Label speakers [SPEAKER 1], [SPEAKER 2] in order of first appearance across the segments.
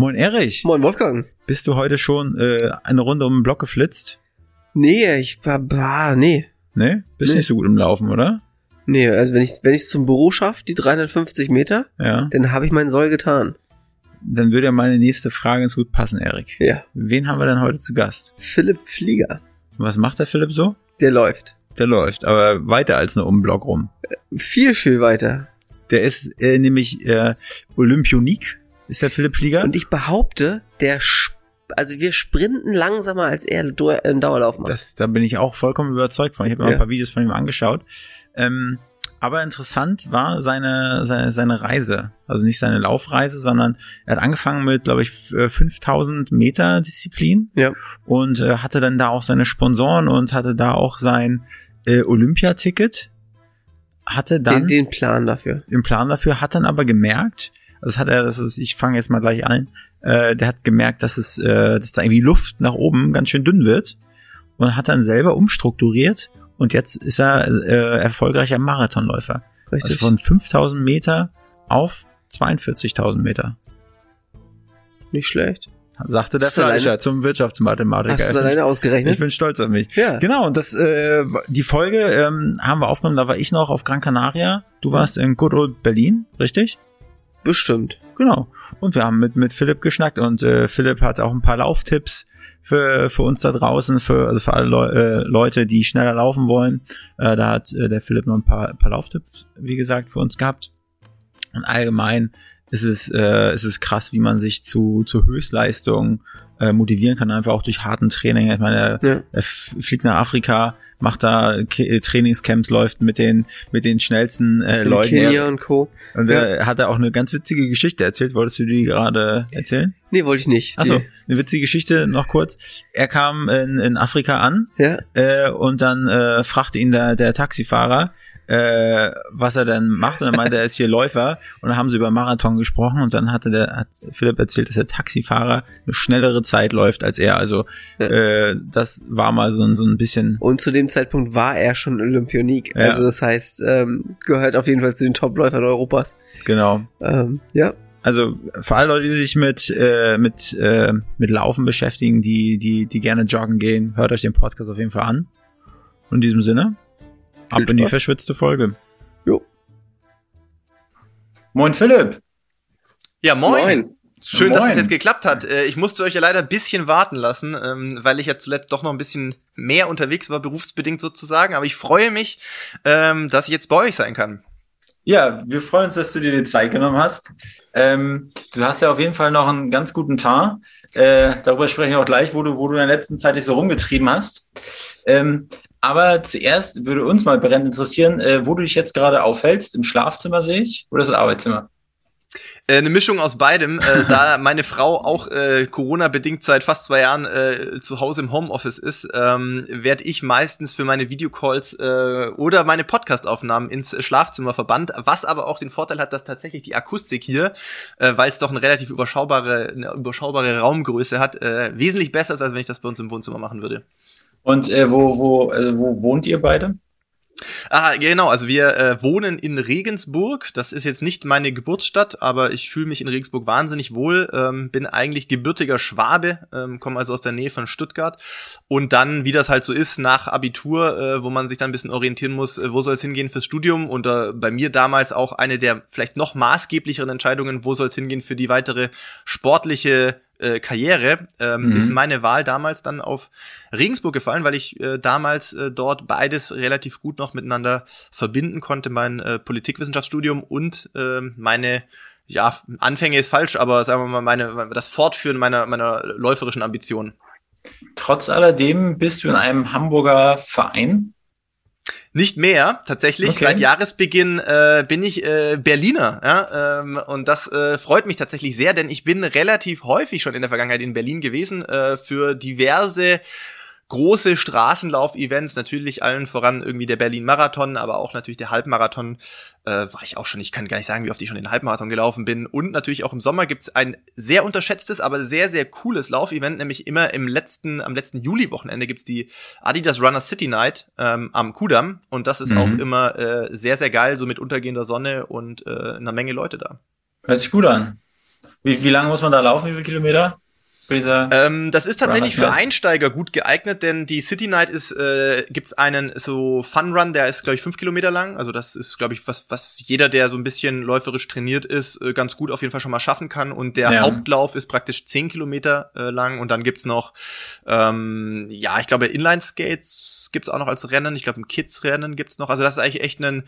[SPEAKER 1] Moin Erich.
[SPEAKER 2] Moin Wolfgang.
[SPEAKER 1] Bist du heute schon äh, eine Runde um den Block geflitzt?
[SPEAKER 2] Nee, ich war, bah, nee.
[SPEAKER 1] Nee? Bist
[SPEAKER 2] Nee.
[SPEAKER 1] nicht so gut im Laufen, oder?
[SPEAKER 2] Nee, also wenn ich wenn ich zum Büro schaffe, die 350 Meter,
[SPEAKER 1] Ja.
[SPEAKER 2] dann habe ich meinen Soll getan.
[SPEAKER 1] Dann würde ja meine nächste Frage ganz gut passen, Erik.
[SPEAKER 2] Ja.
[SPEAKER 1] Wen haben wir denn heute zu Gast?
[SPEAKER 2] Philipp Flieger,
[SPEAKER 1] Was macht der Philipp so?
[SPEAKER 2] der läuft.
[SPEAKER 1] Der läuft, aber weiter als nur um den Block rum.
[SPEAKER 2] Viel, viel weiter.
[SPEAKER 1] Der ist äh, nämlich äh, Olympionik, ist der Philipp Flieger.
[SPEAKER 2] Und ich behaupte, der also wir sprinten langsamer als er Du- äh, einen Dauerlauf macht.
[SPEAKER 1] Das, da bin ich auch vollkommen überzeugt von. Ich habe mir
[SPEAKER 2] Ja.
[SPEAKER 1] ein paar Videos von ihm angeschaut. Ähm, aber interessant war seine, seine, seine Reise. Also nicht seine Laufreise, sondern er hat angefangen mit, glaube ich, f- äh, 5000 Meter Disziplin.
[SPEAKER 2] Ja.
[SPEAKER 1] Und äh, hatte dann da auch seine Sponsoren und hatte da auch sein äh, Olympiaticket. Hatte dann
[SPEAKER 2] den, den Plan dafür.
[SPEAKER 1] im Plan dafür, hat dann aber gemerkt, also das hat er, das ist, ich fange jetzt mal gleich an, äh, der hat gemerkt, dass es, äh, dass da irgendwie Luft nach oben ganz schön dünn wird und hat dann selber umstrukturiert und jetzt ist er äh, erfolgreicher Marathonläufer.
[SPEAKER 2] Richtig.
[SPEAKER 1] Also von 5000 Meter auf 42.000 Meter,
[SPEAKER 2] Nicht schlecht.
[SPEAKER 1] sagte der Fleischer zum Wirtschaftsmathematiker.
[SPEAKER 2] Hast du alleine
[SPEAKER 1] Ich
[SPEAKER 2] ausgerechnet?
[SPEAKER 1] bin stolz auf mich.
[SPEAKER 2] Ja.
[SPEAKER 1] Genau, und das, äh, die Folge ähm, haben wir aufgenommen, da war ich noch auf Gran Canaria, du warst in Good Old Berlin, richtig?
[SPEAKER 2] Bestimmt.
[SPEAKER 1] Genau. Und wir haben mit, mit Philipp geschnackt und äh, Philipp hat auch ein paar Lauftipps für, für uns da draußen, für, also für alle Leu äh, Leute, die schneller laufen wollen. Äh, da hat äh, der Philipp noch ein paar, paar Lauftipps, wie gesagt, für uns gehabt. Und allgemein ist es, äh, ist es krass, wie man sich zu, zu Höchstleistungen äh, motivieren kann, einfach auch durch harten Training. Ich meine, er,
[SPEAKER 2] Ja.
[SPEAKER 1] er fliegt nach Afrika, macht da K Trainingscamps, läuft mit den, mit den schnellsten äh,
[SPEAKER 2] In
[SPEAKER 1] Leuten.
[SPEAKER 2] Kenia und Co.
[SPEAKER 1] Und
[SPEAKER 2] Ja.
[SPEAKER 1] er hat er auch eine ganz witzige Geschichte erzählt. Wolltest du die gerade erzählen?
[SPEAKER 2] Nee, wollte ich nicht.
[SPEAKER 1] Achso, eine witzige Geschichte noch kurz. Er kam in, in Afrika an
[SPEAKER 2] Ja.
[SPEAKER 1] äh, und dann äh, fragte ihn der, der Taxifahrer, äh, was er denn macht. Und dann meinte er, ist hier Läufer. Und dann haben sie über Marathon gesprochen und dann hatte der hat Philipp erzählt, dass der Taxifahrer eine schnellere Zeit läuft als er. Also äh, das war mal so, ein- so ein bisschen
[SPEAKER 2] Und zu dem Zeitpunkt war er schon Olympionik.
[SPEAKER 1] Ja.
[SPEAKER 2] Also das heißt, ähm, gehört auf jeden Fall zu den Topläufern Europas.
[SPEAKER 1] genau.
[SPEAKER 2] Ähm, ja.
[SPEAKER 1] Also für alle Leute, die sich mit äh, mit äh, mit Laufen beschäftigen, die die die gerne joggen gehen, hört euch den Podcast auf jeden Fall an. Und in diesem Sinne, ab
[SPEAKER 2] Viel
[SPEAKER 1] in die
[SPEAKER 2] Spaß.
[SPEAKER 1] verschwitzte Folge.
[SPEAKER 2] Jo.
[SPEAKER 1] Moin Philipp.
[SPEAKER 3] Ja, moin.
[SPEAKER 4] Moin.
[SPEAKER 3] Schön, dass
[SPEAKER 1] Moin.
[SPEAKER 3] es jetzt geklappt hat. Äh, Ich musste euch ja leider ein bisschen warten lassen, ähm, weil ich ja zuletzt doch noch ein bisschen mehr unterwegs war, berufsbedingt sozusagen. Aber ich freue mich, ähm, dass ich jetzt bei euch sein kann.
[SPEAKER 5] Ja, wir freuen uns, dass du dir die Zeit genommen hast. Ähm, du hast ja auf jeden Fall noch einen ganz guten Tag. Äh, darüber sprechen wir auch gleich, wo du, wo du in der letzten Zeit dich so rumgetrieben hast. Ähm, aber zuerst würde uns mal brennend interessieren, äh, wo du dich jetzt gerade aufhältst. Im Schlafzimmer sehe ich oder ist das Arbeitszimmer?
[SPEAKER 3] Äh, Eine Mischung aus beidem, äh, da meine Frau auch äh, Corona-bedingt seit fast zwei Jahren äh, zu Hause im Homeoffice ist, ähm, werde ich meistens für meine Videocalls äh, oder meine Podcast-Aufnahmen ins Schlafzimmer verbannt, was aber auch den Vorteil hat, dass tatsächlich die Akustik hier, äh, weil es doch eine relativ überschaubare, eine überschaubare Raumgröße hat, äh, wesentlich besser ist, als wenn ich das bei uns im Wohnzimmer machen würde.
[SPEAKER 5] Und äh, wo, wo, also wo wohnt ihr beide?
[SPEAKER 3] Ah, genau, also wir äh, wohnen in Regensburg. Das ist jetzt nicht meine Geburtsstadt, aber ich fühle mich in Regensburg wahnsinnig wohl. Ähm, bin eigentlich gebürtiger Schwabe, ähm, komme also aus der Nähe von Stuttgart. Und dann, wie das halt so ist, nach Abitur, äh, wo man sich dann ein bisschen orientieren muss, äh, wo soll es hingehen fürs Studium? Und äh, bei mir damals auch eine der vielleicht noch maßgeblicheren Entscheidungen, wo soll es hingehen für die weitere sportliche äh, Karriere, ähm,
[SPEAKER 5] Mhm.
[SPEAKER 3] ist meine Wahl damals dann auf Regensburg gefallen, weil ich äh, damals äh, dort beides relativ gut noch miteinander verbinden konnte, mein äh, Politikwissenschaftsstudium und äh, meine ja, Anfänge ist falsch, aber sagen wir mal, meine, das Fortführen meiner, meiner läuferischen Ambitionen.
[SPEAKER 5] Trotz alledem bist du in einem Hamburger Verein.
[SPEAKER 3] Nicht mehr, tatsächlich.
[SPEAKER 1] Okay.
[SPEAKER 3] Seit Jahresbeginn äh, bin ich äh, Berliner. Ja? Ähm, und das äh, freut mich tatsächlich sehr, denn ich bin relativ häufig schon in der Vergangenheit in Berlin gewesen äh, für diverse große Straßenlauf-Events, natürlich allen voran irgendwie der Berlin-Marathon, aber auch natürlich der Halbmarathon, äh, war ich auch schon, ich kann gar nicht sagen, wie oft ich schon den Halbmarathon gelaufen bin. Und natürlich auch im Sommer gibt's ein sehr unterschätztes, aber sehr, sehr cooles Laufevent, nämlich immer im letzten, am letzten Juli-Wochenende gibt's die Adidas Runner City Night ähm, am Kudamm. Und das ist
[SPEAKER 1] Mhm.
[SPEAKER 3] auch immer äh, sehr, sehr geil, so mit untergehender Sonne und äh, einer Menge Leute da.
[SPEAKER 1] Hört sich gut an. Wie, wie lange muss man da laufen? Wie viele Kilometer? Diese,
[SPEAKER 3] Ähm, das ist tatsächlich für. Einsteiger gut geeignet, denn die City Night ist, äh, gibt's einen so Fun Run, der ist, glaube ich, fünf Kilometer lang. Also das ist, glaube ich, was, was jeder, der so ein bisschen läuferisch trainiert ist, äh, ganz gut auf jeden Fall schon mal schaffen kann. Und der
[SPEAKER 1] Ja.
[SPEAKER 3] Hauptlauf ist praktisch zehn Kilometer äh, lang. Und dann gibt's noch, ähm, ja, ich glaube, Inline Skates gibt's auch noch als Rennen. Ich glaube, ein Kids-Rennen gibt's noch. Also das ist eigentlich echt ein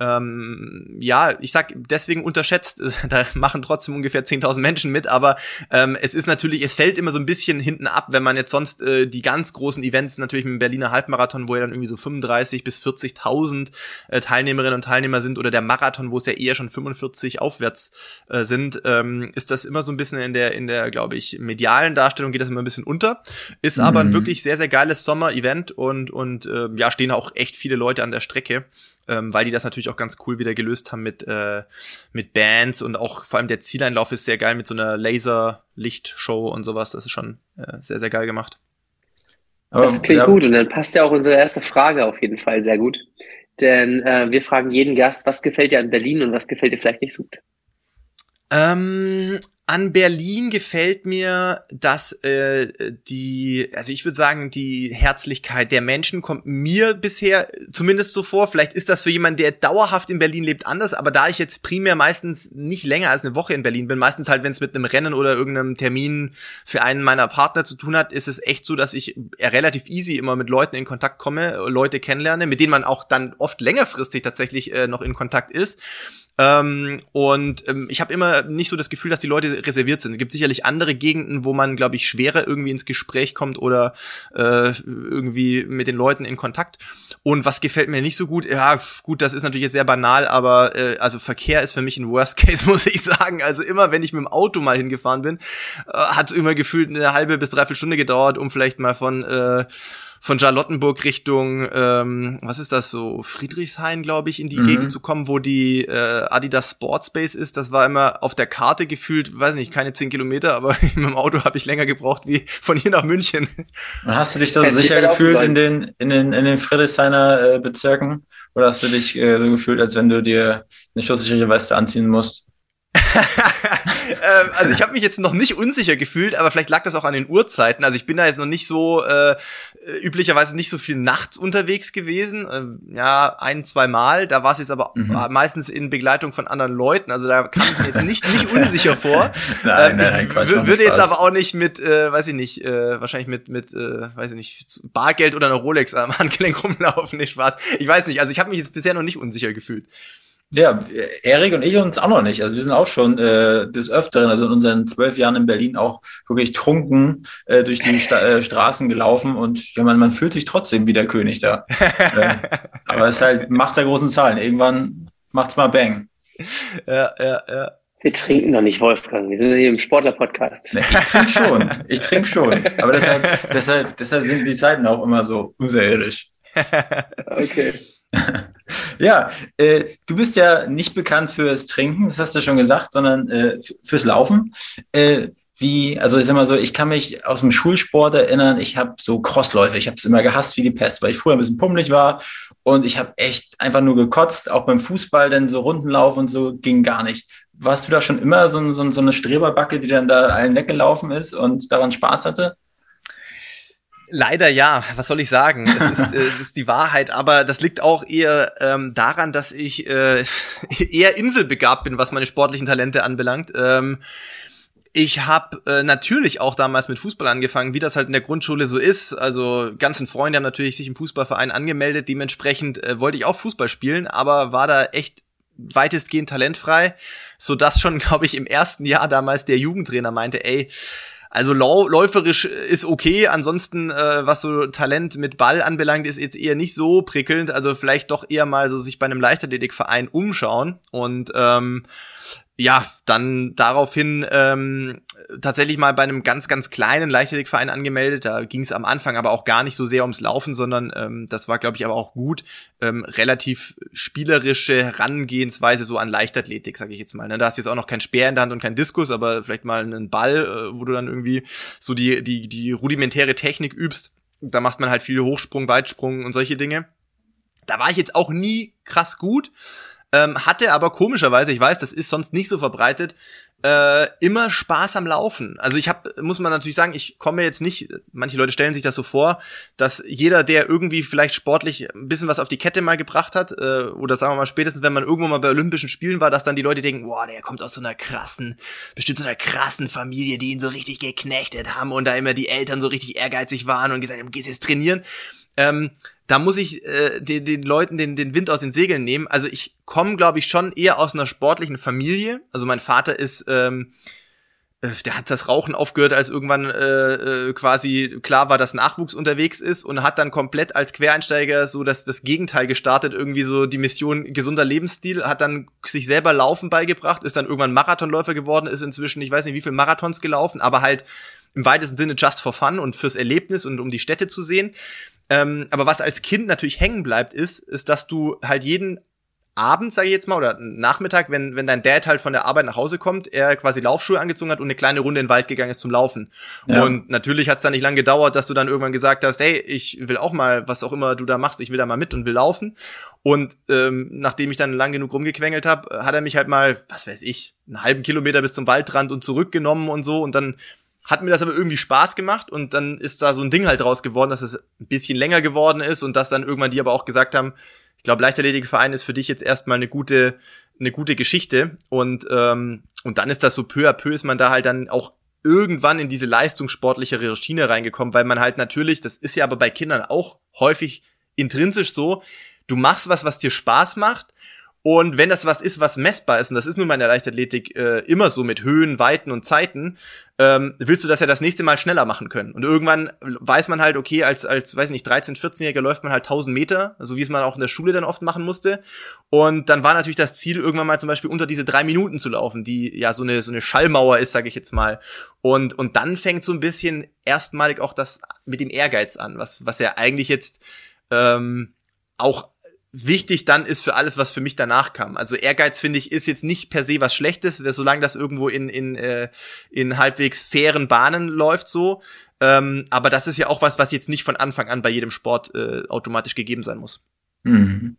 [SPEAKER 3] ähm, ja, ich sag deswegen unterschätzt, da machen trotzdem ungefähr 10.000 Menschen mit, aber ähm, es ist natürlich, es fällt immer so ein bisschen hinten ab, wenn man jetzt sonst äh, die ganz großen Events, natürlich mit dem Berliner Halbmarathon, wo ja dann irgendwie so 35 bis 40.000 äh, Teilnehmerinnen und Teilnehmer sind oder der Marathon, wo es ja eher schon 45 aufwärts äh, sind, ähm, ist das immer so ein bisschen in der, in der, glaube ich, medialen Darstellung geht das immer ein bisschen unter, ist aber ein
[SPEAKER 1] Mhm.
[SPEAKER 3] wirklich sehr, sehr geiles Sommer-Event und, und äh, ja, stehen auch echt viele Leute an der Strecke ähm, weil die das natürlich auch ganz cool wieder gelöst haben mit, äh, mit Bands und auch vor allem der Zieleinlauf ist sehr geil mit so einer Laser-Lichtshow und sowas. Das ist schon äh, sehr, sehr geil gemacht.
[SPEAKER 1] aber,
[SPEAKER 4] Das klingt
[SPEAKER 1] ja,
[SPEAKER 4] gut und dann passt ja auch unsere erste Frage auf jeden Fall sehr gut. Denn äh, wir fragen jeden Gast, was gefällt dir an Berlin und was gefällt dir vielleicht nicht so gut?
[SPEAKER 3] Ähm, an Berlin gefällt mir, dass äh, die, also ich würde sagen, die Herzlichkeit der Menschen kommt mir bisher zumindest so vor. Vielleicht ist das für jemanden, der dauerhaft in Berlin lebt, anders, aber da ich jetzt primär meistens nicht länger als eine Woche in Berlin bin, meistens halt, wenn es mit einem Rennen oder irgendeinem Termin für einen meiner Partner zu tun hat, ist es echt so, dass ich äh, relativ easy immer mit Leuten in Kontakt komme, Leute kennenlerne, mit denen man auch dann oft längerfristig tatsächlich äh, noch in Kontakt ist. Ähm, und ähm, ich habe immer nicht so das Gefühl, dass die Leute reserviert sind. Es gibt sicherlich andere Gegenden, wo man, glaube ich, schwerer irgendwie ins Gespräch kommt oder äh, irgendwie mit den Leuten in Kontakt. Und was gefällt mir nicht so gut? Ja, gut, das ist natürlich jetzt sehr banal, aber äh, also Verkehr ist für mich ein Worst Case, muss ich sagen. Also immer, wenn ich mit dem Auto mal hingefahren bin, äh, hat immer gefühlt eine halbe bis dreiviertel Stunde gedauert, um vielleicht mal von äh, von Charlottenburg Richtung, ähm, was ist das so, Friedrichshain, glaube ich, in die
[SPEAKER 1] Mhm.
[SPEAKER 3] Gegend zu kommen, wo die äh, Adidas Sportspace ist. Das war immer auf der Karte gefühlt, weiß nicht, keine zehn Kilometer, aber mit dem Auto habe ich länger gebraucht wie von hier nach München.
[SPEAKER 1] Und Hast du dich da
[SPEAKER 4] Hätte
[SPEAKER 1] sicher gefühlt in den, in den, in den Friedrichshainer äh, Bezirken? Oder hast du dich äh, so gefühlt, als wenn du dir eine schusssichere Weste anziehen musst?
[SPEAKER 3] ähm, also ich habe mich jetzt noch nicht unsicher gefühlt, aber vielleicht lag das auch an den Uhrzeiten. Also ich bin da jetzt noch nicht so äh, üblicherweise nicht so viel nachts unterwegs gewesen. Ähm, ja, ein, zwei Mal. Da war es jetzt aber
[SPEAKER 1] Mhm.
[SPEAKER 3] äh, meistens in Begleitung von anderen Leuten. Also da kam ich mir jetzt nicht, nicht unsicher vor.
[SPEAKER 1] Nein,
[SPEAKER 3] Ähm,
[SPEAKER 1] nein, Quatsch,
[SPEAKER 3] würde jetzt aber auch nicht mit, äh, weiß ich nicht, äh, wahrscheinlich mit, mit, äh, weiß ich nicht, Bargeld oder einer Rolex am Handgelenk rumlaufen. Nicht Spaß. Ich weiß nicht. Also ich habe mich jetzt bisher noch nicht unsicher gefühlt.
[SPEAKER 1] Ja, Erik und ich uns auch noch nicht. Also wir sind auch schon äh, des Öfteren, also in unseren zwölf Jahren in Berlin auch wirklich trunken äh, durch die Sta äh, Straßen gelaufen und ja, man, man fühlt sich trotzdem wie der König da. äh, aber es ist halt Macht der großen Zahlen. Irgendwann macht's mal Bang.
[SPEAKER 3] Ja, ja, ja.
[SPEAKER 4] Wir trinken noch nicht, Wolfgang. Wir sind hier im Sportler-Podcast.
[SPEAKER 1] Ich trinke schon, ich trinke schon. Aber deshalb, deshalb, deshalb sind die Zeiten auch immer so unterirdisch.
[SPEAKER 4] Okay.
[SPEAKER 1] Ja, äh, du bist ja nicht bekannt fürs Trinken, das hast du schon gesagt, sondern äh, fürs Laufen. Äh, wie, also ich sag mal so, ich kann mich aus dem Schulsport erinnern, ich habe so Crossläufe, ich habe es immer gehasst wie die Pest, weil ich früher ein bisschen pummelig war und ich habe echt einfach nur gekotzt, auch beim Fußball, denn so Rundenlauf und so ging gar nicht. Warst du da schon immer so, so, so eine Streberbacke, die dann da allen weggelaufen ist und daran Spaß hatte?
[SPEAKER 3] Leider ja, was soll ich sagen? Es ist, es ist die Wahrheit, aber das liegt auch eher ähm, daran, dass ich äh, eher inselbegabt bin, was meine sportlichen Talente anbelangt. Ähm, ich habe äh, natürlich auch damals mit Fußball angefangen, wie das halt in der Grundschule so ist. Also ganzen Freunde haben natürlich sich im Fußballverein angemeldet. Dementsprechend äh, wollte ich auch Fußball spielen, aber war da echt weitestgehend talentfrei, so dass schon, glaube ich, im ersten Jahr damals der Jugendtrainer meinte, ey, Also lau läuferisch ist okay, ansonsten äh, was so Talent mit Ball anbelangt, ist jetzt eher nicht so prickelnd. Also vielleicht doch eher mal so sich bei einem Leichtathletikverein umschauen und ähm, ja, dann daraufhin ähm, tatsächlich mal bei einem ganz, ganz kleinen Leichtathletikverein angemeldet. Da ging es am Anfang aber auch gar nicht so sehr ums Laufen, sondern ähm, das war, glaube ich, aber auch gut. Ähm, relativ spielerische Herangehensweise so an Leichtathletik, sage ich jetzt mal. Ne? Da hast du jetzt auch noch kein Speer in der Hand und kein Diskus, aber vielleicht mal einen Ball, äh, wo du dann irgendwie so die, die, die rudimentäre Technik übst. Da macht man halt viel Hochsprung, Weitsprung und solche Dinge. Da war ich jetzt auch nie krass gut ähm, hatte aber komischerweise, ich weiß, das ist sonst nicht so verbreitet, äh, immer Spaß am Laufen. Also ich habe, muss man natürlich sagen, ich komme jetzt nicht, manche Leute stellen sich das so vor, dass jeder, der irgendwie vielleicht sportlich ein bisschen was auf die Kette mal gebracht hat, äh, oder sagen wir mal spätestens, wenn man irgendwo mal bei Olympischen Spielen war, dass dann die Leute denken, boah, der kommt aus so einer krassen, bestimmt so einer krassen Familie, die ihn so richtig geknechtet haben und da immer die Eltern so richtig ehrgeizig waren und gesagt haben, gehst jetzt trainieren. Ähm, da muss ich äh, den, den Leuten den, den Wind aus den Segeln nehmen. Also ich komme, glaube ich, schon eher aus einer sportlichen Familie. Also mein Vater ist, ähm, äh, der hat das Rauchen aufgehört, als irgendwann äh, äh, quasi klar war, dass Nachwuchs unterwegs ist und hat dann komplett als Quereinsteiger so das, das Gegenteil gestartet, irgendwie so die Mission gesunder Lebensstil, hat dann sich selber Laufen beigebracht, ist dann irgendwann Marathonläufer geworden, ist inzwischen, ich weiß nicht, wie viel Marathons gelaufen, aber halt im weitesten Sinne just for fun und fürs Erlebnis und um die Städte zu sehen. Ähm, aber was als Kind natürlich hängen bleibt, ist, ist, dass du halt jeden Abend, sage ich jetzt mal, oder Nachmittag, wenn, wenn dein Dad halt von der Arbeit nach Hause kommt, er quasi Laufschuhe angezogen hat und eine kleine Runde in den Wald gegangen ist zum Laufen. Ja. Und natürlich hat es dann nicht lange gedauert, dass du dann irgendwann gesagt hast, hey, ich will auch mal, was auch immer du da machst, ich will da mal mit und will laufen. Und ähm, nachdem ich dann lang genug rumgequengelt habe, hat er mich halt mal, was weiß ich, einen halben Kilometer bis zum Waldrand und zurückgenommen und so. Und dann hat mir das aber irgendwie Spaß gemacht und dann ist da so ein Ding halt draus geworden, dass es ein bisschen länger geworden ist und dass dann irgendwann die aber auch gesagt haben, ich glaube, Leichtathletikverein ist für dich jetzt erstmal eine gute, eine gute Geschichte und, ähm, und dann ist das so peu à peu ist man da halt dann auch irgendwann in diese leistungssportlichere Schiene reingekommen, weil man halt natürlich, das ist ja aber bei Kindern auch häufig intrinsisch so, du machst was, was dir Spaß macht und wenn das was ist, was messbar ist, und das ist nun mal in der Leichtathletik äh, immer so mit Höhen, Weiten und Zeiten, ähm, willst du das ja das nächste Mal schneller machen können. Und irgendwann weiß man halt, okay, als, als, weiß nicht, 13-, 14-Jähriger läuft man halt 1000 Meter, so wie es man auch in der Schule dann oft machen musste. Und dann war natürlich das Ziel, irgendwann mal zum Beispiel unter diese drei Minuten zu laufen, die ja so eine, so eine Schallmauer ist, sage ich jetzt mal. Und, und dann fängt so ein bisschen erstmalig auch das mit dem Ehrgeiz an, was, was ja eigentlich jetzt ähm, auch wichtig dann ist für alles, was für mich danach kam. Also Ehrgeiz, finde ich, ist jetzt nicht per se was Schlechtes, solange das irgendwo in, in, äh, in halbwegs fairen Bahnen läuft so. Ähm, aber das ist ja auch was, was jetzt nicht von Anfang an bei jedem Sport äh, automatisch gegeben sein muss.
[SPEAKER 1] Mhm.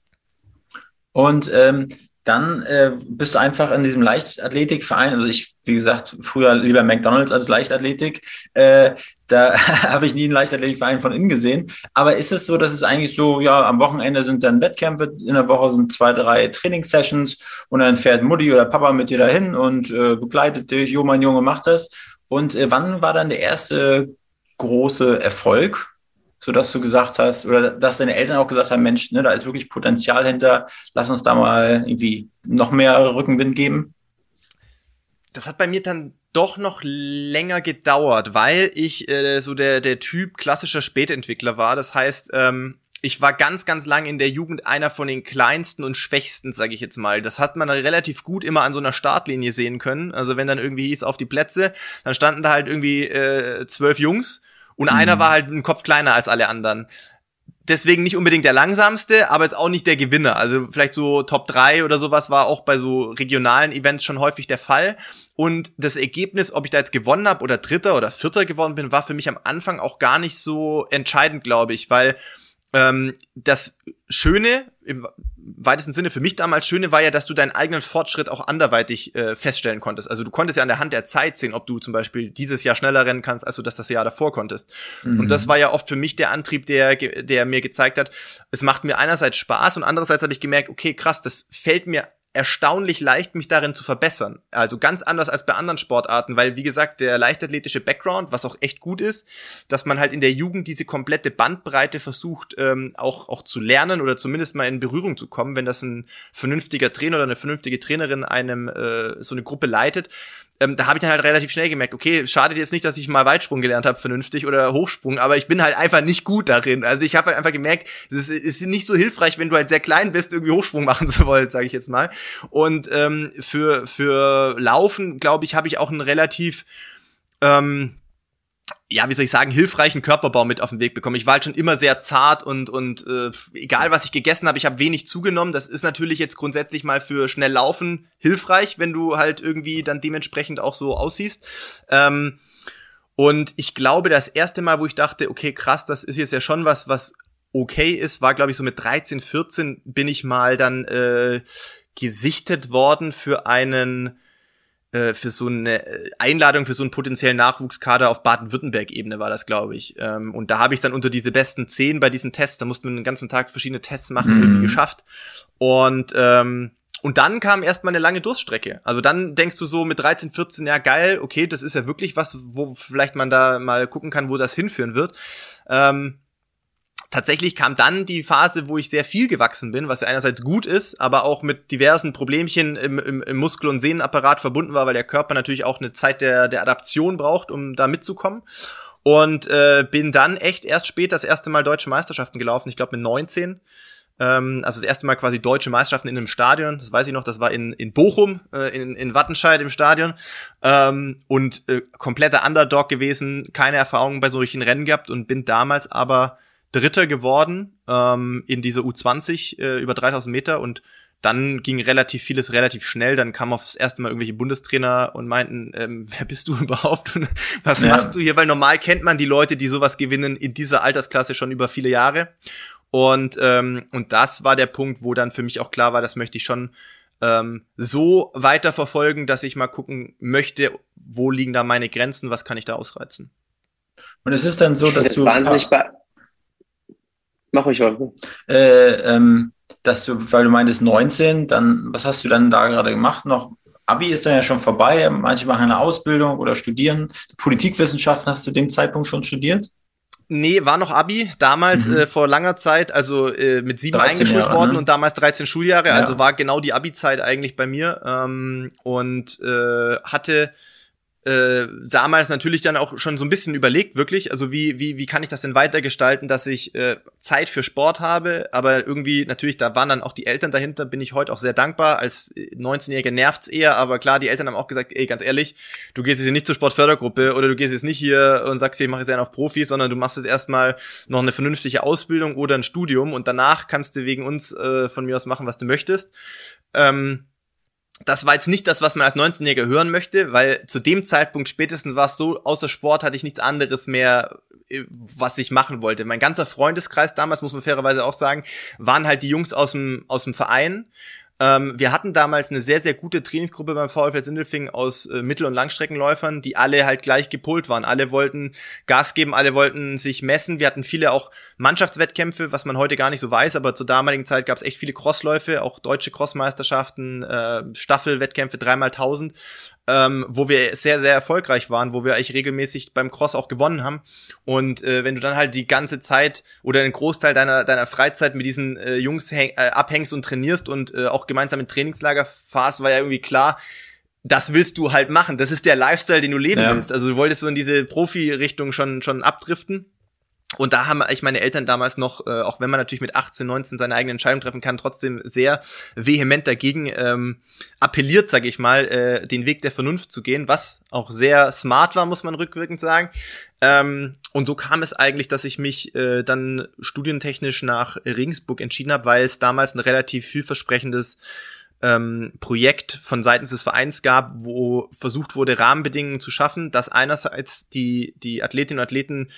[SPEAKER 1] Und ähm, dann äh, bist du einfach in diesem Leichtathletikverein, also ich, wie gesagt, früher lieber McDonalds als Leichtathletik, äh, da habe ich nie einen Leichtathletikverein von innen gesehen. Aber ist es so, dass es eigentlich so, ja, am Wochenende sind dann Wettkämpfe, in der Woche sind zwei, drei Trainingssessions und dann fährt Mutti oder Papa mit dir dahin und äh, begleitet dich, jo, mein Junge, macht das. Und äh, wann war dann der erste große Erfolg so dass du gesagt hast, oder dass deine Eltern auch gesagt haben, Mensch, ne, da ist wirklich Potenzial hinter, lass uns da mal irgendwie noch mehr Rückenwind geben?
[SPEAKER 3] Das hat bei mir dann doch noch länger gedauert, weil ich äh, so der, der Typ klassischer Spätentwickler war. Das heißt, ähm, ich war ganz, ganz lang in der Jugend einer von den kleinsten und schwächsten, sage ich jetzt mal. Das hat man relativ gut immer an so einer Startlinie sehen können. Also wenn dann irgendwie hieß auf die Plätze, dann standen da halt irgendwie äh, zwölf Jungs und mhm. einer war halt ein Kopf kleiner als alle anderen. Deswegen nicht unbedingt der langsamste, aber jetzt auch nicht der Gewinner. Also vielleicht so Top 3 oder sowas war auch bei so regionalen Events schon häufig der Fall. Und das Ergebnis, ob ich da jetzt gewonnen habe oder Dritter oder Vierter geworden bin, war für mich am Anfang auch gar nicht so entscheidend, glaube ich, weil ähm, das Schöne, im weitesten Sinne für mich damals Schöne war ja, dass du deinen eigenen Fortschritt auch anderweitig äh, feststellen konntest. Also du konntest ja an der Hand der Zeit sehen, ob du zum Beispiel dieses Jahr schneller rennen kannst, als du das das Jahr davor konntest. Mhm. Und das war ja oft für mich der Antrieb, der, der mir gezeigt hat, es macht mir einerseits Spaß und andererseits habe ich gemerkt, okay, krass, das fällt mir erstaunlich leicht, mich darin zu verbessern. Also ganz anders als bei anderen Sportarten, weil wie gesagt, der leichtathletische Background, was auch echt gut ist, dass man halt in der Jugend diese komplette Bandbreite versucht, ähm, auch, auch zu lernen oder zumindest mal in Berührung zu kommen, wenn das ein vernünftiger Trainer oder eine vernünftige Trainerin einem äh, so eine Gruppe leitet, ähm, da habe ich dann halt relativ schnell gemerkt, okay, schadet jetzt nicht, dass ich mal Weitsprung gelernt habe, vernünftig oder Hochsprung, aber ich bin halt einfach nicht gut darin. Also ich habe halt einfach gemerkt, es ist, nicht so hilfreich, wenn du halt sehr klein bist, irgendwie Hochsprung machen zu wollen, sage ich jetzt mal. Und ähm, für für Laufen, glaube ich, habe ich auch einen relativ ähm, ja, wie soll ich sagen, hilfreichen Körperbau mit auf den Weg bekommen. Ich war halt schon immer sehr zart und und äh, egal was ich gegessen habe, ich habe wenig zugenommen. Das ist natürlich jetzt grundsätzlich mal für schnell laufen hilfreich, wenn du halt irgendwie dann dementsprechend auch so aussiehst. Ähm, und ich glaube, das erste Mal, wo ich dachte, okay, krass, das ist jetzt ja schon was, was okay ist, war glaube ich so mit 13, 14 bin ich mal dann äh, gesichtet worden für einen äh, für so eine äh, Einladung für so einen potenziellen Nachwuchskader auf Baden-Württemberg-Ebene war das, glaube ich. Ähm, und da habe ich dann unter diese besten zehn bei diesen Tests, da musste man den ganzen Tag verschiedene Tests machen, mhm. irgendwie geschafft. Und ähm, und dann kam erstmal eine lange Durststrecke. Also dann denkst du so mit 13, 14, ja geil, okay, das ist ja wirklich was, wo vielleicht man da mal gucken kann, wo das hinführen wird. Ähm, tatsächlich kam dann die Phase, wo ich sehr viel gewachsen bin, was ja einerseits gut ist, aber auch mit diversen Problemchen im, im, im Muskel- und Sehnenapparat verbunden war, weil der Körper natürlich auch eine Zeit der, der Adaption braucht, um da mitzukommen. Und äh, bin dann echt erst spät das erste Mal deutsche Meisterschaften gelaufen, ich glaube mit 19 ähm, also das erste Mal quasi deutsche Meisterschaften in einem Stadion, das weiß ich noch, das war in, in Bochum, äh, in, in Wattenscheid im Stadion ähm, und äh, kompletter Underdog gewesen, keine Erfahrung bei solchen Rennen gehabt und bin damals aber Dritter geworden ähm, in dieser U20 äh, über 3000 Meter und dann ging relativ vieles relativ schnell. Dann kam aufs erste Mal irgendwelche Bundestrainer und meinten, ähm, wer bist du überhaupt und was ja. machst du hier? Weil normal kennt man die Leute, die sowas gewinnen in dieser Altersklasse schon über viele Jahre. Und, ähm, und das war der Punkt, wo dann für mich auch klar war, das möchte ich schon ähm, so weiterverfolgen, dass ich mal gucken möchte, wo liegen da meine Grenzen, was kann ich da ausreizen.
[SPEAKER 1] Und es ist dann so, dass du.
[SPEAKER 4] Wahnsinnig Mach ich heute.
[SPEAKER 1] Äh, ähm, dass du, weil du meintest 19, dann, was hast du dann da gerade gemacht? Noch Abi ist dann ja schon vorbei. Manche machen eine Ausbildung oder studieren. Politikwissenschaften hast du zu dem Zeitpunkt schon studiert?
[SPEAKER 3] Nee, war noch Abi, damals mhm. äh, vor langer Zeit, also äh, mit sieben eingeschult Jahre, worden ne? und damals 13 Schuljahre, ja. also war genau die Abi-Zeit eigentlich bei mir ähm, und äh, hatte äh, damals natürlich dann auch schon so ein bisschen überlegt, wirklich, also wie, wie, wie kann ich das denn weitergestalten, dass ich äh, Zeit für Sport habe, aber irgendwie natürlich, da waren dann auch die Eltern dahinter, bin ich heute auch sehr dankbar. Als 19-Jähriger nervt's eher, aber klar, die Eltern haben auch gesagt, ey, ganz ehrlich, du gehst jetzt nicht zur Sportfördergruppe oder du gehst jetzt nicht hier und sagst, ich mache jetzt einen auf Profis, sondern du machst jetzt erstmal noch eine vernünftige Ausbildung oder ein Studium und danach kannst du wegen uns äh, von mir aus machen, was du möchtest. Ähm, das war jetzt nicht das, was man als 19-Jähriger hören möchte, weil zu dem Zeitpunkt spätestens war es so, außer Sport hatte ich nichts anderes mehr, äh, was ich machen wollte. Mein ganzer Freundeskreis damals, muss man fairerweise auch sagen, waren halt die Jungs aus dem, aus dem Verein. Ähm, wir hatten damals eine sehr, sehr gute Trainingsgruppe beim VfL Sindelfing aus äh, Mittel- und Langstreckenläufern, die alle halt gleich gepolt waren. Alle wollten Gas geben, alle wollten sich messen. Wir hatten viele auch Mannschaftswettkämpfe, was man heute gar nicht so weiß, aber zur damaligen Zeit gab es echt viele Crossläufe, auch deutsche Crossmeisterschaften, äh, Staffelwettkämpfe, dreimal tausend ähm, wo wir sehr, sehr erfolgreich waren, wo wir eigentlich regelmäßig beim Cross auch gewonnen haben. Und äh, wenn du dann halt die ganze Zeit oder einen Großteil deiner, deiner Freizeit mit diesen äh, Jungs häng, äh, abhängst und trainierst und äh, auch gemeinsam in Trainingslager fahrst, war ja irgendwie klar, das willst du halt machen. Das ist der Lifestyle, den du leben ja. willst. Also du wolltest so in diese Profi-Richtung schon, schon abdriften. Und da haben ich meine Eltern damals noch, äh, auch wenn man natürlich mit 18, 19 seine eigene Entscheidung treffen kann, trotzdem sehr vehement dagegen ähm, appelliert, sage ich mal, äh, den Weg der Vernunft zu gehen, was auch sehr smart war, muss man rückwirkend sagen. Ähm, und so kam es eigentlich, dass ich mich äh, dann studientechnisch nach Regensburg entschieden habe, weil es damals ein relativ vielversprechendes ähm, Projekt von seitens des Vereins gab, wo versucht wurde, Rahmenbedingungen zu schaffen, dass einerseits die, die Athletinnen und Athleten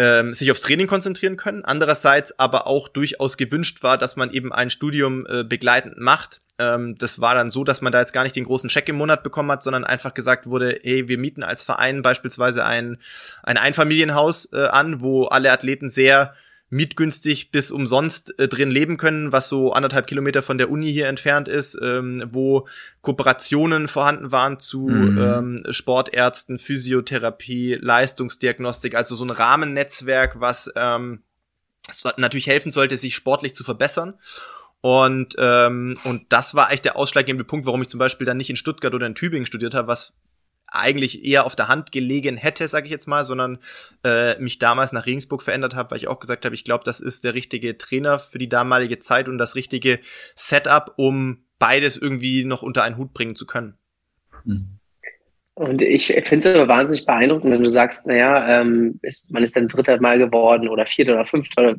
[SPEAKER 3] ähm, sich aufs Training konzentrieren können. Andererseits aber auch durchaus gewünscht war, dass man eben ein Studium äh, begleitend macht. Ähm, das war dann so, dass man da jetzt gar nicht den großen Check im Monat bekommen hat, sondern einfach gesagt wurde, hey, wir mieten als Verein beispielsweise ein, ein Einfamilienhaus äh, an, wo alle Athleten sehr mietgünstig bis umsonst äh, drin leben können, was so anderthalb Kilometer von der Uni hier entfernt ist, ähm, wo Kooperationen vorhanden waren zu mhm. ähm, Sportärzten, Physiotherapie, Leistungsdiagnostik, also so ein Rahmennetzwerk, was ähm, natürlich helfen sollte, sich sportlich zu verbessern. Und, ähm, und das war eigentlich der ausschlaggebende Punkt, warum ich zum Beispiel dann nicht in Stuttgart oder in Tübingen studiert habe, was eigentlich eher auf der Hand gelegen hätte, sage ich jetzt mal, sondern äh, mich damals nach Regensburg verändert habe, weil ich auch gesagt habe, ich glaube, das ist der richtige Trainer für die damalige Zeit und das richtige Setup, um beides irgendwie noch unter einen Hut bringen zu können.
[SPEAKER 4] Mhm. Und ich finde es aber wahnsinnig beeindruckend, wenn du sagst, naja, ähm, ist, man ist dann dritter Mal geworden oder vierter oder fünfter, oder,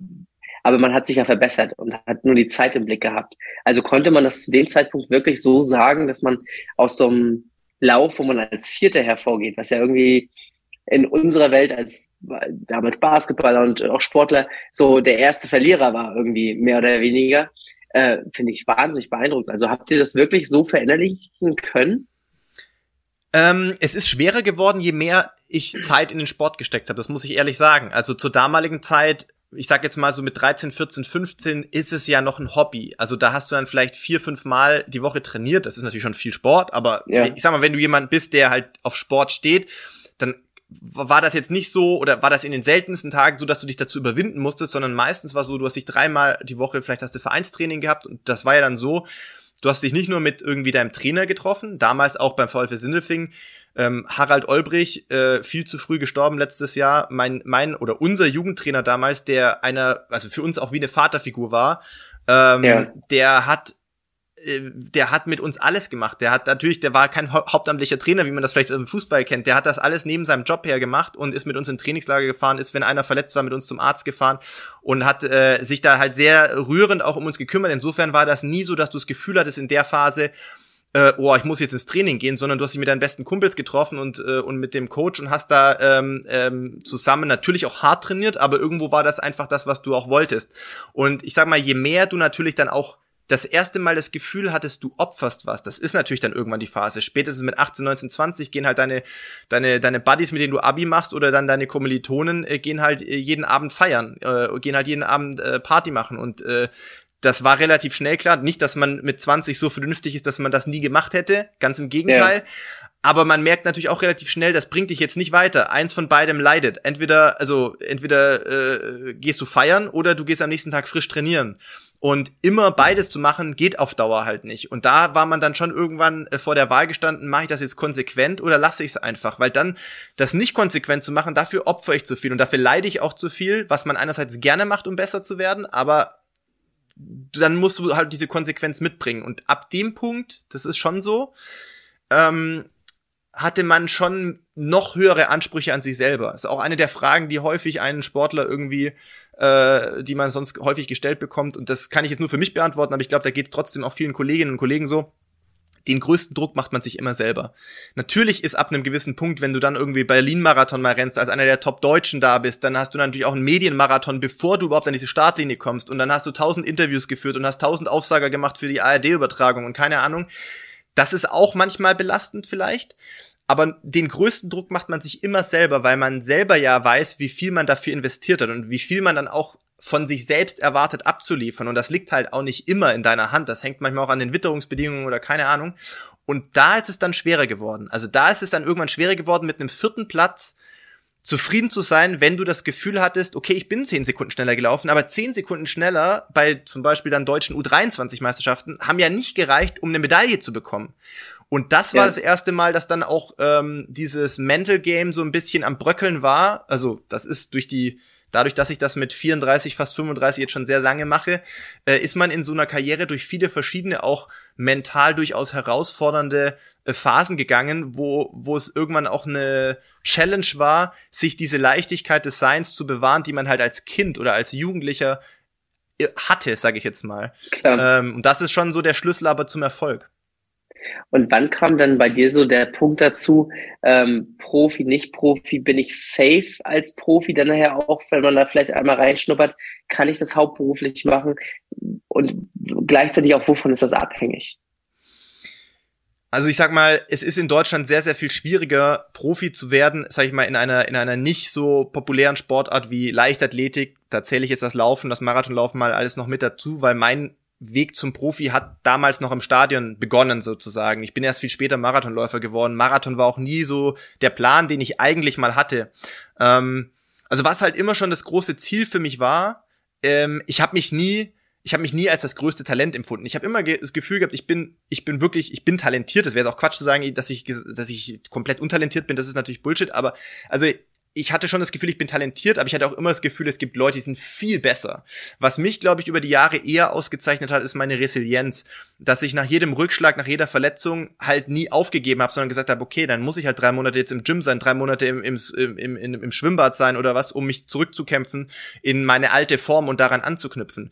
[SPEAKER 4] aber man hat sich ja verbessert und hat nur die Zeit im Blick gehabt. Also konnte man das zu dem Zeitpunkt wirklich so sagen, dass man aus so einem Lauf, wo man als Vierter hervorgeht, was ja irgendwie in unserer Welt als damals Basketballer und auch Sportler so der erste Verlierer war, irgendwie mehr oder weniger, äh, finde ich wahnsinnig beeindruckend. Also habt ihr das wirklich so verinnerlichen können?
[SPEAKER 3] Ähm, es ist schwerer geworden, je mehr ich Zeit in den Sport gesteckt habe. Das muss ich ehrlich sagen. Also zur damaligen Zeit, ich sag jetzt mal so mit 13, 14, 15, ist es ja noch ein Hobby. Also da hast du dann vielleicht vier, fünf Mal die Woche trainiert. Das ist natürlich schon viel Sport, aber ja. ich sag mal, wenn du jemand bist, der halt auf Sport steht, dann war das jetzt nicht so oder war das in den seltensten Tagen so, dass du dich dazu überwinden musstest, sondern meistens war so, du hast dich dreimal die Woche, vielleicht hast du Vereinstraining gehabt und das war ja dann so, Du hast dich nicht nur mit irgendwie deinem Trainer getroffen, damals auch beim VfL Sindelfing. Ähm, Harald Olbrich, äh, viel zu früh gestorben letztes Jahr. Mein, mein oder unser Jugendtrainer damals, der einer, also für uns auch wie eine Vaterfigur war, ähm, ja. der hat äh, der hat mit uns alles gemacht. Der hat natürlich, der war kein hauptamtlicher Trainer, wie man das vielleicht im Fußball kennt. Der hat das alles neben seinem Job her gemacht und ist mit uns in Trainingslager gefahren, ist, wenn einer verletzt war, mit uns zum Arzt gefahren und hat äh, sich da halt sehr rührend auch um uns gekümmert. Insofern war das nie so, dass du das Gefühl hattest in der Phase, äh, oh, ich muss jetzt ins Training gehen, sondern du hast dich mit deinen besten Kumpels getroffen und, äh, und mit dem Coach und hast da ähm, ähm, zusammen natürlich auch hart trainiert, aber irgendwo war das einfach das, was du auch wolltest. Und ich sag mal, je mehr du natürlich dann auch das erste Mal das Gefühl hattest, du opferst was. Das ist natürlich dann irgendwann die Phase. Spätestens mit 18, 19, 20 gehen halt deine, deine, deine Buddies, mit denen du Abi machst oder dann deine Kommilitonen, äh, gehen halt äh, jeden Abend feiern, äh, gehen halt jeden Abend äh, Party machen und äh, das war relativ schnell klar. Nicht, dass man mit 20 so vernünftig ist, dass man das nie gemacht hätte. Ganz im Gegenteil. Ja. Aber man merkt natürlich auch relativ schnell, das bringt dich jetzt nicht weiter. Eins von beidem leidet. Entweder, also entweder äh, gehst du feiern oder du gehst am nächsten Tag frisch trainieren. Und immer beides zu machen, geht auf Dauer halt nicht. Und da war man dann schon irgendwann äh, vor der Wahl gestanden, mache ich das jetzt konsequent oder lasse ich es einfach? Weil dann das nicht konsequent zu machen, dafür opfere ich zu viel und dafür leide ich auch zu viel, was man einerseits gerne macht, um besser zu werden, aber dann musst du halt diese Konsequenz mitbringen. Und ab dem Punkt, das ist schon so, ähm, hatte man schon noch höhere Ansprüche an sich selber. Ist auch eine der Fragen, die häufig einen Sportler irgendwie äh, die man sonst häufig gestellt bekommt. Und das kann ich jetzt nur für mich beantworten, aber ich glaube, da geht es trotzdem auch vielen Kolleginnen und Kollegen so. Den größten Druck macht man sich immer selber. Natürlich ist ab einem gewissen Punkt, wenn du dann irgendwie Berlin-Marathon mal rennst, als einer der Top-Deutschen da bist, dann hast du natürlich auch einen Medienmarathon, bevor du überhaupt an diese Startlinie kommst. Und dann hast du tausend Interviews geführt und hast tausend Aufsager gemacht für die ARD-Übertragung und keine Ahnung. Das ist auch manchmal belastend vielleicht. Aber den größten Druck macht man sich immer selber, weil man selber ja weiß, wie viel man dafür investiert hat und wie viel man dann auch von sich selbst erwartet abzuliefern. Und das liegt halt auch nicht immer in deiner Hand. Das hängt manchmal auch an den Witterungsbedingungen oder keine Ahnung. Und da ist es dann schwerer geworden. Also da ist es dann irgendwann schwerer geworden, mit einem vierten Platz zufrieden zu sein, wenn du das Gefühl hattest, okay, ich bin zehn Sekunden schneller gelaufen, aber zehn Sekunden schneller bei zum Beispiel dann deutschen U23-Meisterschaften haben ja nicht gereicht, um eine Medaille zu bekommen. Und das war ja. das erste Mal, dass dann auch ähm, dieses Mental Game so ein bisschen am Bröckeln war. Also das ist durch die, dadurch, dass ich das mit 34, fast 35 jetzt schon sehr lange mache, äh, ist man in so einer Karriere durch viele verschiedene, auch mental durchaus herausfordernde äh, Phasen gegangen, wo, wo es irgendwann auch eine Challenge war, sich diese Leichtigkeit des Seins zu bewahren, die man halt als Kind oder als Jugendlicher äh, hatte, sage ich jetzt mal. Ähm, und das ist schon so der Schlüssel aber zum Erfolg.
[SPEAKER 4] Und wann kam dann bei dir so der Punkt dazu, ähm, Profi, nicht Profi, bin ich safe als Profi dann nachher auch, wenn man da vielleicht einmal reinschnuppert, kann ich das hauptberuflich machen? Und gleichzeitig auch, wovon ist das abhängig?
[SPEAKER 3] Also ich sag mal, es ist in Deutschland sehr, sehr viel schwieriger, Profi zu werden, sag ich mal, in einer, in einer nicht so populären Sportart wie Leichtathletik. Da zähle ich jetzt das Laufen, das Marathonlaufen mal alles noch mit dazu, weil mein Weg zum Profi hat damals noch im Stadion begonnen sozusagen. Ich bin erst viel später Marathonläufer geworden. Marathon war auch nie so der Plan, den ich eigentlich mal hatte. Ähm, also was halt immer schon das große Ziel für mich war, ähm, ich habe mich nie ich habe mich nie als das größte Talent empfunden. Ich habe immer ge das Gefühl gehabt, ich bin, ich bin wirklich, ich bin talentiert. Das wäre auch Quatsch zu sagen, dass ich, dass ich komplett untalentiert bin. Das ist natürlich Bullshit. Aber also ich hatte schon das Gefühl, ich bin talentiert, aber ich hatte auch immer das Gefühl, es gibt Leute, die sind viel besser. Was mich, glaube ich, über die Jahre eher ausgezeichnet hat, ist meine Resilienz, dass ich nach jedem Rückschlag, nach jeder Verletzung halt nie aufgegeben habe, sondern gesagt habe, okay, dann muss ich halt drei Monate jetzt im Gym sein, drei Monate im, im, im, im, im Schwimmbad sein oder was, um mich zurückzukämpfen in meine alte Form und daran anzuknüpfen.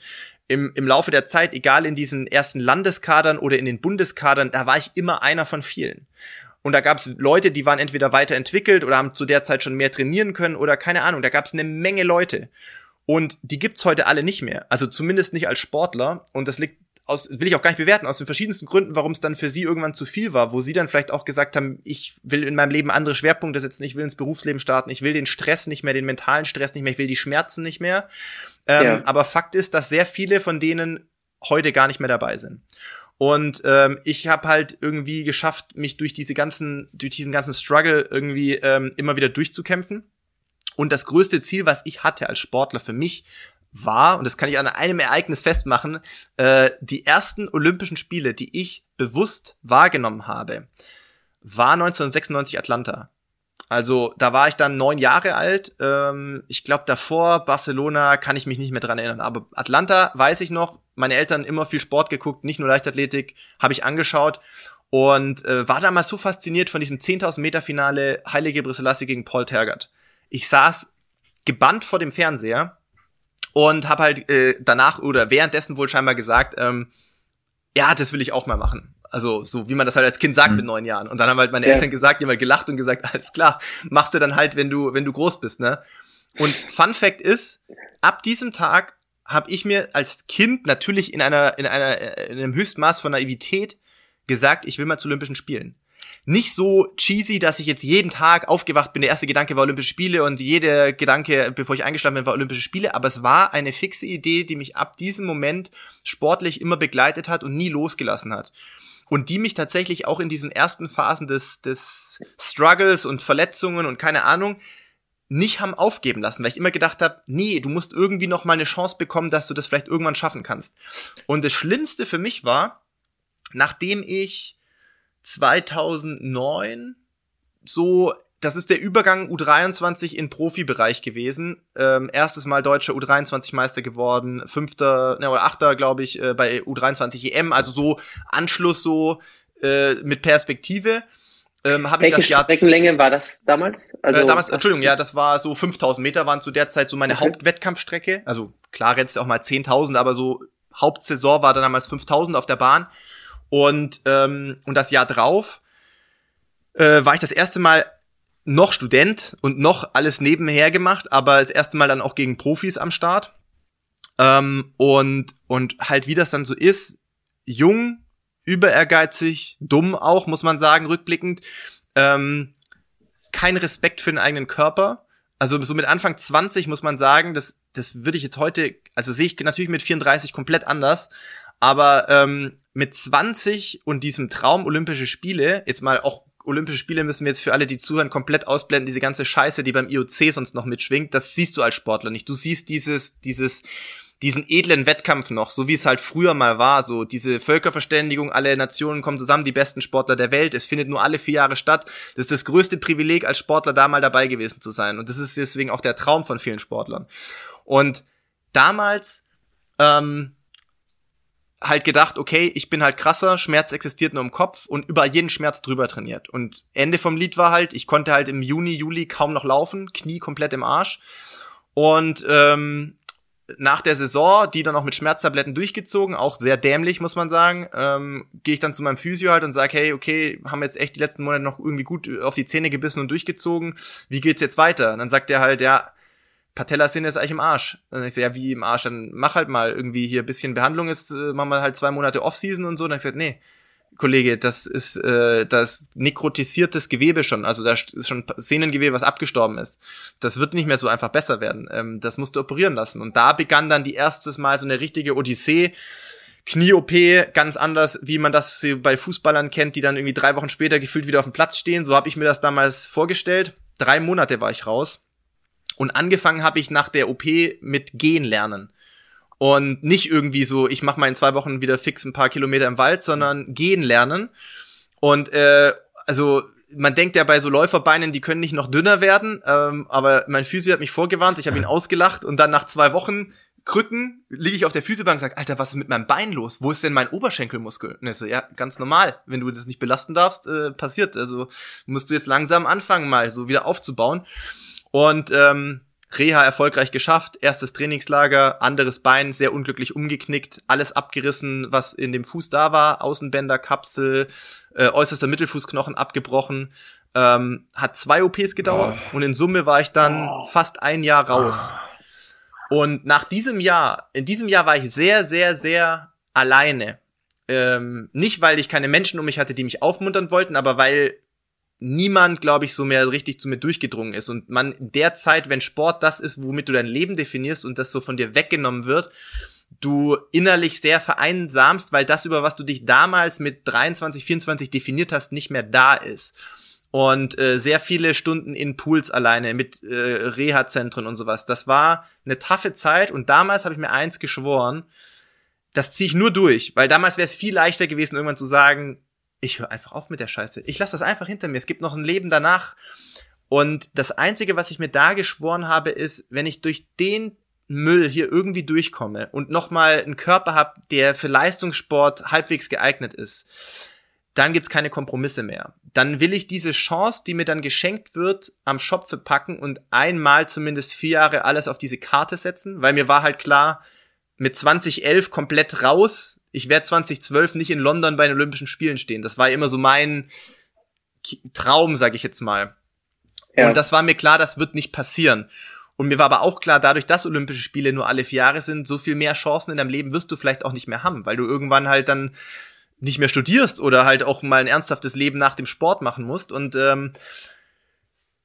[SPEAKER 3] Im, Im Laufe der Zeit, egal in diesen ersten Landeskadern oder in den Bundeskadern, da war ich immer einer von vielen. Und da gab es Leute, die waren entweder weiterentwickelt oder haben zu der Zeit schon mehr trainieren können oder keine Ahnung. Da gab es eine Menge Leute. Und die gibt's heute alle nicht mehr. Also zumindest nicht als Sportler. Und das liegt aus, will ich auch gar nicht bewerten, aus den verschiedensten Gründen, warum es dann für sie irgendwann zu viel war, wo sie dann vielleicht auch gesagt haben, ich will in meinem Leben andere Schwerpunkte setzen, ich will ins Berufsleben starten, ich will den Stress nicht mehr, den mentalen Stress nicht mehr, ich will die Schmerzen nicht mehr. Ähm, ja. Aber Fakt ist, dass sehr viele von denen heute gar nicht mehr dabei sind. Und ähm, ich habe halt irgendwie geschafft, mich durch diese ganzen, durch diesen ganzen Struggle irgendwie ähm, immer wieder durchzukämpfen. Und das größte Ziel, was ich hatte als Sportler für mich, war, und das kann ich an einem Ereignis festmachen, äh, die ersten Olympischen Spiele, die ich bewusst wahrgenommen habe, war 1996 Atlanta. Also da war ich dann neun Jahre alt. Ähm, ich glaube davor Barcelona kann ich mich nicht mehr dran erinnern, aber Atlanta weiß ich noch. Meine Eltern immer viel Sport geguckt, nicht nur Leichtathletik, habe ich angeschaut und äh, war damals so fasziniert von diesem 10.000 Meter Finale Heilige Brisselassie gegen Paul Tergert. Ich saß gebannt vor dem Fernseher und habe halt äh, danach oder währenddessen wohl scheinbar gesagt, ähm, ja, das will ich auch mal machen. Also so wie man das halt als Kind sagt mhm. mit neun Jahren. Und dann haben halt meine ja. Eltern gesagt, haben halt gelacht und gesagt, alles klar, machst du dann halt, wenn du, wenn du groß bist, ne? Und Fun Fact ist, ab diesem Tag habe ich mir als Kind natürlich in einer, in einer, in einem Höchstmaß von Naivität gesagt, ich will mal zu Olympischen Spielen nicht so cheesy, dass ich jetzt jeden Tag aufgewacht bin. Der erste Gedanke war Olympische Spiele und jeder Gedanke, bevor ich eingeschlafen bin, war Olympische Spiele. Aber es war eine fixe Idee, die mich ab diesem Moment sportlich immer begleitet hat und nie losgelassen hat. Und die mich tatsächlich auch in diesen ersten Phasen des, des Struggles und Verletzungen und keine Ahnung nicht haben aufgeben lassen, weil ich immer gedacht habe, nee, du musst irgendwie noch mal eine Chance bekommen, dass du das vielleicht irgendwann schaffen kannst. Und das Schlimmste für mich war, nachdem ich 2009 so das ist der Übergang U23 in Profibereich gewesen. Ähm, erstes Mal deutscher U23-Meister geworden, fünfter ne, oder achter, glaube ich, äh, bei U23 EM. Also so Anschluss so äh, mit Perspektive.
[SPEAKER 4] Ähm, hab Welche ich das Jahr, Streckenlänge war das damals?
[SPEAKER 3] Also, äh, damals, Entschuldigung, ja, das war so 5000 Meter waren zu der Zeit so meine okay. Hauptwettkampfstrecke. Also klar rennst auch mal 10.000, aber so Hauptsaison war dann damals 5000 auf der Bahn. Und, ähm, und das Jahr drauf äh, war ich das erste Mal noch Student und noch alles nebenher gemacht, aber das erste Mal dann auch gegen Profis am Start. Ähm, und, und halt, wie das dann so ist, jung, über ehrgeizig, dumm auch, muss man sagen, rückblickend. Ähm, kein Respekt für den eigenen Körper. Also so mit Anfang 20 muss man sagen, das, das würde ich jetzt heute, also sehe ich natürlich mit 34 komplett anders, aber ähm, mit 20 und diesem Traum Olympische Spiele, jetzt mal auch Olympische Spiele müssen wir jetzt für alle, die zuhören, komplett ausblenden, diese ganze Scheiße, die beim IOC sonst noch mitschwingt, das siehst du als Sportler nicht. Du siehst dieses, dieses, diesen edlen Wettkampf noch, so wie es halt früher mal war, so diese Völkerverständigung, alle Nationen kommen zusammen, die besten Sportler der Welt, es findet nur alle vier Jahre statt. Das ist das größte Privileg, als Sportler da mal dabei gewesen zu sein. Und das ist deswegen auch der Traum von vielen Sportlern. Und damals ähm, halt gedacht, okay, ich bin halt krasser, Schmerz existiert nur im Kopf und über jeden Schmerz drüber trainiert. Und Ende vom Lied war halt, ich konnte halt im Juni, Juli kaum noch laufen, Knie komplett im Arsch. Und ähm, nach der Saison, die dann auch mit Schmerztabletten durchgezogen, auch sehr dämlich, muss man sagen, ähm, gehe ich dann zu meinem Physio halt und sage, hey, okay, haben jetzt echt die letzten Monate noch irgendwie gut auf die Zähne gebissen und durchgezogen, wie geht's jetzt weiter? Und dann sagt er halt, ja, Patellasehne ist eigentlich im Arsch. Und ich so, ja, wie im Arsch? Dann mach halt mal irgendwie hier bisschen Behandlung ist, äh, machen wir halt zwei Monate Offseason und so. Und dann ich gesagt, nee, Kollege, das ist äh, das nekrotisiertes Gewebe schon, also da ist schon Sehnengewebe, was abgestorben ist. Das wird nicht mehr so einfach besser werden. Ähm, das musst du operieren lassen. Und da begann dann die erstes Mal so eine richtige Odyssee. Knie-OP, ganz anders, wie man das bei Fußballern kennt, die dann irgendwie drei Wochen später gefühlt wieder auf dem Platz stehen. So habe ich mir das damals vorgestellt. Drei Monate war ich raus. Und angefangen habe ich nach der OP mit Gehen lernen. Und nicht irgendwie so, ich mache mal in zwei Wochen wieder fix ein paar Kilometer im Wald, sondern gehen lernen. Und äh, also man denkt ja bei so Läuferbeinen, die können nicht noch dünner werden, ähm, aber mein Physio hat mich vorgewarnt, ich habe ihn ausgelacht und dann nach zwei Wochen Krücken liege ich auf der Physiobank und sage, Alter, was ist mit meinem Bein los? Wo ist denn mein Oberschenkelmuskel? Und so, ja, ganz normal. Wenn du das nicht belasten darfst, äh, passiert. Also musst du jetzt langsam anfangen, mal so wieder aufzubauen. Und ähm, Reha erfolgreich geschafft, erstes Trainingslager, anderes Bein sehr unglücklich umgeknickt, alles abgerissen, was in dem Fuß da war, Außenbänder, Kapsel, äh, äußerster Mittelfußknochen abgebrochen. Ähm, hat zwei OPs gedauert oh. und in Summe war ich dann oh. fast ein Jahr raus. Oh. Und nach diesem Jahr, in diesem Jahr war ich sehr, sehr, sehr alleine. Ähm, nicht, weil ich keine Menschen um mich hatte, die mich aufmuntern wollten, aber weil niemand, glaube ich, so mehr richtig zu mir durchgedrungen ist. Und man in der Zeit, wenn Sport das ist, womit du dein Leben definierst und das so von dir weggenommen wird, du innerlich sehr vereinsamst, weil das, über was du dich damals mit 23, 24 definiert hast, nicht mehr da ist und äh, sehr viele Stunden in Pools alleine mit äh, Reha-Zentren und sowas. Das war eine taffe Zeit und damals habe ich mir eins geschworen, das ziehe ich nur durch, weil damals wäre es viel leichter gewesen, irgendwann zu sagen, ich höre einfach auf mit der Scheiße. Ich lasse das einfach hinter mir. Es gibt noch ein Leben danach. Und das Einzige, was ich mir da geschworen habe, ist, wenn ich durch den Müll hier irgendwie durchkomme und nochmal einen Körper habe, der für Leistungssport halbwegs geeignet ist, dann gibt's keine Kompromisse mehr. Dann will ich diese Chance, die mir dann geschenkt wird, am Schopfe packen und einmal zumindest vier Jahre alles auf diese Karte setzen, weil mir war halt klar, mit 2011 komplett raus. Ich werde 2012 nicht in London bei den Olympischen Spielen stehen. Das war immer so mein Traum, sage ich jetzt mal. Ja. Und das war mir klar, das wird nicht passieren. Und mir war aber auch klar, dadurch, dass Olympische Spiele nur alle vier Jahre sind, so viel mehr Chancen in deinem Leben wirst du vielleicht auch nicht mehr haben, weil du irgendwann halt dann nicht mehr studierst oder halt auch mal ein ernsthaftes Leben nach dem Sport machen musst. Und ähm,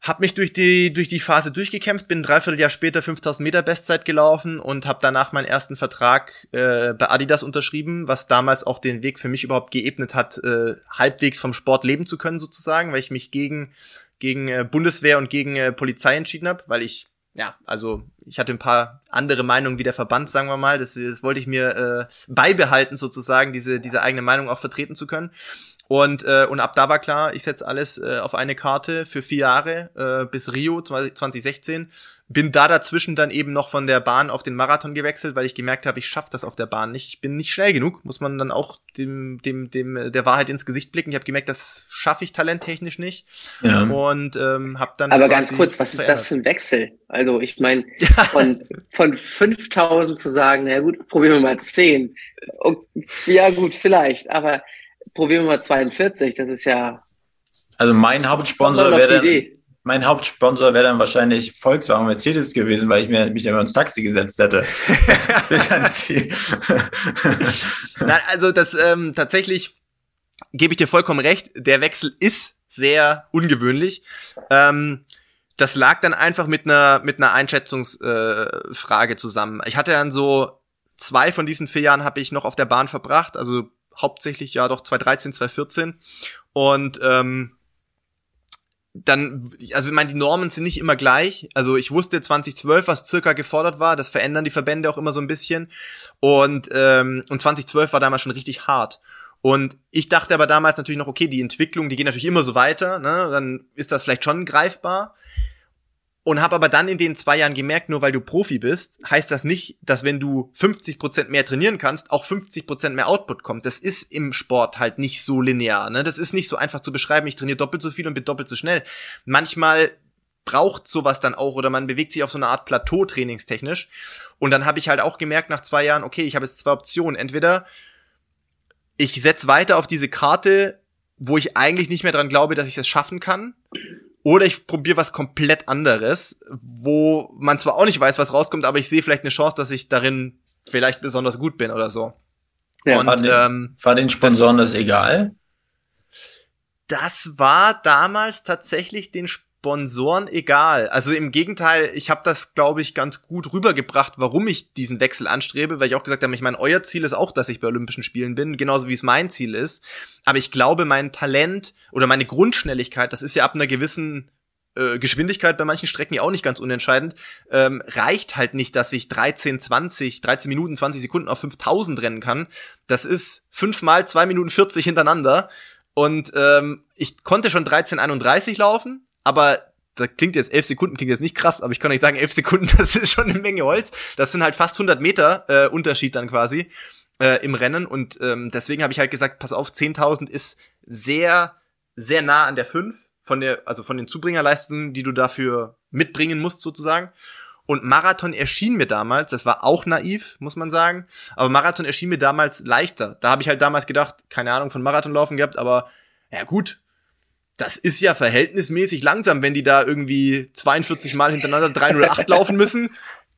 [SPEAKER 3] hab mich durch die durch die Phase durchgekämpft, bin ein Dreivierteljahr später 5000 Meter Bestzeit gelaufen und habe danach meinen ersten Vertrag äh, bei Adidas unterschrieben, was damals auch den Weg für mich überhaupt geebnet hat, äh, halbwegs vom Sport leben zu können sozusagen, weil ich mich gegen gegen äh, Bundeswehr und gegen äh, Polizei entschieden habe, weil ich ja, also ich hatte ein paar andere Meinungen wie der Verband, sagen wir mal. Das, das wollte ich mir äh, beibehalten, sozusagen, diese, diese eigene Meinung auch vertreten zu können. Und, äh, und ab da war klar, ich setze alles äh, auf eine Karte für vier Jahre äh, bis Rio 2016. Bin da dazwischen dann eben noch von der Bahn auf den Marathon gewechselt, weil ich gemerkt habe, ich schaffe das auf der Bahn nicht. Ich bin nicht schnell genug, muss man dann auch dem, dem, dem der Wahrheit ins Gesicht blicken. Ich habe gemerkt, das schaffe ich talenttechnisch nicht. Ja. Und ähm, habe dann.
[SPEAKER 4] Aber ganz kurz, was verändert. ist das für ein Wechsel? Also ich meine, von, von 5000 zu sagen, na gut, probieren wir mal 10. ja gut, vielleicht, aber probieren wir mal 42, das ist ja.
[SPEAKER 1] Also mein Hauptsponsor wäre dann, mein Hauptsponsor wäre dann wahrscheinlich Volkswagen und Mercedes gewesen, weil ich mir, mich immer ins Taxi gesetzt hätte.
[SPEAKER 3] Nein, also das ähm, tatsächlich gebe ich dir vollkommen recht, der Wechsel ist sehr ungewöhnlich. Ähm, das lag dann einfach mit einer mit einer Einschätzungsfrage äh, zusammen. Ich hatte dann so zwei von diesen vier Jahren habe ich noch auf der Bahn verbracht, also hauptsächlich ja doch 2013, 2014 und ähm, dann, also ich meine, die Normen sind nicht immer gleich. Also ich wusste 2012, was circa gefordert war. Das verändern die Verbände auch immer so ein bisschen. Und, ähm, und 2012 war damals schon richtig hart. Und ich dachte aber damals natürlich noch, okay, die Entwicklung, die geht natürlich immer so weiter. Ne? Dann ist das vielleicht schon greifbar und habe aber dann in den zwei Jahren gemerkt, nur weil du Profi bist, heißt das nicht, dass wenn du 50% mehr trainieren kannst, auch 50% mehr Output kommt. Das ist im Sport halt nicht so linear. Ne? Das ist nicht so einfach zu beschreiben, ich trainiere doppelt so viel und bin doppelt so schnell. Manchmal braucht sowas dann auch oder man bewegt sich auf so eine Art Plateau trainingstechnisch. Und dann habe ich halt auch gemerkt nach zwei Jahren, okay, ich habe jetzt zwei Optionen. Entweder ich setz weiter auf diese Karte, wo ich eigentlich nicht mehr dran glaube, dass ich das schaffen kann oder ich probiere was komplett anderes, wo man zwar auch nicht weiß, was rauskommt, aber ich sehe vielleicht eine Chance, dass ich darin vielleicht besonders gut bin oder so.
[SPEAKER 1] Ja, und, war, den, ähm, war den Sponsoren das, das egal?
[SPEAKER 3] Das war damals tatsächlich den Sponsoren egal. Also im Gegenteil, ich habe das, glaube ich, ganz gut rübergebracht, warum ich diesen Wechsel anstrebe, weil ich auch gesagt habe, ich meine, euer Ziel ist auch, dass ich bei Olympischen Spielen bin, genauso wie es mein Ziel ist. Aber ich glaube, mein Talent oder meine Grundschnelligkeit, das ist ja ab einer gewissen äh, Geschwindigkeit bei manchen Strecken ja auch nicht ganz unentscheidend, ähm, reicht halt nicht, dass ich 13, 20, 13 Minuten, 20 Sekunden auf 5000 rennen kann. Das ist fünfmal zwei Minuten 40 hintereinander. Und ähm, ich konnte schon 13,31 laufen, aber da klingt jetzt elf Sekunden, klingt jetzt nicht krass, aber ich kann euch sagen, elf Sekunden, das ist schon eine Menge Holz. Das sind halt fast 100 Meter äh, Unterschied dann quasi äh, im Rennen. Und ähm, deswegen habe ich halt gesagt, pass auf, 10.000 ist sehr, sehr nah an der 5 von der, also von den Zubringerleistungen, die du dafür mitbringen musst sozusagen. Und Marathon erschien mir damals, das war auch naiv, muss man sagen, aber Marathon erschien mir damals leichter. Da habe ich halt damals gedacht, keine Ahnung von Marathonlaufen gehabt, aber ja gut, das ist ja verhältnismäßig langsam, wenn die da irgendwie 42 Mal hintereinander 308 laufen müssen.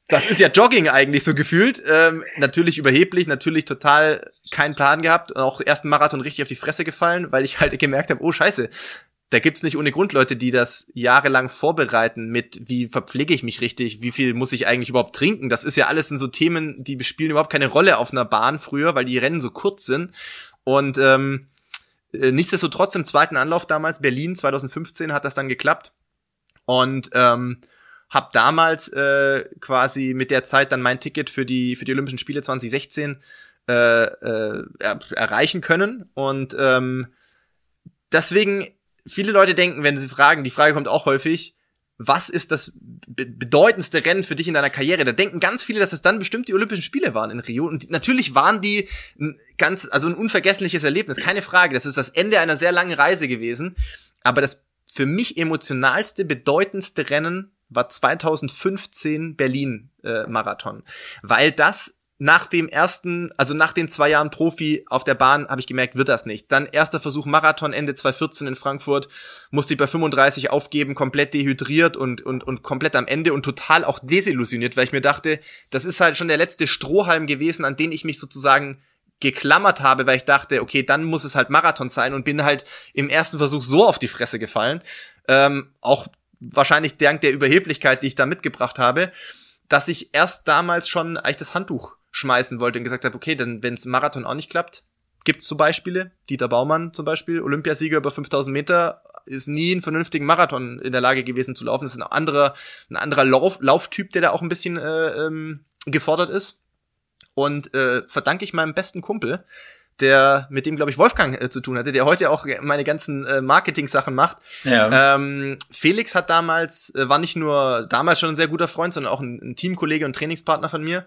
[SPEAKER 3] Das ist ja Jogging eigentlich so gefühlt. Ähm, natürlich überheblich, natürlich total keinen Plan gehabt. Auch ersten Marathon richtig auf die Fresse gefallen, weil ich halt gemerkt habe, oh scheiße, da gibt's nicht ohne Grund Leute, die das jahrelang vorbereiten mit, wie verpflege ich mich richtig, wie viel muss ich eigentlich überhaupt trinken. Das ist ja alles in so Themen, die spielen überhaupt keine Rolle auf einer Bahn früher, weil die Rennen so kurz sind. Und ähm, äh, nichtsdestotrotz im zweiten Anlauf damals, Berlin 2015, hat das dann geklappt. Und ähm, habe damals äh, quasi mit der Zeit dann mein Ticket für die, für die Olympischen Spiele 2016 äh, äh, erreichen können. Und ähm, deswegen viele Leute denken, wenn sie fragen, die Frage kommt auch häufig, was ist das bedeutendste Rennen für dich in deiner Karriere? Da denken ganz viele, dass es dann bestimmt die Olympischen Spiele waren in Rio. Und natürlich waren die ganz, also ein unvergessliches Erlebnis, keine Frage. Das ist das Ende einer sehr langen Reise gewesen. Aber das für mich emotionalste, bedeutendste Rennen war 2015 Berlin äh, Marathon, weil das nach dem ersten, also nach den zwei Jahren Profi auf der Bahn, habe ich gemerkt, wird das nichts. Dann erster Versuch Marathon Ende 2014 in Frankfurt, musste ich bei 35 aufgeben, komplett dehydriert und, und, und komplett am Ende und total auch desillusioniert, weil ich mir dachte, das ist halt schon der letzte Strohhalm gewesen, an den ich mich sozusagen geklammert habe, weil ich dachte, okay, dann muss es halt Marathon sein und bin halt im ersten Versuch so auf die Fresse gefallen. Ähm, auch wahrscheinlich dank der Überheblichkeit, die ich da mitgebracht habe, dass ich erst damals schon eigentlich das Handtuch schmeißen wollte und gesagt habe, okay, dann wenn es Marathon auch nicht klappt, gibt es so Beispiele. Dieter Baumann zum Beispiel, Olympiasieger über 5000 Meter, ist nie einen vernünftigen Marathon in der Lage gewesen zu laufen. Das ist ein anderer, ein anderer Lauf, Lauftyp, der da auch ein bisschen äh, ähm, gefordert ist. Und äh, verdanke ich meinem besten Kumpel, der mit dem glaube ich Wolfgang äh, zu tun hatte, der heute auch meine ganzen äh, Marketing-Sachen macht. Ja. Ähm, Felix hat damals äh, war nicht nur damals schon ein sehr guter Freund, sondern auch ein, ein Teamkollege und Trainingspartner von mir.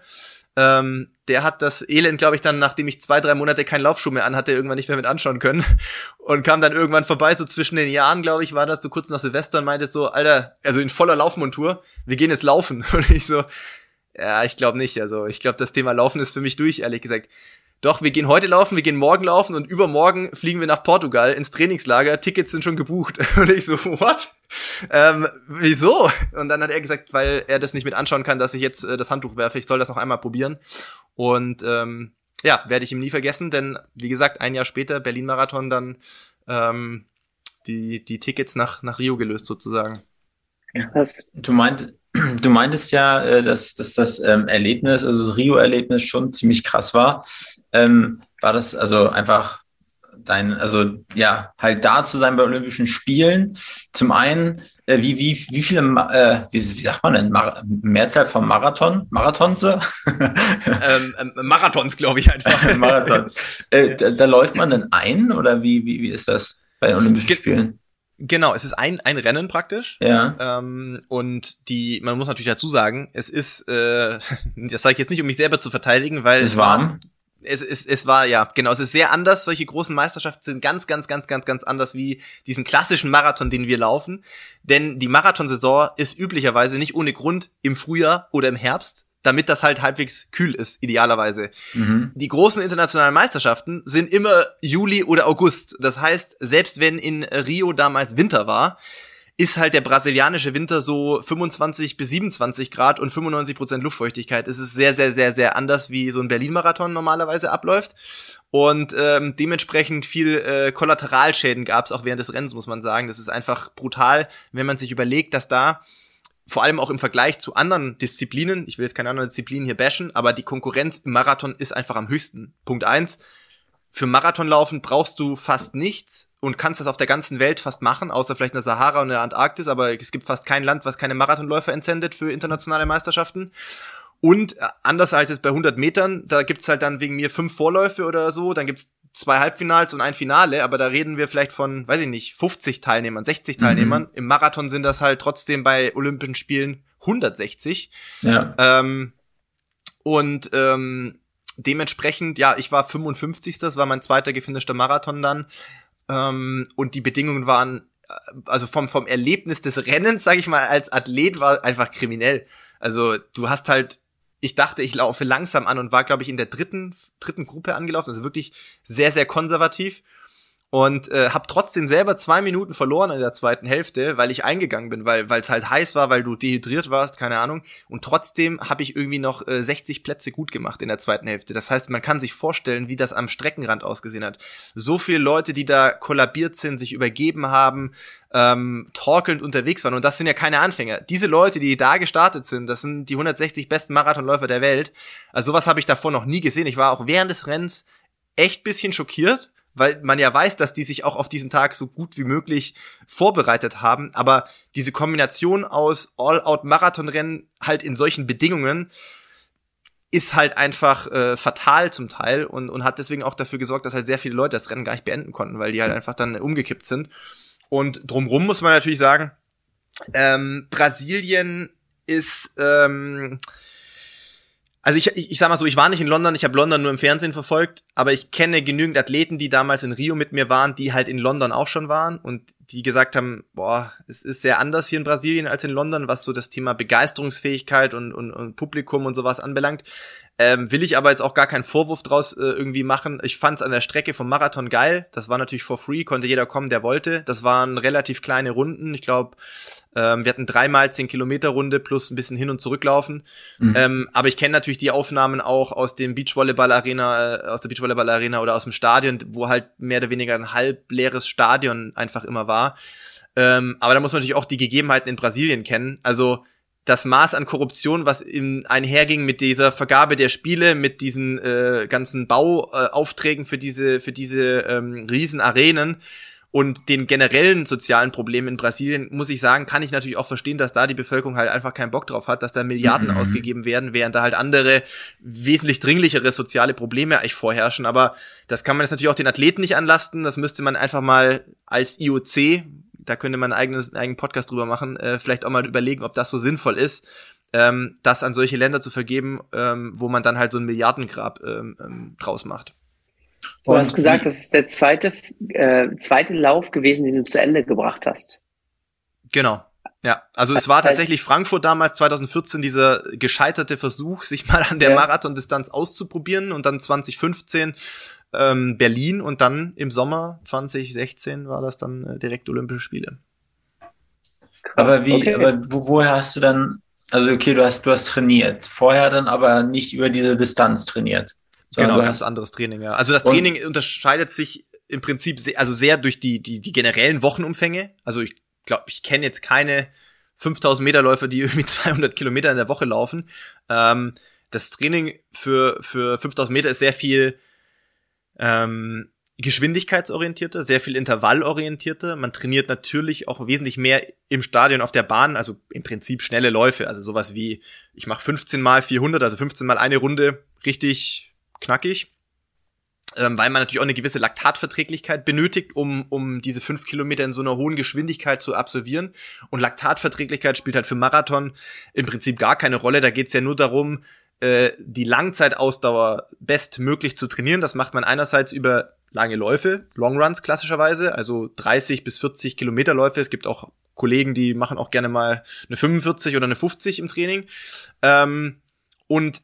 [SPEAKER 3] Ähm, der hat das Elend, glaube ich, dann, nachdem ich zwei, drei Monate keinen Laufschuh mehr anhatte, irgendwann nicht mehr mit anschauen können. Und kam dann irgendwann vorbei, so zwischen den Jahren, glaube ich, war das so kurz nach Silvester und meinte so, Alter, also in voller Laufmontur, wir gehen jetzt laufen. Und ich so, ja, ich glaube nicht. Also ich glaube, das Thema Laufen ist für mich durch, ehrlich gesagt doch, wir gehen heute laufen, wir gehen morgen laufen und übermorgen fliegen wir nach Portugal ins Trainingslager. Tickets sind schon gebucht. Und ich so, what? Ähm, wieso? Und dann hat er gesagt, weil er das nicht mit anschauen kann, dass ich jetzt äh, das Handtuch werfe. Ich soll das noch einmal probieren. Und ähm, ja, werde ich ihm nie vergessen, denn wie gesagt, ein Jahr später, Berlin-Marathon, dann ähm, die, die Tickets nach, nach Rio gelöst sozusagen.
[SPEAKER 1] Krass. Du meint, du meintest ja, äh, dass, dass das ähm, Erlebnis, also das Rio-Erlebnis schon ziemlich krass war. Ähm, war das also einfach dein, also ja, halt da zu sein bei Olympischen Spielen. Zum einen, äh, wie, wie, wie viele, äh, wie, wie sagt man denn, Mar Mehrzahl vom Marathon? Marathons?
[SPEAKER 3] ähm, ähm, Marathons, glaube ich einfach.
[SPEAKER 1] Marathon. Äh, da, da, läuft man denn ein oder wie, wie, wie ist das bei den Olympischen Ge Spielen?
[SPEAKER 3] Genau, es ist ein, ein Rennen praktisch.
[SPEAKER 1] Ja.
[SPEAKER 3] Ähm, und die, man muss natürlich dazu sagen, es ist, äh, das sage ich jetzt nicht, um mich selber zu verteidigen, weil
[SPEAKER 1] es, es warm.
[SPEAKER 3] Es, es, es war, ja, genau, es ist sehr anders. Solche großen Meisterschaften sind ganz, ganz, ganz, ganz, ganz anders wie diesen klassischen Marathon, den wir laufen. Denn die Marathonsaison ist üblicherweise nicht ohne Grund im Frühjahr oder im Herbst, damit das halt halbwegs kühl ist, idealerweise. Mhm. Die großen internationalen Meisterschaften sind immer Juli oder August. Das heißt, selbst wenn in Rio damals Winter war, ist halt der brasilianische Winter so 25 bis 27 Grad und 95 Prozent Luftfeuchtigkeit. Es ist sehr, sehr, sehr, sehr anders, wie so ein Berlin-Marathon normalerweise abläuft. Und ähm, dementsprechend viel äh, Kollateralschäden gab es auch während des Rennens, muss man sagen. Das ist einfach brutal, wenn man sich überlegt, dass da vor allem auch im Vergleich zu anderen Disziplinen, ich will jetzt keine anderen Disziplinen hier bashen, aber die Konkurrenz im Marathon ist einfach am höchsten. Punkt eins. Für Marathonlaufen brauchst du fast nichts und kannst das auf der ganzen Welt fast machen, außer vielleicht in der Sahara und der Antarktis, aber es gibt fast kein Land, was keine Marathonläufer entsendet für internationale Meisterschaften. Und äh, anders als jetzt bei 100 Metern, da gibt's halt dann wegen mir fünf Vorläufe oder so, dann gibt's zwei Halbfinals und ein Finale, aber da reden wir vielleicht von, weiß ich nicht, 50 Teilnehmern, 60 mhm. Teilnehmern. Im Marathon sind das halt trotzdem bei Olympischen Spielen 160.
[SPEAKER 1] Ja.
[SPEAKER 3] Ähm, und ähm, dementsprechend, ja, ich war 55. Das war mein zweiter gefinischter Marathon dann. Ähm, und die Bedingungen waren, äh, also vom, vom Erlebnis des Rennens, sage ich mal, als Athlet war einfach kriminell. Also du hast halt ich dachte, ich laufe langsam an und war, glaube ich, in der dritten, dritten Gruppe angelaufen. Also wirklich sehr, sehr konservativ und äh, habe trotzdem selber zwei Minuten verloren in der zweiten Hälfte, weil ich eingegangen bin, weil es halt heiß war, weil du dehydriert warst, keine Ahnung. Und trotzdem habe ich irgendwie noch äh, 60 Plätze gut gemacht in der zweiten Hälfte. Das heißt, man kann sich vorstellen, wie das am Streckenrand ausgesehen hat. So viele Leute, die da kollabiert sind, sich übergeben haben, ähm, torkelnd unterwegs waren. Und das sind ja keine Anfänger. Diese Leute, die da gestartet sind, das sind die 160 besten Marathonläufer der Welt. Also sowas habe ich davor noch nie gesehen. Ich war auch während des Rennens echt bisschen schockiert weil man ja weiß, dass die sich auch auf diesen Tag so gut wie möglich vorbereitet haben. Aber diese Kombination aus All-Out-Marathonrennen halt in solchen Bedingungen ist halt einfach äh, fatal zum Teil und, und hat deswegen auch dafür gesorgt, dass halt sehr viele Leute das Rennen gar nicht beenden konnten, weil die halt einfach dann umgekippt sind. Und drumrum muss man natürlich sagen, ähm, Brasilien ist ähm, also ich, ich, ich sag mal so, ich war nicht in London, ich habe London nur im Fernsehen verfolgt, aber ich kenne genügend Athleten, die damals in Rio mit mir waren, die halt in London auch schon waren und die gesagt haben, boah, es ist sehr anders hier in Brasilien als in London, was so das Thema Begeisterungsfähigkeit und, und, und Publikum und sowas anbelangt. Ähm, will ich aber jetzt auch gar keinen Vorwurf draus äh, irgendwie machen. Ich fand es an der Strecke vom Marathon geil. Das war natürlich for free, konnte jeder kommen, der wollte. Das waren relativ kleine Runden. Ich glaube, ähm, wir hatten dreimal zehn Kilometer Runde plus ein bisschen hin und zurücklaufen. Mhm. Ähm, aber ich kenne natürlich die Aufnahmen auch aus dem Beachvolleyball Arena, äh, aus der Beachvolleyball Arena oder aus dem Stadion, wo halt mehr oder weniger ein halb leeres Stadion einfach immer war. Ähm, aber da muss man natürlich auch die Gegebenheiten in Brasilien kennen. Also das Maß an Korruption, was im einherging mit dieser Vergabe der Spiele, mit diesen äh, ganzen Bauaufträgen für diese für diese ähm, riesen Arenen, und den generellen sozialen Problemen in Brasilien, muss ich sagen, kann ich natürlich auch verstehen, dass da die Bevölkerung halt einfach keinen Bock drauf hat, dass da Milliarden mhm. ausgegeben werden, während da halt andere, wesentlich dringlichere soziale Probleme eigentlich vorherrschen. Aber das kann man jetzt natürlich auch den Athleten nicht anlasten. Das müsste man einfach mal als IOC, da könnte man einen eigenen, eigenen Podcast drüber machen, äh, vielleicht auch mal überlegen, ob das so sinnvoll ist, ähm, das an solche Länder zu vergeben, ähm, wo man dann halt so ein Milliardengrab ähm, ähm draus macht.
[SPEAKER 4] Du hast gesagt, das ist der zweite, äh, zweite Lauf gewesen, den du zu Ende gebracht hast.
[SPEAKER 3] Genau. Ja, also es war tatsächlich Frankfurt damals 2014 dieser gescheiterte Versuch, sich mal an der ja. Marathondistanz auszuprobieren und dann 2015 ähm, Berlin und dann im Sommer 2016 war das dann äh, direkt Olympische Spiele.
[SPEAKER 1] Krass, aber wie, okay. aber wo, woher hast du dann, also okay, du hast, du hast trainiert, vorher dann aber nicht über diese Distanz trainiert.
[SPEAKER 3] Genau, ganz anderes Training, ja. Also das Training unterscheidet sich im Prinzip sehr, also sehr durch die, die, die generellen Wochenumfänge. Also ich glaube, ich kenne jetzt keine 5000 Meter Läufer, die irgendwie 200 Kilometer in der Woche laufen. Ähm, das Training für, für 5000 Meter ist sehr viel ähm, geschwindigkeitsorientierter, sehr viel intervallorientierter. Man trainiert natürlich auch wesentlich mehr im Stadion auf der Bahn, also im Prinzip schnelle Läufe, also sowas wie ich mache 15 mal 400, also 15 mal eine Runde richtig knackig, ähm, weil man natürlich auch eine gewisse Laktatverträglichkeit benötigt, um, um diese fünf Kilometer in so einer hohen Geschwindigkeit zu absolvieren. Und Laktatverträglichkeit spielt halt für Marathon im Prinzip gar keine Rolle. Da geht's ja nur darum, äh, die Langzeitausdauer bestmöglich zu trainieren. Das macht man einerseits über lange Läufe, Longruns klassischerweise, also 30 bis 40 Kilometer Läufe. Es gibt auch Kollegen, die machen auch gerne mal eine 45 oder eine 50 im Training. Ähm, und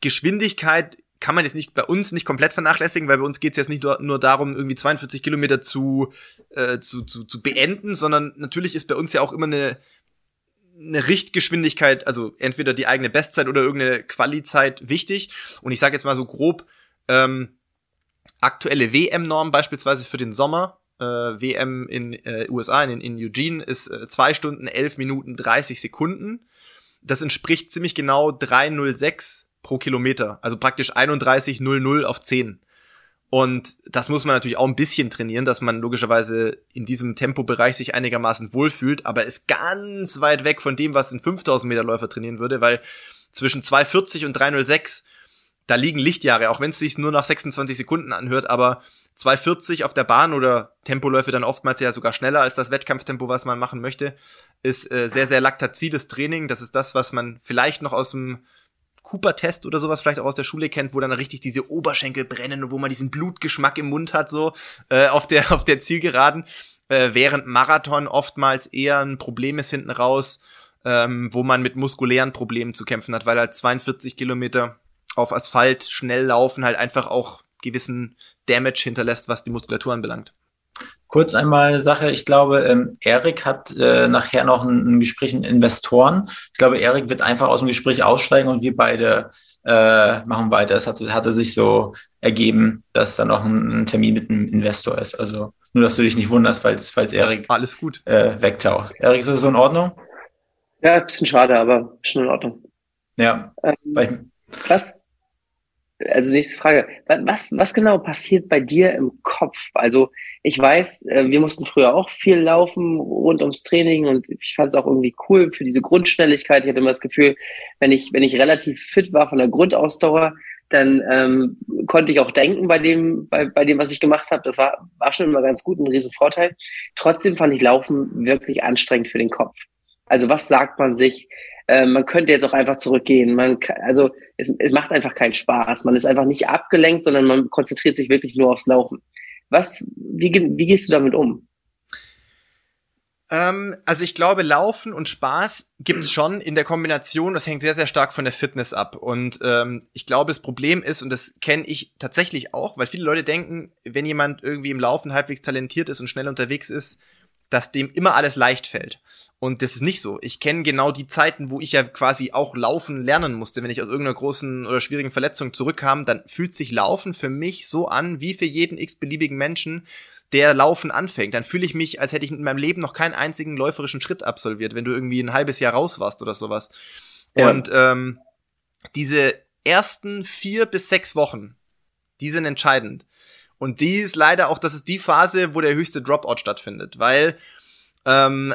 [SPEAKER 3] Geschwindigkeit kann man jetzt nicht bei uns nicht komplett vernachlässigen, weil bei uns geht es jetzt nicht nur, nur, darum, irgendwie 42 Kilometer zu, äh, zu, zu, zu beenden, sondern natürlich ist bei uns ja auch immer eine, eine Richtgeschwindigkeit, also entweder die eigene Bestzeit oder irgendeine Qualizeit wichtig. Und ich sage jetzt mal so grob, ähm, aktuelle WM-Norm beispielsweise für den Sommer, äh, WM in äh, USA, in, in Eugene, ist äh, 2 Stunden, 11 Minuten, 30 Sekunden. Das entspricht ziemlich genau 306 pro Kilometer. Also praktisch 31,00 auf 10. Und das muss man natürlich auch ein bisschen trainieren, dass man logischerweise in diesem Tempobereich sich einigermaßen wohlfühlt, aber ist ganz weit weg von dem, was ein 5000 Meter Läufer trainieren würde, weil zwischen 240 und 306, da liegen Lichtjahre, auch wenn es sich nur nach 26 Sekunden anhört, aber 240 auf der Bahn oder Tempoläufe dann oftmals ja sogar schneller als das Wettkampftempo, was man machen möchte, ist äh, sehr, sehr laktazides Training. Das ist das, was man vielleicht noch aus dem Cooper-Test oder sowas vielleicht auch aus der Schule kennt, wo dann richtig diese Oberschenkel brennen und wo man diesen Blutgeschmack im Mund hat, so äh, auf der auf der Zielgeraden, äh, während Marathon oftmals eher ein Problem ist hinten raus, ähm, wo man mit muskulären Problemen zu kämpfen hat, weil halt 42 Kilometer auf Asphalt schnell laufen halt einfach auch gewissen Damage hinterlässt, was die Muskulatur anbelangt.
[SPEAKER 1] Kurz einmal eine Sache, ich glaube, ähm, Erik hat äh, nachher noch ein, ein, Gespräch mit Investoren. Ich glaube, Erik wird einfach aus dem Gespräch aussteigen und wir beide äh, machen weiter. Es hatte, hatte sich so ergeben, dass da noch ein, ein, Termin mit einem Investor ist. Also nur, dass du dich nicht wunderst, falls, falls Erik
[SPEAKER 3] Alles gut.
[SPEAKER 1] Äh, wegtaucht. Erik, ist das so in Ordnung?
[SPEAKER 4] Ja, ein bisschen schade, aber schon in Ordnung.
[SPEAKER 1] Ja.
[SPEAKER 4] Ähm, was, also nächste Frage. Was, was genau passiert bei dir im Kopf? Also ich weiß, äh, wir mussten früher auch viel laufen rund ums Training und ich fand es auch irgendwie cool für diese Grundschnelligkeit. Ich hatte immer das Gefühl, wenn ich, wenn ich relativ fit war von der Grundausdauer, dann ähm, konnte ich auch denken bei dem, bei, bei dem, was ich gemacht habe. Das war, war schon immer ganz gut, ein riesen Vorteil. Trotzdem fand ich Laufen wirklich anstrengend für den Kopf. Also was sagt man sich? Äh, man könnte jetzt auch einfach zurückgehen. Man, also es, es macht einfach keinen Spaß. Man ist einfach nicht abgelenkt, sondern man konzentriert sich wirklich nur aufs Laufen. Was, wie, wie gehst du damit um?
[SPEAKER 3] Ähm, also ich glaube, Laufen und Spaß gibt es schon in der Kombination. Das hängt sehr, sehr stark von der Fitness ab. Und ähm, ich glaube, das Problem ist, und das kenne ich tatsächlich auch, weil viele Leute denken, wenn jemand irgendwie im Laufen halbwegs talentiert ist und schnell unterwegs ist, dass dem immer alles leicht fällt. Und das ist nicht so. Ich kenne genau die Zeiten, wo ich ja quasi auch laufen lernen musste. Wenn ich aus irgendeiner großen oder schwierigen Verletzung zurückkam, dann fühlt sich Laufen für mich so an, wie für jeden x-beliebigen Menschen, der Laufen anfängt. Dann fühle ich mich, als hätte ich in meinem Leben noch keinen einzigen läuferischen Schritt absolviert, wenn du irgendwie ein halbes Jahr raus warst oder sowas. Ja. Und ähm, diese ersten vier bis sechs Wochen, die sind entscheidend. Und die ist leider auch, das ist die Phase, wo der höchste Dropout stattfindet, weil ähm,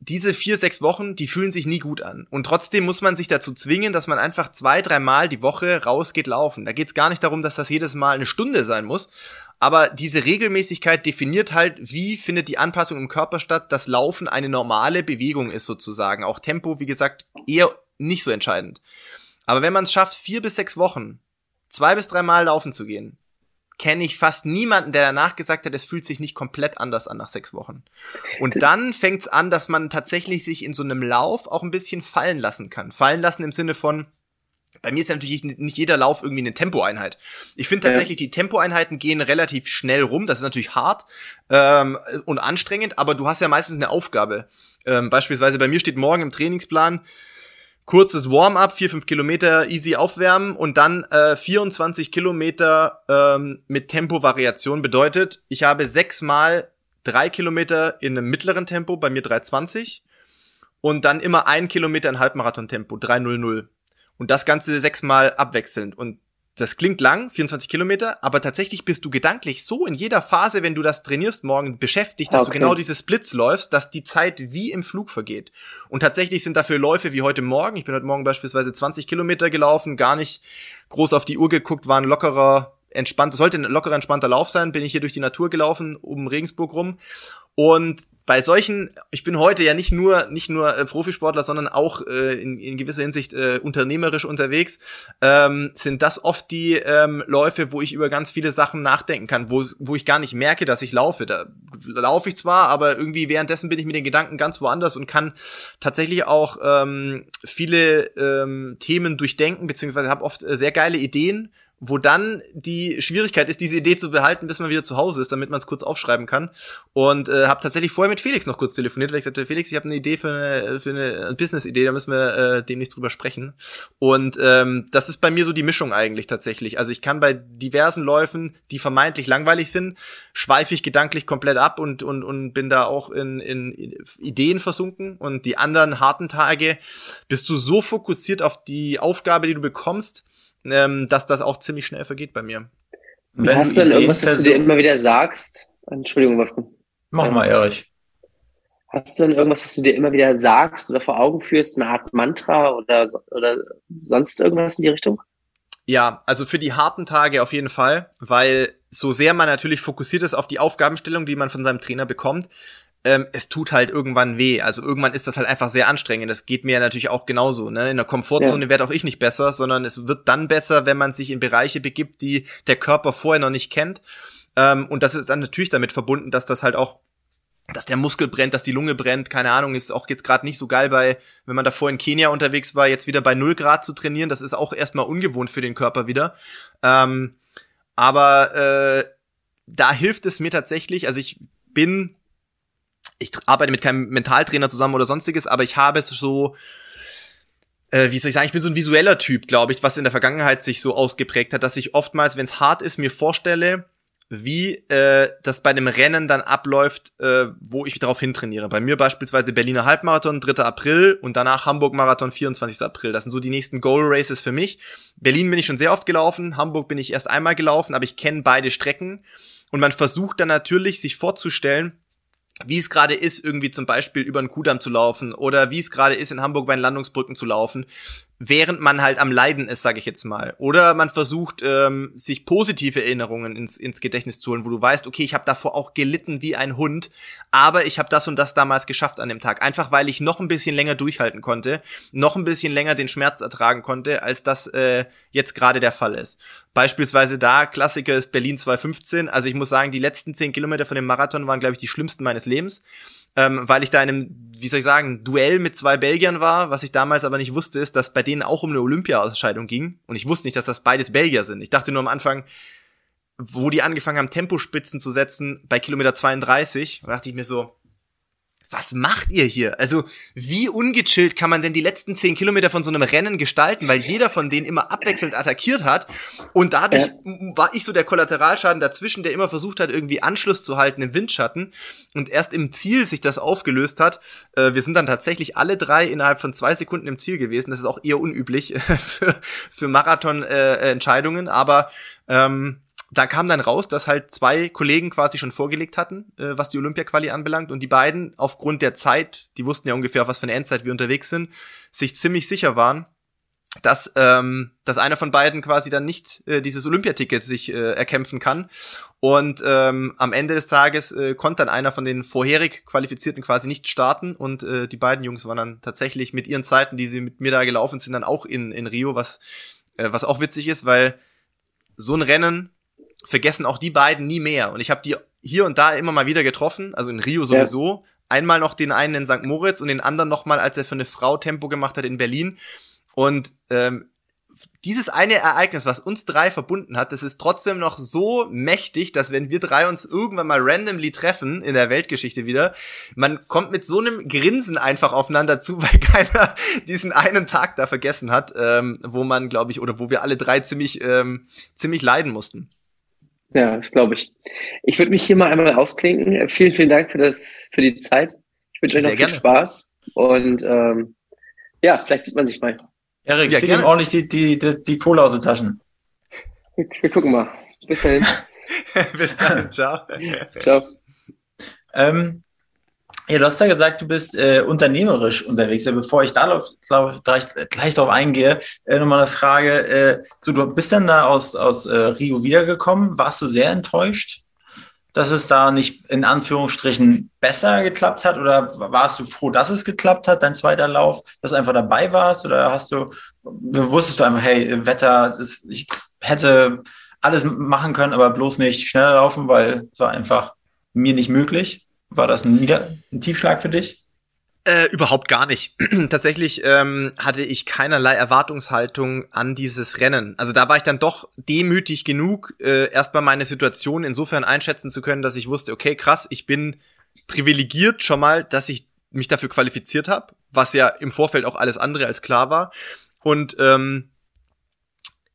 [SPEAKER 3] diese vier, sechs Wochen, die fühlen sich nie gut an. Und trotzdem muss man sich dazu zwingen, dass man einfach zwei, dreimal die Woche rausgeht laufen. Da geht's gar nicht darum, dass das jedes Mal eine Stunde sein muss. Aber diese Regelmäßigkeit definiert halt, wie findet die Anpassung im Körper statt, dass Laufen eine normale Bewegung ist sozusagen. Auch Tempo, wie gesagt, eher nicht so entscheidend. Aber wenn man es schafft, vier bis sechs Wochen, zwei bis dreimal laufen zu gehen, kenne ich fast niemanden, der danach gesagt hat, es fühlt sich nicht komplett anders an nach sechs Wochen. Und dann fängt es an, dass man tatsächlich sich in so einem Lauf auch ein bisschen fallen lassen kann. Fallen lassen im Sinne von, bei mir ist natürlich nicht jeder Lauf irgendwie eine Tempoeinheit. Ich finde tatsächlich, ja. die Tempoeinheiten gehen relativ schnell rum. Das ist natürlich hart ähm, und anstrengend, aber du hast ja meistens eine Aufgabe. Ähm, beispielsweise bei mir steht morgen im Trainingsplan, kurzes Warm-up, vier fünf Kilometer easy aufwärmen und dann äh, 24 Kilometer ähm, mit Tempovariation bedeutet, ich habe sechsmal drei Kilometer in einem mittleren Tempo, bei mir 320 und dann immer ein Kilometer in Halbmarathon-Tempo, 300. Und das Ganze sechsmal abwechselnd. Und das klingt lang, 24 Kilometer, aber tatsächlich bist du gedanklich so in jeder Phase, wenn du das trainierst morgen, beschäftigt, dass okay. du genau diese Splits läufst, dass die Zeit wie im Flug vergeht. Und tatsächlich sind dafür Läufe wie heute Morgen. Ich bin heute Morgen beispielsweise 20 Kilometer gelaufen, gar nicht groß auf die Uhr geguckt, war ein lockerer, entspannt, sollte ein lockerer, entspannter Lauf sein, bin ich hier durch die Natur gelaufen, um Regensburg rum. Und bei solchen, ich bin heute ja nicht nur nicht nur äh, Profisportler, sondern auch äh, in, in gewisser Hinsicht äh, unternehmerisch unterwegs, ähm, sind das oft die ähm, Läufe, wo ich über ganz viele Sachen nachdenken kann, wo wo ich gar nicht merke, dass ich laufe. Da laufe ich zwar, aber irgendwie währenddessen bin ich mit den Gedanken ganz woanders und kann tatsächlich auch ähm, viele ähm, Themen durchdenken, beziehungsweise habe oft äh, sehr geile Ideen wo dann die Schwierigkeit ist, diese Idee zu behalten, bis man wieder zu Hause ist, damit man es kurz aufschreiben kann. Und äh, habe tatsächlich vorher mit Felix noch kurz telefoniert, weil ich sagte, Felix, ich habe eine Idee für eine, für eine Business-Idee, da müssen wir äh, demnächst drüber sprechen. Und ähm, das ist bei mir so die Mischung eigentlich tatsächlich. Also ich kann bei diversen Läufen, die vermeintlich langweilig sind, schweife ich gedanklich komplett ab und, und, und bin da auch in, in Ideen versunken. Und die anderen harten Tage bist du so fokussiert auf die Aufgabe, die du bekommst, ähm, dass das auch ziemlich schnell vergeht bei mir.
[SPEAKER 1] Wenn
[SPEAKER 4] Hast du denn irgendwas, was du dir immer wieder sagst? Entschuldigung, Wolfgang.
[SPEAKER 1] Mach mal, Erich.
[SPEAKER 4] Hast du denn irgendwas, was du dir immer wieder sagst oder vor Augen führst, eine Art Mantra oder, oder sonst irgendwas in die Richtung?
[SPEAKER 3] Ja, also für die harten Tage auf jeden Fall, weil so sehr man natürlich fokussiert ist auf die Aufgabenstellung, die man von seinem Trainer bekommt, ähm, es tut halt irgendwann weh. Also irgendwann ist das halt einfach sehr anstrengend. Das geht mir natürlich auch genauso. Ne? In der Komfortzone werde auch ich nicht besser, sondern es wird dann besser, wenn man sich in Bereiche begibt, die der Körper vorher noch nicht kennt. Ähm, und das ist dann natürlich damit verbunden, dass das halt auch dass der Muskel brennt, dass die Lunge brennt, keine Ahnung, ist auch jetzt gerade nicht so geil bei, wenn man davor in Kenia unterwegs war, jetzt wieder bei 0 Grad zu trainieren, das ist auch erstmal ungewohnt für den Körper wieder. Ähm, aber äh, da hilft es mir tatsächlich, also ich bin, ich arbeite mit keinem Mentaltrainer zusammen oder sonstiges, aber ich habe es so, äh, wie soll ich sagen, ich bin so ein visueller Typ, glaube ich, was in der Vergangenheit sich so ausgeprägt hat, dass ich oftmals, wenn es hart ist, mir vorstelle, wie äh, das bei dem Rennen dann abläuft, äh, wo ich darauf hintrainiere. Bei mir beispielsweise Berliner Halbmarathon, 3. April und danach Hamburg Marathon, 24. April. Das sind so die nächsten Goal Races für mich. Berlin bin ich schon sehr oft gelaufen, Hamburg bin ich erst einmal gelaufen, aber ich kenne beide Strecken. Und man versucht dann natürlich, sich vorzustellen, wie es gerade ist, irgendwie zum Beispiel über den Kudamm zu laufen oder wie es gerade ist, in Hamburg bei den Landungsbrücken zu laufen, während man halt am Leiden ist, sage ich jetzt mal. Oder man versucht, ähm, sich positive Erinnerungen ins, ins Gedächtnis zu holen, wo du weißt, okay, ich habe davor auch gelitten wie ein Hund, aber ich habe das und das damals geschafft an dem Tag. Einfach weil ich noch ein bisschen länger durchhalten konnte, noch ein bisschen länger den Schmerz ertragen konnte, als das äh, jetzt gerade der Fall ist. Beispielsweise da, Klassiker ist Berlin 215. Also ich muss sagen, die letzten zehn Kilometer von dem Marathon waren, glaube ich, die schlimmsten meines Lebens ähm, weil ich da in einem, wie soll ich sagen, Duell mit zwei Belgiern war. Was ich damals aber nicht wusste, ist, dass bei denen auch um eine Olympia-Ausscheidung ging. Und ich wusste nicht, dass das beides Belgier sind. Ich dachte nur am Anfang, wo die angefangen haben, Tempospitzen zu setzen, bei Kilometer 32, da dachte ich mir so, was macht ihr hier? Also, wie ungechillt kann man denn die letzten zehn Kilometer von so einem Rennen gestalten, weil jeder von denen immer abwechselnd attackiert hat und dadurch m- war ich so der Kollateralschaden dazwischen, der immer versucht hat, irgendwie Anschluss zu halten im Windschatten und erst im Ziel sich das aufgelöst hat. Äh, wir sind dann tatsächlich alle drei innerhalb von zwei Sekunden im Ziel gewesen. Das ist auch eher unüblich für, für Marathon-Entscheidungen, aber ähm, da kam dann raus, dass halt zwei Kollegen quasi schon vorgelegt hatten, äh, was die Olympia-Quali anbelangt. Und die beiden, aufgrund der Zeit, die wussten ja ungefähr, auf was für eine Endzeit wir unterwegs sind, sich ziemlich sicher waren, dass, ähm, dass einer von beiden quasi dann nicht äh, dieses Olympiaticket sich äh, erkämpfen kann. Und ähm, am Ende des Tages äh, konnte dann einer von den vorherig Qualifizierten quasi nicht starten. Und äh, die beiden Jungs waren dann tatsächlich mit ihren Zeiten, die sie mit mir da gelaufen sind, dann auch in, in Rio, was, äh, was auch witzig ist, weil so ein Rennen vergessen auch die beiden nie mehr. Und ich habe die hier und da immer mal wieder getroffen, also in Rio sowieso. Einmal noch den einen in St. Moritz und den anderen noch mal, als er für eine Frau Tempo gemacht hat in Berlin. Und ähm, dieses eine Ereignis, was uns drei verbunden hat, das ist trotzdem noch so mächtig, dass wenn wir drei uns irgendwann mal randomly treffen in der Weltgeschichte wieder, man kommt mit so einem Grinsen einfach aufeinander zu, weil keiner diesen einen Tag da vergessen hat, ähm, wo man, glaube ich, oder wo wir alle drei ziemlich, ähm, ziemlich leiden mussten.
[SPEAKER 4] Ja, das glaube ich. Ich würde mich hier mal einmal ausklinken. Vielen, vielen Dank für das, für die Zeit. Ich wünsche euch noch viel
[SPEAKER 3] gerne.
[SPEAKER 4] Spaß und ähm, ja, vielleicht sieht man sich mal.
[SPEAKER 1] Erik,
[SPEAKER 3] Ja,
[SPEAKER 1] zieh ihm ordentlich die, die, die, die Kohle aus den Taschen.
[SPEAKER 4] Wir, wir gucken mal. Bis dahin.
[SPEAKER 3] Bis dann, ciao.
[SPEAKER 4] Ciao.
[SPEAKER 1] Ähm, ja, du hast ja gesagt, du bist äh, unternehmerisch unterwegs. Ja, bevor ich da glaub, gleich, gleich drauf eingehe, äh, nochmal eine Frage. Äh, so, du bist dann da aus, aus äh, Rio wiedergekommen. Warst du sehr enttäuscht, dass es da nicht in Anführungsstrichen besser geklappt hat? Oder warst du froh, dass es geklappt hat, dein zweiter Lauf, dass du einfach dabei warst? Oder hast du, wusstest du einfach, hey, Wetter, das, ich hätte alles machen können, aber bloß nicht schneller laufen, weil es war einfach mir nicht möglich? War das ein, Nieder ein Tiefschlag für dich?
[SPEAKER 3] Äh, überhaupt gar nicht. Tatsächlich ähm, hatte ich keinerlei Erwartungshaltung an dieses Rennen. Also da war ich dann doch demütig genug, äh, erstmal meine Situation insofern einschätzen zu können, dass ich wusste, okay, krass, ich bin privilegiert schon mal, dass ich mich dafür qualifiziert habe, was ja im Vorfeld auch alles andere als klar war. Und ähm,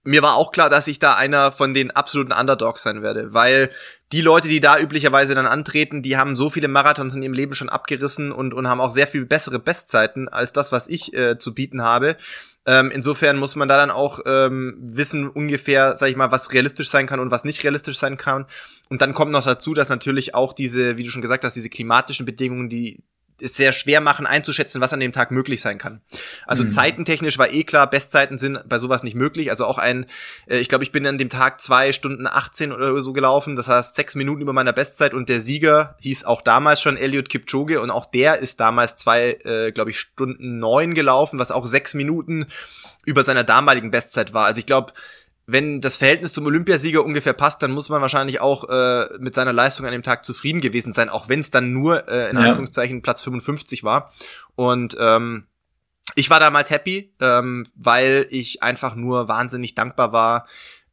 [SPEAKER 3] mir war auch klar, dass ich da einer von den absoluten Underdogs sein werde, weil die Leute, die da üblicherweise dann antreten, die haben so viele Marathons in ihrem Leben schon abgerissen und, und haben auch sehr viel bessere Bestzeiten als das, was ich äh, zu bieten habe. Ähm, insofern muss man da dann auch ähm, wissen ungefähr, sag ich mal, was realistisch sein kann und was nicht realistisch sein kann. Und dann kommt noch dazu, dass natürlich auch diese, wie du schon gesagt hast, diese klimatischen Bedingungen, die es sehr schwer machen einzuschätzen, was an dem Tag möglich sein kann. Also mhm. zeitentechnisch war eh klar, Bestzeiten sind bei sowas nicht möglich. Also auch ein, äh, ich glaube, ich bin an dem Tag zwei Stunden 18 oder so gelaufen, das heißt sechs Minuten über meiner Bestzeit und der Sieger hieß auch damals schon Elliot Kipchoge und auch der ist damals zwei, äh, glaube ich, Stunden neun gelaufen, was auch sechs Minuten über seiner damaligen Bestzeit war. Also ich glaube, wenn das Verhältnis zum Olympiasieger ungefähr passt, dann muss man wahrscheinlich auch äh, mit seiner Leistung an dem Tag zufrieden gewesen sein, auch wenn es dann nur äh, in ja. Anführungszeichen Platz 55 war. Und ähm, ich war damals happy, ähm, weil ich einfach nur wahnsinnig dankbar war,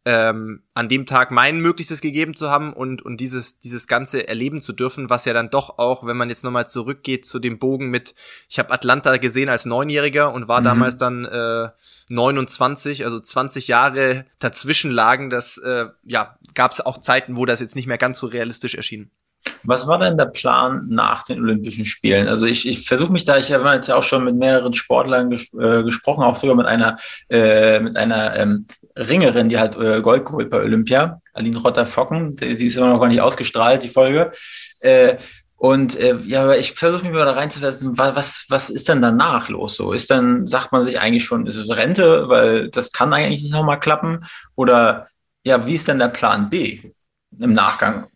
[SPEAKER 3] ähm, an dem Tag mein Möglichstes gegeben zu haben und, und dieses, dieses Ganze erleben zu dürfen, was ja dann doch auch, wenn man jetzt nochmal zurückgeht zu dem Bogen mit, ich habe Atlanta gesehen als Neunjähriger und war mhm. damals dann äh, 29, also 20 Jahre dazwischen lagen, das äh, ja, gab es auch Zeiten, wo das jetzt nicht mehr ganz so realistisch erschien.
[SPEAKER 1] Was war denn der Plan nach den Olympischen Spielen? Also ich, ich versuche mich da, ich habe jetzt ja auch schon mit mehreren Sportlern ges äh, gesprochen, auch sogar mit einer, äh, mit einer ähm, Ringerin, die hat äh, Gold geholt bei Olympia, Aline Rotter-Focken, die, die, ist immer noch gar nicht ausgestrahlt, die Folge. Äh, und äh, ja, aber ich versuche mich mal da reinzusetzen, was, was ist denn danach los so? Ist dann, sagt man sich eigentlich schon, ist es Rente, weil das kann eigentlich nicht nochmal klappen? Oder ja, wie ist denn der Plan B im Nachgang?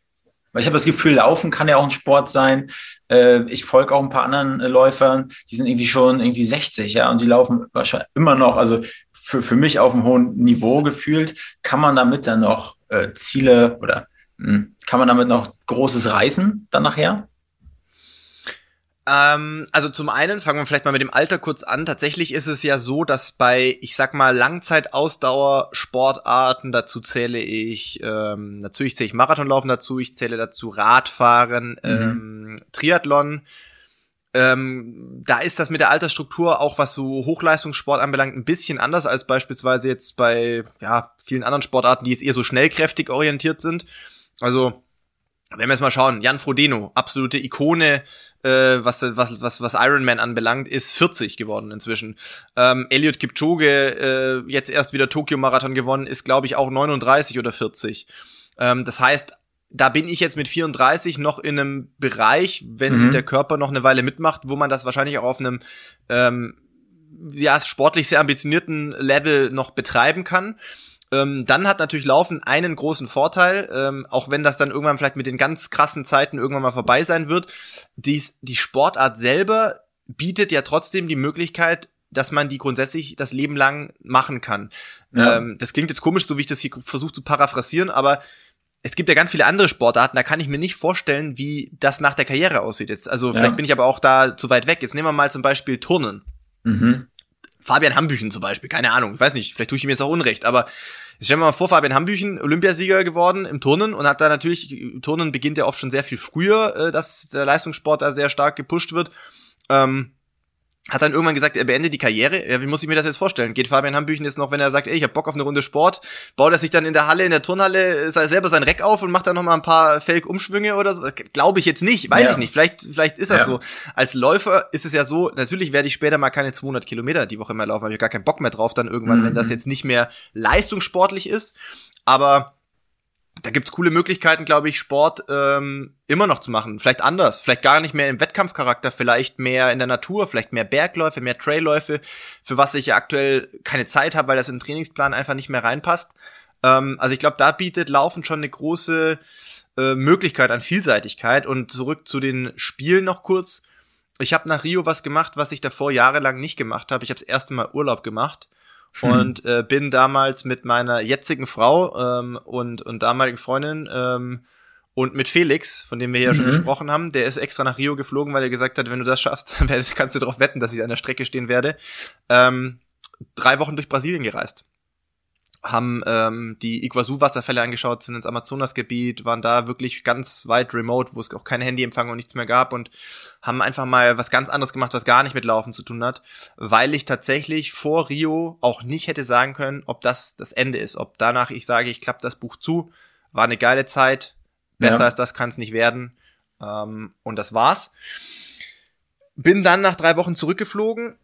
[SPEAKER 1] Weil ich habe das Gefühl, Laufen kann ja auch ein Sport sein. Äh, ich folge auch ein paar anderen äh, Läufern, die sind irgendwie schon irgendwie 60, ja, und die laufen wahrscheinlich immer noch, also für, für mich auf einem hohen Niveau gefühlt. Kann man damit dann noch äh, Ziele oder mh, hm, kann man damit noch Großes reißen dann nachher?
[SPEAKER 3] Ähm, also zum einen fangen wir vielleicht mal mit dem Alter kurz an. Tatsächlich ist es ja so, dass bei, ich sag mal, Langzeitausdauer-Sportarten, dazu zähle ich, ähm, natürlich zähle ich Marathonlaufen dazu, ich zähle dazu Radfahren, mhm. ähm, Triathlon. Ähm, da ist das mit der Altersstruktur auch, was so Hochleistungssport anbelangt, ein bisschen anders als beispielsweise jetzt bei ja, vielen anderen Sportarten, die jetzt eher so schnellkräftig orientiert sind. Also wenn wir jetzt mal schauen, Jan Frodeno, absolute Ikone, äh, was, was, was, was Ironman anbelangt, ist 40 geworden inzwischen. Ähm, Elliot Kipchoge, äh, jetzt erst wieder Tokio-Marathon gewonnen, ist, glaube ich, auch 39 oder 40. Ähm, das heißt, da bin ich jetzt mit 34 noch in einem Bereich, wenn mhm. der Körper noch eine Weile mitmacht, wo man das wahrscheinlich auch auf einem ähm, ja, sportlich sehr ambitionierten Level noch betreiben kann. Ähm, dann hat natürlich Laufen einen großen Vorteil, ähm, auch wenn das dann irgendwann vielleicht mit den ganz krassen Zeiten irgendwann mal vorbei sein wird. Dies, die Sportart selber bietet ja trotzdem die Möglichkeit, dass man die grundsätzlich das Leben lang machen kann. Ja. Ähm, das klingt jetzt komisch, so wie ich das hier versuche zu paraphrasieren, aber es gibt ja ganz viele andere Sportarten, da kann ich mir nicht vorstellen, wie das nach der Karriere aussieht jetzt. Also vielleicht ja. bin ich aber auch da zu weit weg. Jetzt nehmen wir mal zum Beispiel Turnen. Mhm. Fabian Hambüchen zum Beispiel, keine Ahnung, ich weiß nicht, vielleicht tue ich ihm jetzt auch Unrecht, aber ich stelle mir mal vor, Fabian Hambüchen, Olympiasieger geworden im Turnen und hat da natürlich, Turnen beginnt ja oft schon sehr viel früher, äh, dass der Leistungssport da sehr stark gepusht wird. Ähm, hat dann irgendwann gesagt, er beendet die Karriere. Ja, wie muss ich mir das jetzt vorstellen? Geht Fabian Hambüchen jetzt noch, wenn er sagt, ey, ich hab Bock auf eine Runde Sport, baut er sich dann in der Halle, in der Turnhalle selber sein Reck auf und macht dann noch mal ein paar Fake-Umschwünge oder so? Glaube ich jetzt nicht, weiß ja. ich nicht. Vielleicht, vielleicht ist das ja. so. Als Läufer ist es ja so, natürlich werde ich später mal keine 200 Kilometer die Woche mehr laufen, habe ich gar keinen Bock mehr drauf dann irgendwann, mhm. wenn das jetzt nicht mehr leistungssportlich ist. Aber da gibt's coole Möglichkeiten, glaube ich, Sport ähm, immer noch zu machen. Vielleicht anders, vielleicht gar nicht mehr im Wettkampfcharakter, vielleicht mehr in der Natur, vielleicht mehr Bergläufe, mehr Trailläufe, für was ich ja aktuell keine Zeit habe, weil das den Trainingsplan einfach nicht mehr reinpasst. Ähm, also ich glaube, da bietet Laufen schon eine große äh, Möglichkeit an Vielseitigkeit. Und zurück zu den Spielen noch kurz. Ich habe nach Rio was gemacht, was ich davor jahrelang nicht gemacht habe. Ich habe das erste Mal Urlaub gemacht hm. und äh, bin damals mit meiner jetzigen Frau ähm, und, und damaligen Freundin ähm, und mit Felix, von dem wir hier mhm. schon gesprochen haben, der ist extra nach Rio geflogen, weil er gesagt hat, wenn du das schaffst, dann kannst du darauf wetten, dass ich an der Strecke stehen werde. Ähm, drei Wochen durch Brasilien gereist haben ähm, die Iguazu-Wasserfälle angeschaut, sind ins Amazonasgebiet, waren da wirklich ganz weit remote, wo es auch kein Handyempfang und nichts mehr gab und haben einfach mal was ganz anderes gemacht, was gar nicht mit Laufen zu tun hat, weil ich tatsächlich vor Rio auch nicht hätte sagen können, ob das das Ende ist, ob danach ich sage, ich klappe das Buch zu, war eine geile Zeit, besser ja. als das kann es nicht werden ähm, und das war's. Bin dann nach drei Wochen zurückgeflogen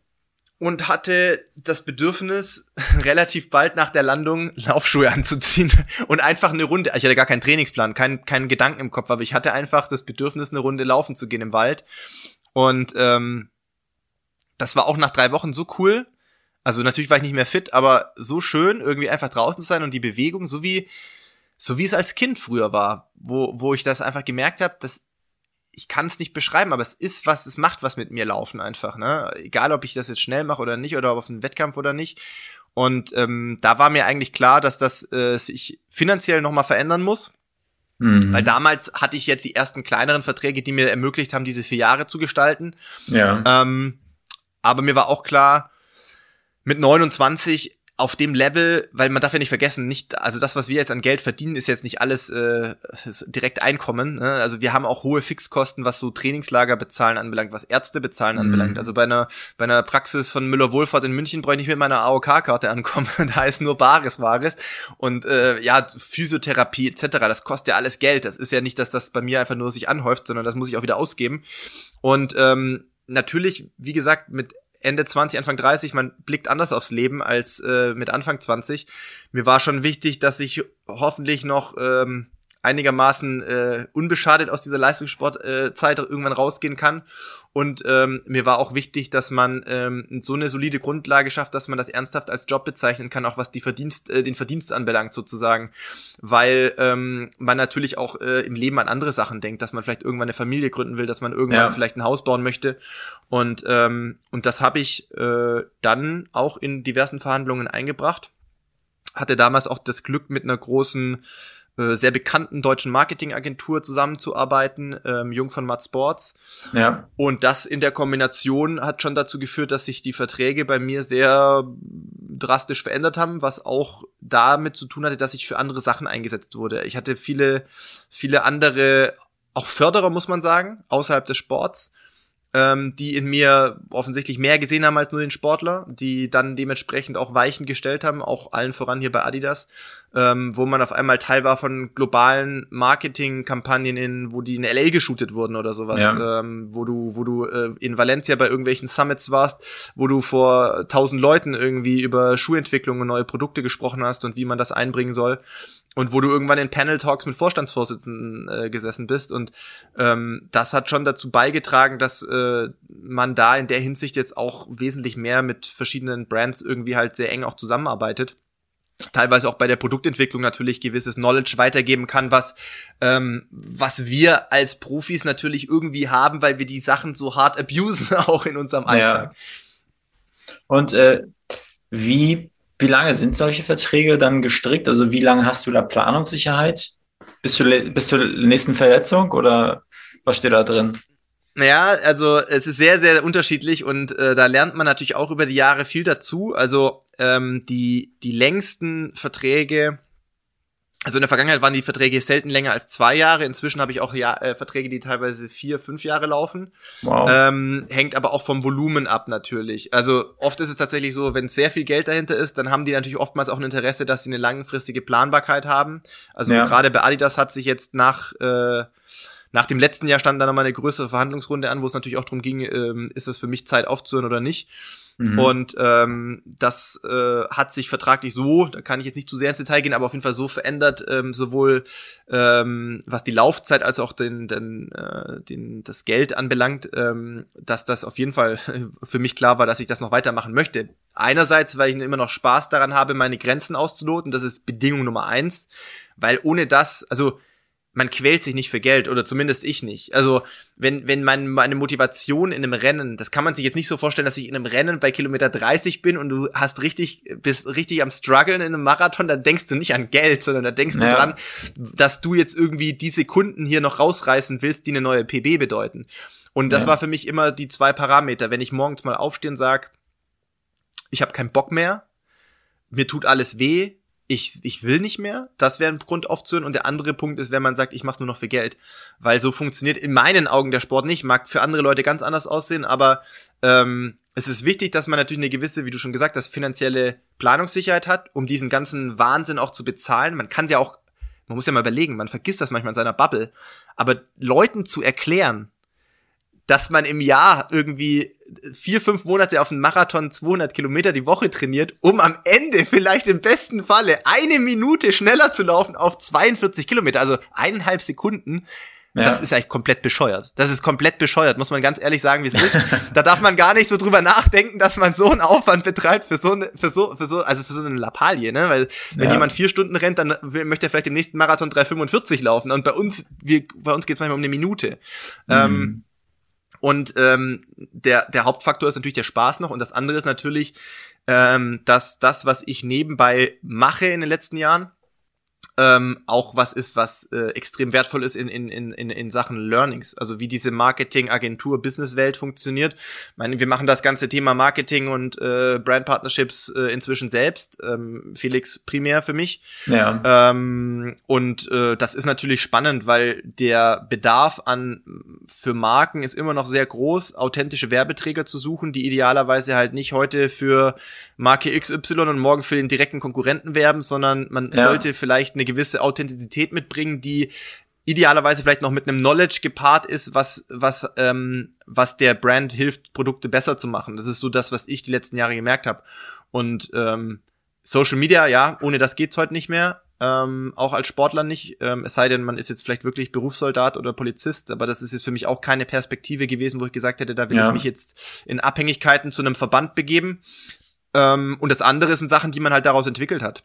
[SPEAKER 3] und hatte das Bedürfnis, relativ bald nach der Landung Laufschuhe anzuziehen und einfach eine Runde, ich hatte gar keinen Trainingsplan, keinen, keinen Gedanken im Kopf, aber ich hatte einfach das Bedürfnis, eine Runde laufen zu gehen im Wald. Und ähm, das war auch nach drei Wochen so cool. Also natürlich war ich nicht mehr fit, aber so schön, irgendwie einfach draußen zu sein und die Bewegung, so wie, so wie es als Kind früher war, wo, wo ich das einfach gemerkt habe, dass ich kann es nicht beschreiben, aber es ist was, es macht was mit mir laufen einfach, ne? Egal, ob ich das jetzt schnell mache oder nicht oder auf einen Wettkampf oder nicht. Und ähm, da war mir eigentlich klar, dass das äh, sich finanziell nochmal verändern muss. Mhm. Weil damals hatte ich jetzt die ersten kleineren Verträge, die mir ermöglicht haben, diese vier Jahre zu gestalten.
[SPEAKER 1] Ja.
[SPEAKER 3] Ähm, aber mir war auch klar, mit 29 auf dem Level, weil man darf ja nicht vergessen, nicht, also das, was wir jetzt an Geld verdienen, ist jetzt nicht alles äh, direkt Einkommen. Ne? Also wir haben auch hohe Fixkosten, was so Trainingslager bezahlen anbelangt, was Ärzte bezahlen mhm. anbelangt. Also bei einer, bei einer Praxis von Müller-Wohlfahrt in München brauche ich nicht mit meiner AOK-Karte ankommen. da ist nur Bares Wahres. Und äh, ja, Physiotherapie etc., das kostet ja alles Geld. Das ist ja nicht, dass das bei mir einfach nur sich anhäuft, sondern das muss ich auch wieder ausgeben. Und ähm, natürlich, wie gesagt, mit Ende 20, Anfang 30, man blickt anders aufs Leben als äh, mit Anfang 20. Mir war schon wichtig, dass ich hoffentlich noch ähm, einigermaßen äh, unbeschadet aus dieser Leistungssportzeit äh, irgendwann rausgehen kann. Und ähm, mir war auch wichtig, dass man ähm, so eine solide Grundlage schafft, dass man das ernsthaft als Job bezeichnen kann, auch was die Verdienst, äh, den Verdienst anbelangt sozusagen. Weil ähm, man natürlich auch äh, im Leben an andere Sachen denkt, dass man vielleicht irgendwann eine Familie gründen will, dass man irgendwann ja. vielleicht ein Haus bauen möchte. Und, ähm, und das habe ich äh, dann auch in diversen Verhandlungen eingebracht. Hatte damals auch das Glück mit einer großen äh, sehr bekannten deutschen Marketingagentur zusammenzuarbeiten, ähm, Jung von Matt Sports.
[SPEAKER 1] Ja.
[SPEAKER 3] Und das in der Kombination hat schon dazu geführt, dass sich die Verträge bei mir sehr drastisch verändert haben, was auch damit zu tun hatte, dass ich für andere Sachen eingesetzt wurde. Ich hatte viele, viele andere, auch Förderer, muss man sagen, außerhalb des Sports, ähm, die in mir offensichtlich mehr gesehen haben als nur den Sportler, die dann dementsprechend auch Weichen gestellt haben, auch allen voran hier bei Adidas, ähm, wo man auf einmal Teil war von globalen Marketingkampagnen, in, wo die in LA geshootet wurden oder sowas, ja. ähm, wo du, wo du äh, in Valencia bei irgendwelchen Summits warst, wo du vor tausend Leuten irgendwie über Schuhentwicklung und neue Produkte gesprochen hast und wie man das einbringen soll und wo du irgendwann in Panel Talks mit Vorstandsvorsitzenden äh, gesessen bist und ähm, das hat schon dazu beigetragen, dass äh, man da in der Hinsicht jetzt auch wesentlich mehr mit verschiedenen Brands irgendwie halt sehr eng auch zusammenarbeitet teilweise auch bei der Produktentwicklung natürlich gewisses Knowledge weitergeben kann, was ähm, was wir als Profis natürlich irgendwie haben, weil wir die Sachen so hart abusen auch in unserem Alltag.
[SPEAKER 1] Ja. Und äh, wie wie lange sind solche Verträge dann gestrickt? Also wie lange hast du da Planungssicherheit? Bis zur, bis zur nächsten Verletzung oder was steht da drin?
[SPEAKER 3] Naja, also es ist sehr, sehr unterschiedlich und äh, da lernt man natürlich auch über die Jahre viel dazu. Also ähm, die, die längsten Verträge also in der Vergangenheit waren die Verträge selten länger als zwei Jahre. Inzwischen habe ich auch ja, äh, Verträge, die teilweise vier, fünf Jahre laufen. Wow. Ähm, hängt aber auch vom Volumen ab natürlich. Also oft ist es tatsächlich so, wenn sehr viel Geld dahinter ist, dann haben die natürlich oftmals auch ein Interesse, dass sie eine langfristige Planbarkeit haben. Also ja. gerade bei Adidas hat sich jetzt nach äh, nach dem letzten Jahr stand da nochmal eine größere Verhandlungsrunde an, wo es natürlich auch darum ging, ähm, ist es für mich Zeit aufzuhören oder nicht. Mhm. Und ähm, das äh, hat sich vertraglich so, da kann ich jetzt nicht zu sehr ins Detail gehen, aber auf jeden Fall so verändert, ähm, sowohl ähm, was die Laufzeit als auch den, den, äh, den, das Geld anbelangt, ähm, dass das auf jeden Fall für mich klar war, dass ich das noch weitermachen möchte. Einerseits, weil ich immer noch Spaß daran habe, meine Grenzen auszuloten, das ist Bedingung Nummer eins, weil ohne das, also man quält sich nicht für Geld oder zumindest ich nicht. Also wenn wenn mein, meine Motivation in einem Rennen, das kann man sich jetzt nicht so vorstellen, dass ich in einem Rennen bei Kilometer 30 bin und du hast richtig bist richtig am struggeln in einem Marathon, dann denkst du nicht an Geld, sondern da denkst ja. du dran, dass du jetzt irgendwie die Sekunden hier noch rausreißen willst, die eine neue PB bedeuten. Und das ja. war für mich immer die zwei Parameter. Wenn ich morgens mal aufstehe und sag, ich habe keinen Bock mehr, mir tut alles weh, ich, ich will nicht mehr, das wäre ein Grund aufzuhören. Und der andere Punkt ist, wenn man sagt, ich mach's nur noch für Geld. Weil so funktioniert in meinen Augen der Sport nicht. Mag für andere Leute ganz anders aussehen, aber ähm, es ist wichtig, dass man natürlich eine gewisse, wie du schon gesagt hast, finanzielle Planungssicherheit hat, um diesen ganzen Wahnsinn auch zu bezahlen. Man kann ja auch, man muss ja mal überlegen, man vergisst das manchmal in seiner Bubble, aber Leuten zu erklären, dass man im Jahr irgendwie vier, fünf Monate auf einen Marathon 200 Kilometer die Woche trainiert, um am Ende vielleicht im besten Falle eine Minute schneller zu laufen auf 42 Kilometer, also eineinhalb Sekunden. Ja. Das ist eigentlich komplett bescheuert. Das ist komplett bescheuert, muss man ganz ehrlich sagen, wie es ist. da darf man gar nicht so drüber nachdenken, dass man so einen Aufwand betreibt für so eine, für so, für so, also für so eine Lappalie, ne? Weil wenn ja. jemand vier Stunden rennt, dann möchte er vielleicht im nächsten Marathon 3,45 laufen. Und bei uns, wir, bei uns geht's manchmal um eine Minute. Mhm. Ähm, und ähm, der, der Hauptfaktor ist natürlich der Spaß noch. Und das andere ist natürlich, ähm, dass das, was ich nebenbei mache in den letzten Jahren, ähm, auch was ist, was äh, extrem wertvoll ist in, in, in, in Sachen Learnings. Also wie diese Marketing-Agentur-Business-Welt funktioniert. Ich meine, wir machen das ganze Thema Marketing und äh, Brand-Partnerships äh, inzwischen selbst. Ähm, Felix primär für mich. Ja. Ähm, und äh, das ist natürlich spannend, weil der Bedarf an für Marken ist immer noch sehr groß, authentische Werbeträger zu suchen, die idealerweise halt nicht heute für Marke XY und morgen für den direkten Konkurrenten werben, sondern man ja. sollte vielleicht eine gewisse Authentizität mitbringen, die idealerweise vielleicht noch mit einem Knowledge gepaart ist, was, was, ähm, was der Brand hilft, Produkte besser zu machen. Das ist so das, was ich die letzten Jahre gemerkt habe. Und ähm, Social Media, ja, ohne das geht's heute nicht mehr. Ähm, auch als Sportler nicht, ähm, es sei denn, man ist jetzt vielleicht wirklich Berufssoldat oder Polizist, aber das ist jetzt für mich auch keine Perspektive gewesen, wo ich gesagt hätte, da will ja. ich mich jetzt in Abhängigkeiten zu einem Verband begeben. Ähm, und das andere sind Sachen, die man halt daraus entwickelt hat.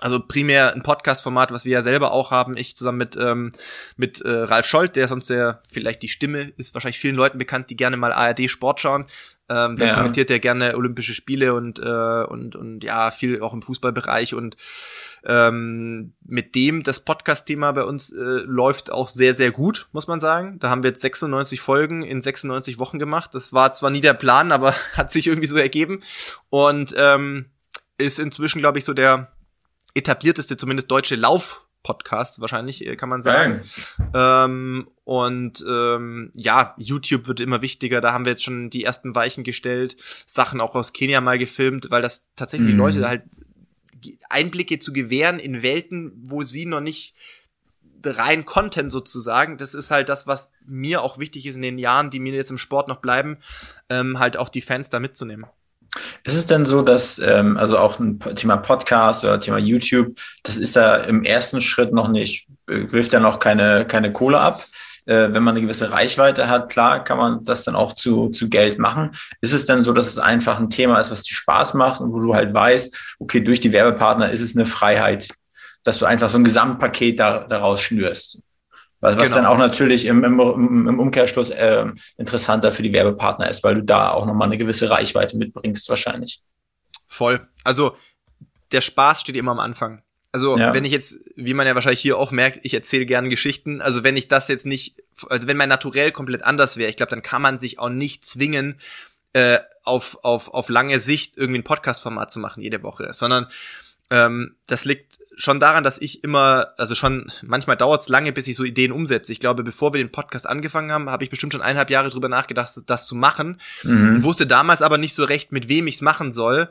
[SPEAKER 3] Also primär ein Podcast-Format, was wir ja selber auch haben. Ich zusammen mit ähm, mit äh, Ralf Scholz, der sonst der vielleicht die Stimme ist wahrscheinlich vielen Leuten bekannt, die gerne mal ARD Sport schauen. Ähm, da ja. kommentiert er gerne Olympische Spiele und äh, und und ja viel auch im Fußballbereich und ähm, mit dem das Podcast-Thema bei uns äh, läuft auch sehr sehr gut, muss man sagen. Da haben wir jetzt 96 Folgen in 96 Wochen gemacht. Das war zwar nie der Plan, aber hat sich irgendwie so ergeben und ähm, ist inzwischen glaube ich so der etablierteste, zumindest deutsche Lauf-Podcast, wahrscheinlich, äh, kann man sagen. Ähm, und ähm, ja, YouTube wird immer wichtiger. Da haben wir jetzt schon die ersten Weichen gestellt, Sachen auch aus Kenia mal gefilmt, weil das tatsächlich mm. Leute halt Einblicke zu gewähren in Welten, wo sie noch nicht rein Content sozusagen. Das ist halt das, was mir auch wichtig ist in den Jahren, die mir jetzt im Sport noch bleiben, ähm, halt auch die Fans da mitzunehmen.
[SPEAKER 1] Ist es denn so, dass ähm, also auch ein Thema Podcast oder Thema YouTube, das ist ja im ersten Schritt noch nicht, äh, wirft ja noch keine, keine Kohle ab. Äh, wenn man eine gewisse Reichweite hat, klar kann man das dann auch zu, zu Geld machen. Ist es denn so, dass es einfach ein Thema ist, was dir Spaß macht und wo du halt weißt, okay, durch die Werbepartner ist es eine Freiheit, dass du einfach so ein Gesamtpaket da, daraus schnürst? Was, was genau. dann auch natürlich im, im, im Umkehrschluss äh, interessanter für die Werbepartner ist, weil du da auch nochmal eine gewisse Reichweite mitbringst, wahrscheinlich.
[SPEAKER 3] Voll. Also der Spaß steht immer am Anfang. Also ja. wenn ich jetzt, wie man ja wahrscheinlich hier auch merkt, ich erzähle gerne Geschichten. Also wenn ich das jetzt nicht, also wenn mein Naturell komplett anders wäre, ich glaube, dann kann man sich auch nicht zwingen, äh, auf, auf, auf lange Sicht irgendwie ein Podcast-Format zu machen jede Woche, sondern ähm, das liegt schon daran, dass ich immer, also schon, manchmal dauert es lange, bis ich so Ideen umsetze. Ich glaube, bevor wir den Podcast angefangen haben, habe ich bestimmt schon eineinhalb Jahre drüber nachgedacht, das zu machen. Mhm. Wusste damals aber nicht so recht, mit wem ich es machen soll.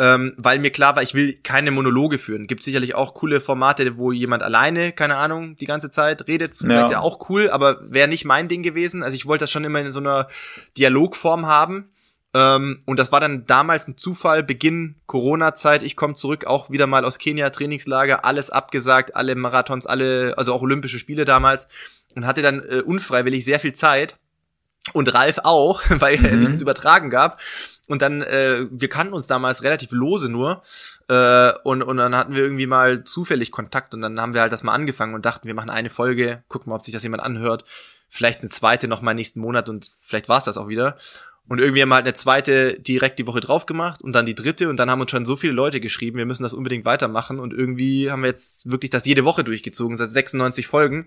[SPEAKER 3] Ähm, weil mir klar war, ich will keine Monologe führen. Gibt sicherlich auch coole Formate, wo jemand alleine, keine Ahnung, die ganze Zeit redet. Vielleicht ja, ja auch cool, aber wäre nicht mein Ding gewesen. Also ich wollte das schon immer in so einer Dialogform haben. Ähm, und das war dann damals ein Zufall, Beginn Corona-Zeit. Ich komme zurück, auch wieder mal aus Kenia, Trainingslager, alles abgesagt, alle Marathons, alle, also auch Olympische Spiele damals. Und hatte dann äh, unfreiwillig sehr viel Zeit. Und Ralf auch, weil mhm. er nichts zu übertragen gab. Und dann, äh, wir kannten uns damals relativ lose nur. Äh, und, und dann hatten wir irgendwie mal zufällig Kontakt und dann haben wir halt das mal angefangen und dachten, wir machen eine Folge, gucken mal, ob sich das jemand anhört. Vielleicht eine zweite noch mal nächsten Monat und vielleicht war's das auch wieder. Und irgendwie haben wir halt eine zweite direkt die Woche drauf gemacht und dann die dritte und dann haben uns schon so viele Leute geschrieben, wir müssen das unbedingt weitermachen und irgendwie haben wir jetzt wirklich das jede Woche durchgezogen, seit 96 Folgen.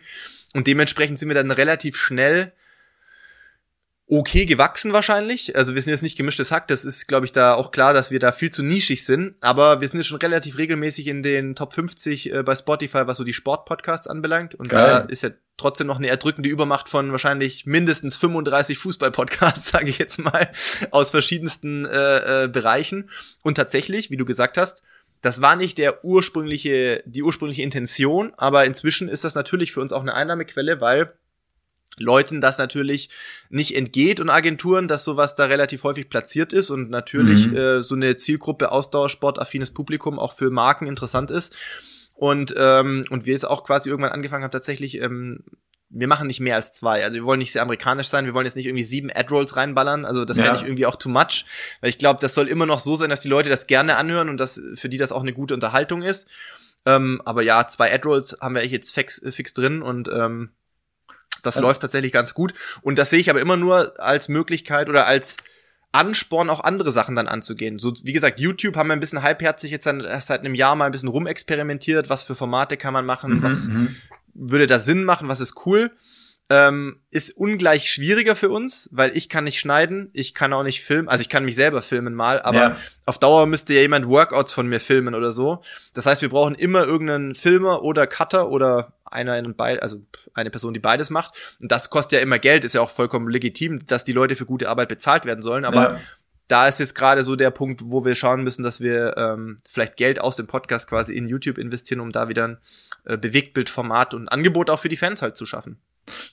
[SPEAKER 3] Und dementsprechend sind wir dann relativ schnell okay gewachsen wahrscheinlich. Also wir sind jetzt nicht gemischtes Hack, das ist, glaube ich, da auch klar, dass wir da viel zu nischig sind. Aber wir sind jetzt schon relativ regelmäßig in den Top 50 äh, bei Spotify, was so die Sportpodcasts anbelangt. Und Geil. da ist ja trotzdem noch eine erdrückende Übermacht von wahrscheinlich mindestens 35 Fußball-Podcasts, sage ich jetzt mal, aus verschiedensten äh, äh, Bereichen. Und tatsächlich, wie du gesagt hast, das war nicht der ursprüngliche, die ursprüngliche Intention, aber inzwischen ist das natürlich für uns auch eine Einnahmequelle, weil Leuten das natürlich nicht entgeht und Agenturen, dass sowas da relativ häufig platziert ist und natürlich
[SPEAKER 1] Mhm.
[SPEAKER 3] äh, so eine Zielgruppe Ausdauersport-affines Publikum auch für Marken interessant ist. Und, ähm, und wir jetzt auch quasi irgendwann angefangen haben, tatsächlich, ähm, wir machen nicht mehr als zwei. Also wir wollen nicht sehr amerikanisch sein, wir wollen jetzt nicht irgendwie sieben Ad-Rolls reinballern. Also das
[SPEAKER 1] Ja.
[SPEAKER 3] wäre nicht irgendwie auch too much. Weil ich glaube, das soll immer noch so sein, dass die Leute das gerne anhören und dass für die das auch eine gute Unterhaltung ist. Ähm, aber ja, zwei Ad-Rolls haben wir jetzt fix, fix drin und ähm, das
[SPEAKER 1] Also-
[SPEAKER 3] läuft tatsächlich ganz gut. Und das sehe ich aber immer nur als Möglichkeit oder als Ansporn, auch andere Sachen dann anzugehen. So, wie gesagt, YouTube haben wir ein bisschen halbherzig jetzt dann erst seit einem Jahr mal ein bisschen rumexperimentiert. Was für Formate kann man machen? Was
[SPEAKER 1] Mhm.
[SPEAKER 3] würde da Sinn machen? Was ist cool? Ähm, ist ungleich schwieriger für uns, weil ich kann nicht schneiden, ich kann auch nicht filmen, also ich kann mich selber filmen mal, aber
[SPEAKER 1] Ja.
[SPEAKER 3] auf Dauer müsste ja jemand Workouts von mir filmen oder so. Das heißt, wir brauchen immer irgendeinen Filmer oder Cutter oder einer in beid, also eine Person, die beides macht. Und das kostet ja immer Geld, ist ja auch vollkommen legitim, dass die Leute für gute Arbeit bezahlt werden sollen. Aber
[SPEAKER 1] ja.
[SPEAKER 3] da ist jetzt gerade so der Punkt, wo wir schauen müssen, dass wir ähm, vielleicht Geld aus dem Podcast quasi in YouTube investieren, um da wieder ein äh, Bewegtbildformat und Angebot auch für die Fans halt zu schaffen.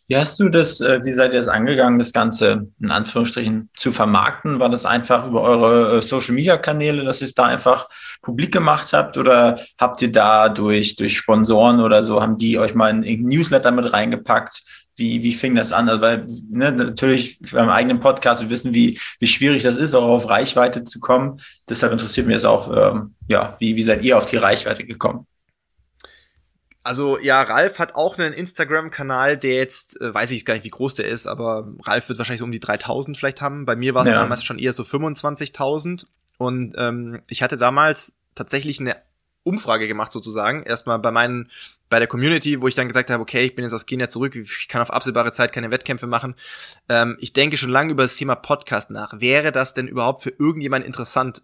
[SPEAKER 1] Wie hast du das, äh, wie seid ihr es angegangen, das Ganze in Anführungsstrichen zu vermarkten? War das einfach über eure äh, Social Media Kanäle, dass ihr es da einfach publik gemacht habt? Oder habt ihr da durch, durch Sponsoren oder so, haben die euch mal in irgendein Newsletter mit reingepackt? Wie, wie fing das an? Also, weil, ne, natürlich beim eigenen Podcast, wir wissen, wie, wie schwierig das ist, auch auf Reichweite zu kommen. Deshalb interessiert mich das auch, ähm, ja, wie, wie seid ihr auf die Reichweite gekommen?
[SPEAKER 3] Also ja, Ralf hat auch einen Instagram-Kanal, der jetzt, äh, weiß ich gar nicht, wie groß der ist, aber Ralf wird wahrscheinlich so um die 3000 vielleicht haben. Bei mir war es
[SPEAKER 1] Ja.
[SPEAKER 3] damals schon eher so 25.000 und ähm, ich hatte damals tatsächlich eine Umfrage gemacht sozusagen. Erstmal bei meinen, bei der Community, wo ich dann gesagt habe, okay, ich bin jetzt aus Kenia zurück, ich kann auf absehbare Zeit keine Wettkämpfe machen. Ähm, ich denke schon lange über das Thema Podcast nach. Wäre das denn überhaupt für irgendjemand interessant,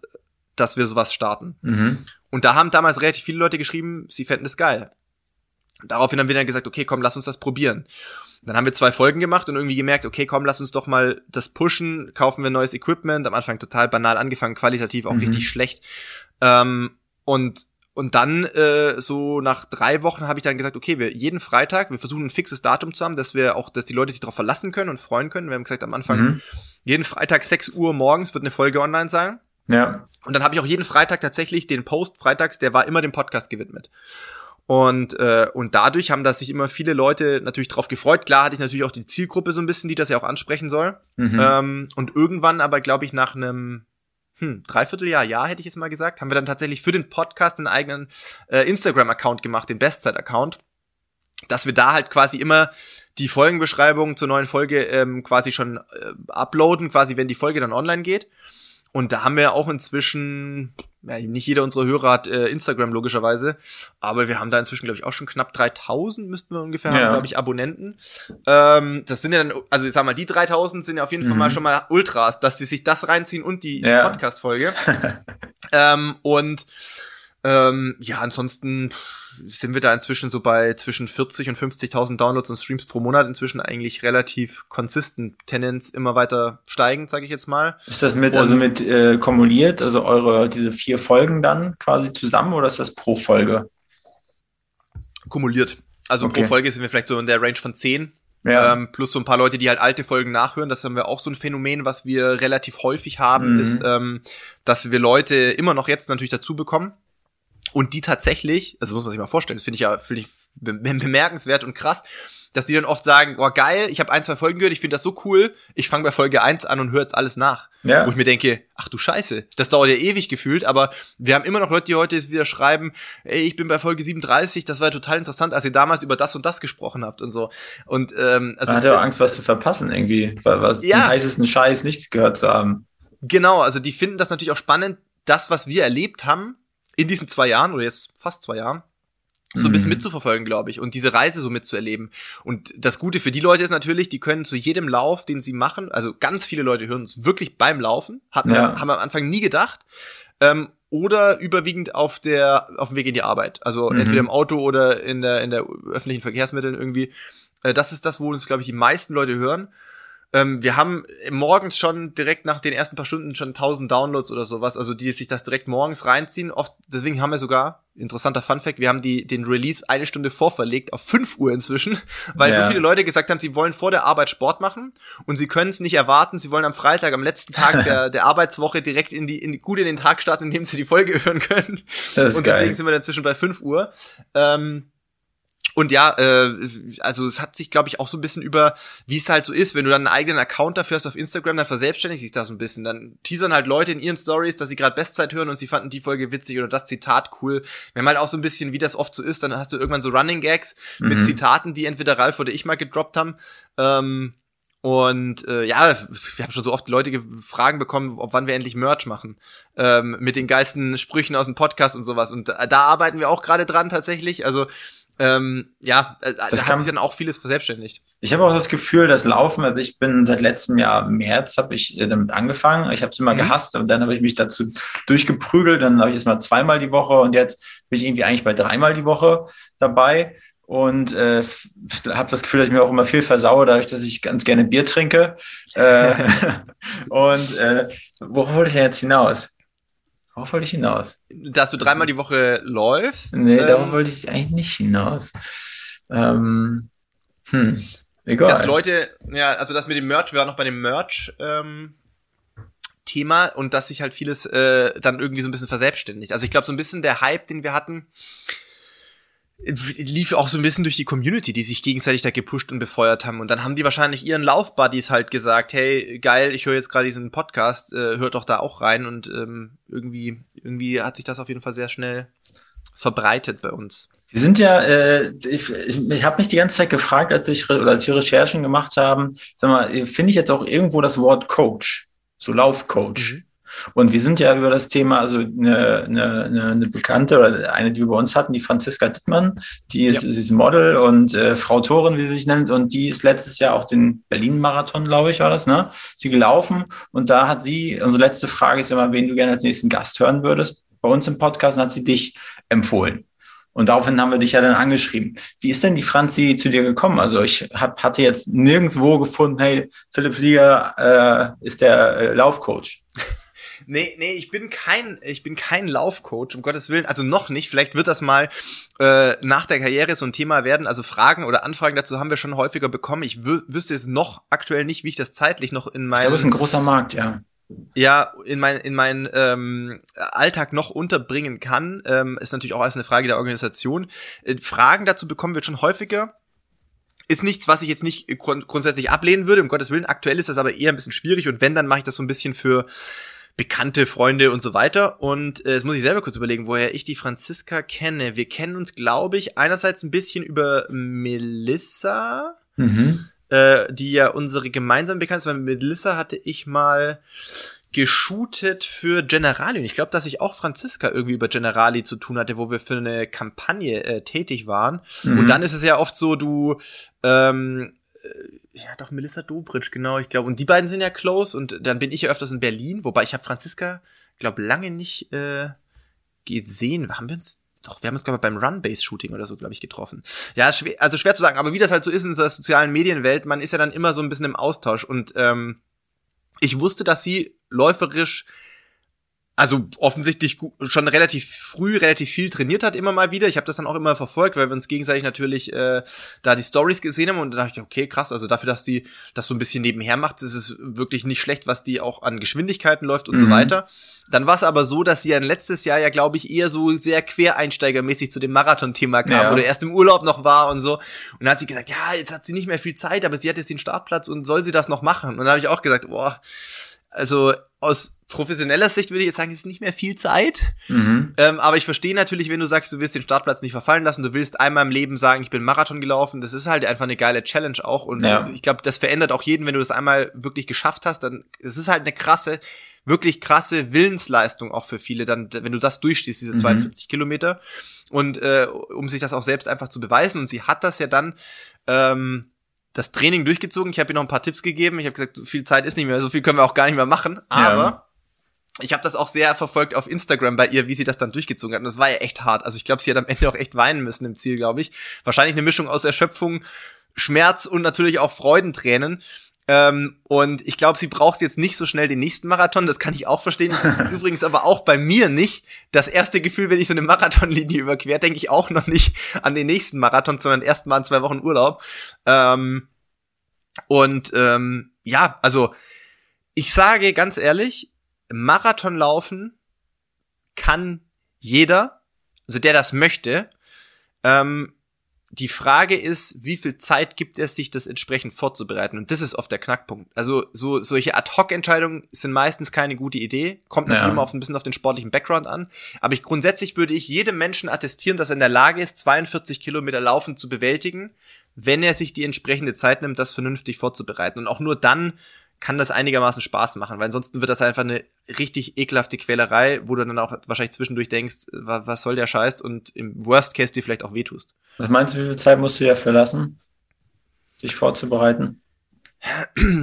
[SPEAKER 3] dass wir sowas starten?
[SPEAKER 1] Mhm.
[SPEAKER 3] Und da haben damals relativ viele Leute geschrieben, sie fänden es geil. Daraufhin haben wir dann gesagt, okay, komm, lass uns das probieren. Dann haben wir zwei Folgen gemacht und irgendwie gemerkt, okay, komm, lass uns doch mal das pushen, kaufen wir neues Equipment. Am Anfang total banal angefangen, qualitativ auch
[SPEAKER 1] Mhm.
[SPEAKER 3] richtig schlecht. Ähm, und und dann äh, so nach drei Wochen habe ich dann gesagt, okay, wir jeden Freitag, wir versuchen ein fixes Datum zu haben, dass wir auch, dass die Leute sich darauf verlassen können und freuen können. Wir haben gesagt am Anfang,
[SPEAKER 1] Mhm.
[SPEAKER 3] jeden Freitag 6 Uhr morgens wird eine Folge online sein.
[SPEAKER 1] Ja.
[SPEAKER 3] Und dann habe ich auch jeden Freitag tatsächlich den Post freitags, der war immer dem Podcast gewidmet. Und, äh, und dadurch haben da sich immer viele Leute natürlich drauf gefreut. Klar hatte ich natürlich auch die Zielgruppe so ein bisschen, die das ja auch ansprechen soll.
[SPEAKER 1] Mhm.
[SPEAKER 3] Ähm, und irgendwann aber, glaube ich, nach einem hm, Dreivierteljahr, Jahr hätte ich jetzt mal gesagt, haben wir dann tatsächlich für den Podcast einen eigenen äh, Instagram-Account gemacht, den Bestzeit-Account, dass wir da halt quasi immer die Folgenbeschreibung zur neuen Folge ähm, quasi schon äh, uploaden, quasi wenn die Folge dann online geht. Und da haben wir auch inzwischen, ja, nicht jeder unserer Hörer hat äh, Instagram logischerweise, aber wir haben da inzwischen, glaube ich, auch schon knapp 3000 müssten wir ungefähr
[SPEAKER 1] Ja.
[SPEAKER 3] haben, glaube ich, Abonnenten. Ähm, das sind ja dann, also ich sag mal, die 3000 sind ja auf jeden Fall
[SPEAKER 1] Mhm.
[SPEAKER 3] mal schon mal Ultras, dass die sich das reinziehen und die, die
[SPEAKER 1] Ja.
[SPEAKER 3] Podcast-Folge. ähm, und ähm, ja, ansonsten sind wir da inzwischen so bei zwischen 40 und 50.000 Downloads und Streams pro Monat inzwischen eigentlich relativ konsistent, Tendenz immer weiter steigend, sage ich jetzt mal.
[SPEAKER 1] Ist das mit,
[SPEAKER 3] Und-
[SPEAKER 1] also mit äh, kumuliert, also eure, diese vier Folgen dann quasi zusammen oder ist das pro Folge?
[SPEAKER 3] Kumuliert. Also
[SPEAKER 1] Okay.
[SPEAKER 3] pro Folge sind wir vielleicht so in der Range von 10.
[SPEAKER 1] Ja.
[SPEAKER 3] Ähm, plus so ein paar Leute, die halt alte Folgen nachhören. Das haben wir auch so ein Phänomen, was wir relativ häufig haben,
[SPEAKER 1] Mhm.
[SPEAKER 3] ist, ähm, dass wir Leute immer noch jetzt natürlich dazu bekommen. Und die tatsächlich, also muss man sich mal vorstellen, das finde ich ja finde ich be bemerkenswert und krass, dass die dann oft sagen, oh geil, ich habe ein, zwei Folgen gehört, ich finde das so cool, ich fange bei Folge 1 an und höre jetzt alles nach.
[SPEAKER 1] ja.
[SPEAKER 3] Wo ich mir denke, ach du Scheiße, das dauert ja ewig gefühlt, aber wir haben immer noch Leute, die heute wieder schreiben, ey, ich bin bei Folge 37, das war total interessant, als ihr damals über das und das gesprochen habt und so. Und ähm, also
[SPEAKER 1] Man hat ja auch Angst, was zu verpassen irgendwie, weil was
[SPEAKER 3] Ja.
[SPEAKER 1] heißesten Scheiß nichts gehört zu haben.
[SPEAKER 3] genau, also die finden das natürlich auch spannend, das, was wir erlebt haben in diesen zwei Jahren oder jetzt fast zwei Jahren, so ein bisschen
[SPEAKER 1] Mhm.
[SPEAKER 3] mitzuverfolgen, glaube ich, und diese Reise so mitzuerleben. Und das Gute für die Leute ist natürlich, die können zu jedem Lauf, den sie machen, also ganz viele Leute hören uns wirklich beim Laufen, hatten
[SPEAKER 1] Ja.
[SPEAKER 3] wir, haben wir am Anfang nie gedacht, ähm, oder überwiegend auf der auf dem Weg in die Arbeit, also
[SPEAKER 1] Mhm.
[SPEAKER 3] entweder im Auto oder in der in der öffentlichen Verkehrsmitteln irgendwie. Äh, das ist das, wo uns glaube ich die meisten Leute hören. Ähm, wir haben morgens schon direkt nach den ersten paar Stunden schon 1000 Downloads oder sowas, also die sich das direkt morgens reinziehen. Oft, deswegen haben wir sogar, interessanter Fun Fact, wir haben die, den Release eine Stunde vorverlegt auf 5 Uhr inzwischen, weil
[SPEAKER 1] Ja.
[SPEAKER 3] so viele Leute gesagt haben, sie wollen vor der Arbeit Sport machen und sie können es nicht erwarten. Sie wollen am Freitag, am letzten Tag der, der Arbeitswoche direkt in die, in die, gut in den Tag starten, indem sie die Folge hören können.
[SPEAKER 1] Das ist
[SPEAKER 3] und deswegen
[SPEAKER 1] geil.
[SPEAKER 3] sind wir dann inzwischen bei 5 Uhr. Ähm, und ja, äh, also es hat sich, glaube ich, auch so ein bisschen über, wie es halt so ist, wenn du dann einen eigenen Account dafür hast auf Instagram, dann verselbstständigt sich das so ein bisschen. Dann teasern halt Leute in ihren Stories, dass sie gerade Bestzeit hören und sie fanden die Folge witzig oder das Zitat cool. Wir haben halt auch so ein bisschen, wie das oft so ist, dann hast du irgendwann so Running Gags mit
[SPEAKER 1] Mhm.
[SPEAKER 3] Zitaten, die entweder Ralf oder ich mal gedroppt haben. Ähm, und äh, ja, wir haben schon so oft Leute ge- Fragen bekommen, ob wann wir endlich Merch machen. Ähm, mit den geilsten Sprüchen aus dem Podcast und sowas. Und da, da arbeiten wir auch gerade dran tatsächlich. Also ähm, ja, äh, da
[SPEAKER 1] kann-
[SPEAKER 3] hat sich dann auch vieles verselbstständigt.
[SPEAKER 1] Ich habe auch das Gefühl, das Laufen, also ich bin seit letztem Jahr März habe ich äh, damit angefangen. Ich habe es immer
[SPEAKER 3] Mhm.
[SPEAKER 1] gehasst und dann habe ich mich dazu durchgeprügelt. Dann habe ich jetzt mal zweimal die Woche und jetzt bin ich irgendwie eigentlich bei dreimal die Woche dabei und äh, habe das Gefühl, dass ich mir auch immer viel versaue, dadurch, dass ich ganz gerne Bier trinke. Äh, und äh, worauf wollte ich denn jetzt hinaus? Worauf wollte ich hinaus?
[SPEAKER 3] Dass du dreimal die Woche läufst.
[SPEAKER 1] Nee,
[SPEAKER 3] ähm,
[SPEAKER 1] darauf wollte ich eigentlich nicht hinaus. Ähm, hm, egal.
[SPEAKER 3] dass Leute, ja, also das mit dem Merch, wir waren noch bei dem Merch, ähm, Thema und dass sich halt vieles äh, dann irgendwie so ein bisschen verselbstständigt. Also ich glaube, so ein bisschen der Hype, den wir hatten, lief auch so ein bisschen durch die Community, die sich gegenseitig da gepusht und befeuert haben. Und dann haben die wahrscheinlich ihren Laufbuddies halt gesagt, hey, geil, ich höre jetzt gerade diesen Podcast, äh, hört doch da auch rein. Und ähm, irgendwie, irgendwie hat sich das auf jeden Fall sehr schnell verbreitet bei uns.
[SPEAKER 1] Wir sind ja, äh, ich, ich, ich habe mich die ganze Zeit gefragt, als ich oder als wir Recherchen gemacht haben, sag mal, finde ich jetzt auch irgendwo das Wort Coach, so Laufcoach. Und wir sind ja über das Thema, also eine, eine, eine, Bekannte oder eine, die wir bei uns hatten, die Franziska Dittmann, die ist,
[SPEAKER 3] Ja.
[SPEAKER 1] ist Model und äh, Frau Torin, wie sie sich nennt, und die ist letztes Jahr auch den Berlin-Marathon, glaube ich, war das, ne? Sie gelaufen und da hat sie, unsere letzte Frage ist immer, wen du gerne als nächsten Gast hören würdest. Bei uns im Podcast hat sie dich empfohlen. Und daraufhin haben wir dich ja dann angeschrieben. Wie ist denn die Franzi zu dir gekommen? Also ich hab, hatte jetzt nirgendwo gefunden, hey, Philipp Flieger äh, ist der äh, Laufcoach.
[SPEAKER 3] Nee, nee, ich bin kein, ich bin kein Laufcoach, um Gottes Willen. Also noch nicht. Vielleicht wird das mal äh, nach der Karriere so ein Thema werden. Also Fragen oder Anfragen dazu haben wir schon häufiger bekommen. Ich wü wüsste jetzt noch aktuell nicht, wie ich das zeitlich noch in
[SPEAKER 1] Ich glaube, es ist ein
[SPEAKER 3] meinem,
[SPEAKER 1] großer Markt, ja.
[SPEAKER 3] ja, in mein, in meinen ähm, Alltag noch unterbringen kann. Ähm, ist natürlich auch alles eine Frage der Organisation. Äh, Fragen dazu bekommen wir schon häufiger. Ist nichts, was ich jetzt nicht grund grundsätzlich ablehnen würde, um Gottes Willen. Aktuell ist das aber eher ein bisschen schwierig und wenn, dann mache ich das so ein bisschen für bekannte Freunde und so weiter. Und äh, jetzt muss ich selber kurz überlegen, woher ich die Franziska kenne. Wir kennen uns, glaube ich, einerseits ein bisschen über Melissa,
[SPEAKER 1] Mhm.
[SPEAKER 3] äh, die ja unsere gemeinsame Bekannte ist. Weil mit Melissa hatte ich mal geshootet für Generali. Und ich glaube, dass ich auch Franziska irgendwie über Generali zu tun hatte, wo wir für eine Kampagne äh, tätig waren.
[SPEAKER 1] Mhm.
[SPEAKER 3] Und dann ist es ja oft so, du, ähm, äh, ja doch, Melissa Dobritsch, genau, ich glaube. Und die beiden sind ja close und dann bin ich ja öfters in Berlin, wobei ich habe Franziska, glaube lange nicht äh, gesehen. Haben wir uns doch, wir haben uns, glaube ich, beim Run-Base-Shooting oder so, glaube ich, getroffen. Ja, schwer, also schwer zu sagen, aber wie das halt so ist in der sozialen Medienwelt, man ist ja dann immer so ein bisschen im Austausch und ähm, ich wusste, dass sie läuferisch also offensichtlich schon relativ früh relativ viel trainiert hat immer mal wieder. Ich habe das dann auch immer verfolgt, weil wir uns gegenseitig natürlich äh, da die Stories gesehen haben und da dachte ich, okay, krass, also dafür, dass die das so ein bisschen nebenher macht, ist es wirklich nicht schlecht, was die auch an Geschwindigkeiten läuft und so
[SPEAKER 1] Mhm.
[SPEAKER 3] weiter. Dann war es aber so, dass sie ja letztes Jahr ja, glaube ich, eher so sehr quereinsteigermäßig zu dem Marathon-Thema kam,
[SPEAKER 1] Ja.
[SPEAKER 3] wo der erst im Urlaub noch war und so. Und dann hat sie gesagt, ja, jetzt hat sie nicht mehr viel Zeit, aber sie hat jetzt den Startplatz und soll sie das noch machen? Und dann habe ich auch gesagt, boah, also aus professioneller Sicht würde ich jetzt sagen, es ist nicht mehr viel Zeit.
[SPEAKER 1] Mhm.
[SPEAKER 3] Ähm, aber ich verstehe natürlich, wenn du sagst, du willst den Startplatz nicht verfallen lassen, du willst einmal im Leben sagen, ich bin Marathon gelaufen. Das ist halt einfach eine geile Challenge auch. Und
[SPEAKER 1] Ja.
[SPEAKER 3] ich glaube, das verändert auch jeden, wenn du das einmal wirklich geschafft hast. Dann es ist halt eine krasse, wirklich krasse Willensleistung auch für viele, dann, wenn du das durchstehst, diese
[SPEAKER 1] Mhm.
[SPEAKER 3] 42 Kilometer. Und äh, um sich das auch selbst einfach zu beweisen. Und sie hat das ja dann ähm, das Training durchgezogen. Ich habe ihr noch ein paar Tipps gegeben. Ich habe gesagt, so viel Zeit ist nicht mehr, so viel können wir auch gar nicht mehr machen. Aber
[SPEAKER 1] Ja.
[SPEAKER 3] ich habe das auch sehr verfolgt auf Instagram bei ihr, wie sie das dann durchgezogen hat. Und das war ja echt hart. Also ich glaube, sie hat am Ende auch echt weinen müssen im Ziel, glaube ich. Wahrscheinlich eine Mischung aus Erschöpfung, Schmerz und natürlich auch Freudentränen. Ähm, und ich glaube, sie braucht jetzt nicht so schnell den nächsten Marathon. Das kann ich auch verstehen. Das ist übrigens aber auch bei mir nicht das erste Gefühl, wenn ich so eine Marathonlinie überquere, denke ich auch noch nicht an den nächsten Marathon, sondern erst mal an zwei Wochen Urlaub. Ähm, und ähm, ja, also ich sage ganz ehrlich, Marathon laufen kann jeder, also der das möchte. Ähm, die Frage ist, wie viel Zeit gibt es sich, das entsprechend vorzubereiten? Und das ist oft der Knackpunkt. Also so solche Ad-Hoc-Entscheidungen sind meistens keine gute Idee. Kommt natürlich ja. immer auf ein bisschen auf den sportlichen Background an. Aber ich grundsätzlich würde ich jedem Menschen attestieren, dass er in der Lage ist, 42 Kilometer Laufen zu bewältigen, wenn er sich die entsprechende Zeit nimmt, das vernünftig vorzubereiten. Und auch nur dann kann das einigermaßen Spaß machen, weil ansonsten wird das einfach eine richtig ekelhafte Quälerei, wo du dann auch wahrscheinlich zwischendurch denkst, was soll der Scheiß und im Worst Case dir vielleicht auch wehtust.
[SPEAKER 1] Was meinst du, wie viel Zeit musst du ja verlassen, dich vorzubereiten?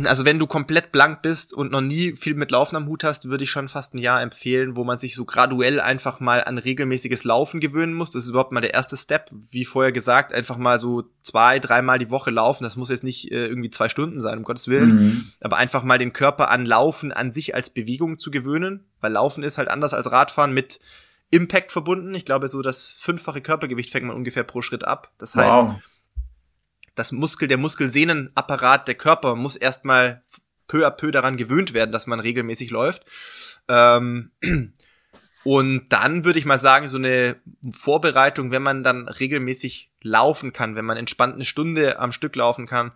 [SPEAKER 3] Also wenn du komplett blank bist und noch nie viel mit Laufen am Hut hast, würde ich schon fast ein Jahr empfehlen, wo man sich so graduell einfach mal an regelmäßiges Laufen gewöhnen muss. Das ist überhaupt mal der erste Step. Wie vorher gesagt, einfach mal so zwei, dreimal die Woche laufen. Das muss jetzt nicht äh, irgendwie zwei Stunden sein, um Gottes Willen. Mhm. Aber einfach mal den Körper an Laufen an sich als Bewegung zu gewöhnen. Weil Laufen ist halt anders als Radfahren mit Impact verbunden. Ich glaube, so das fünffache Körpergewicht fängt man ungefähr pro Schritt ab. Das heißt, wow das Muskel, der Muskelsehnenapparat, der Körper muss erstmal peu à peu daran gewöhnt werden, dass man regelmäßig läuft. Ähm, und dann würde ich mal sagen, so eine Vorbereitung, wenn man dann regelmäßig laufen kann, wenn man entspannt eine Stunde am Stück laufen kann,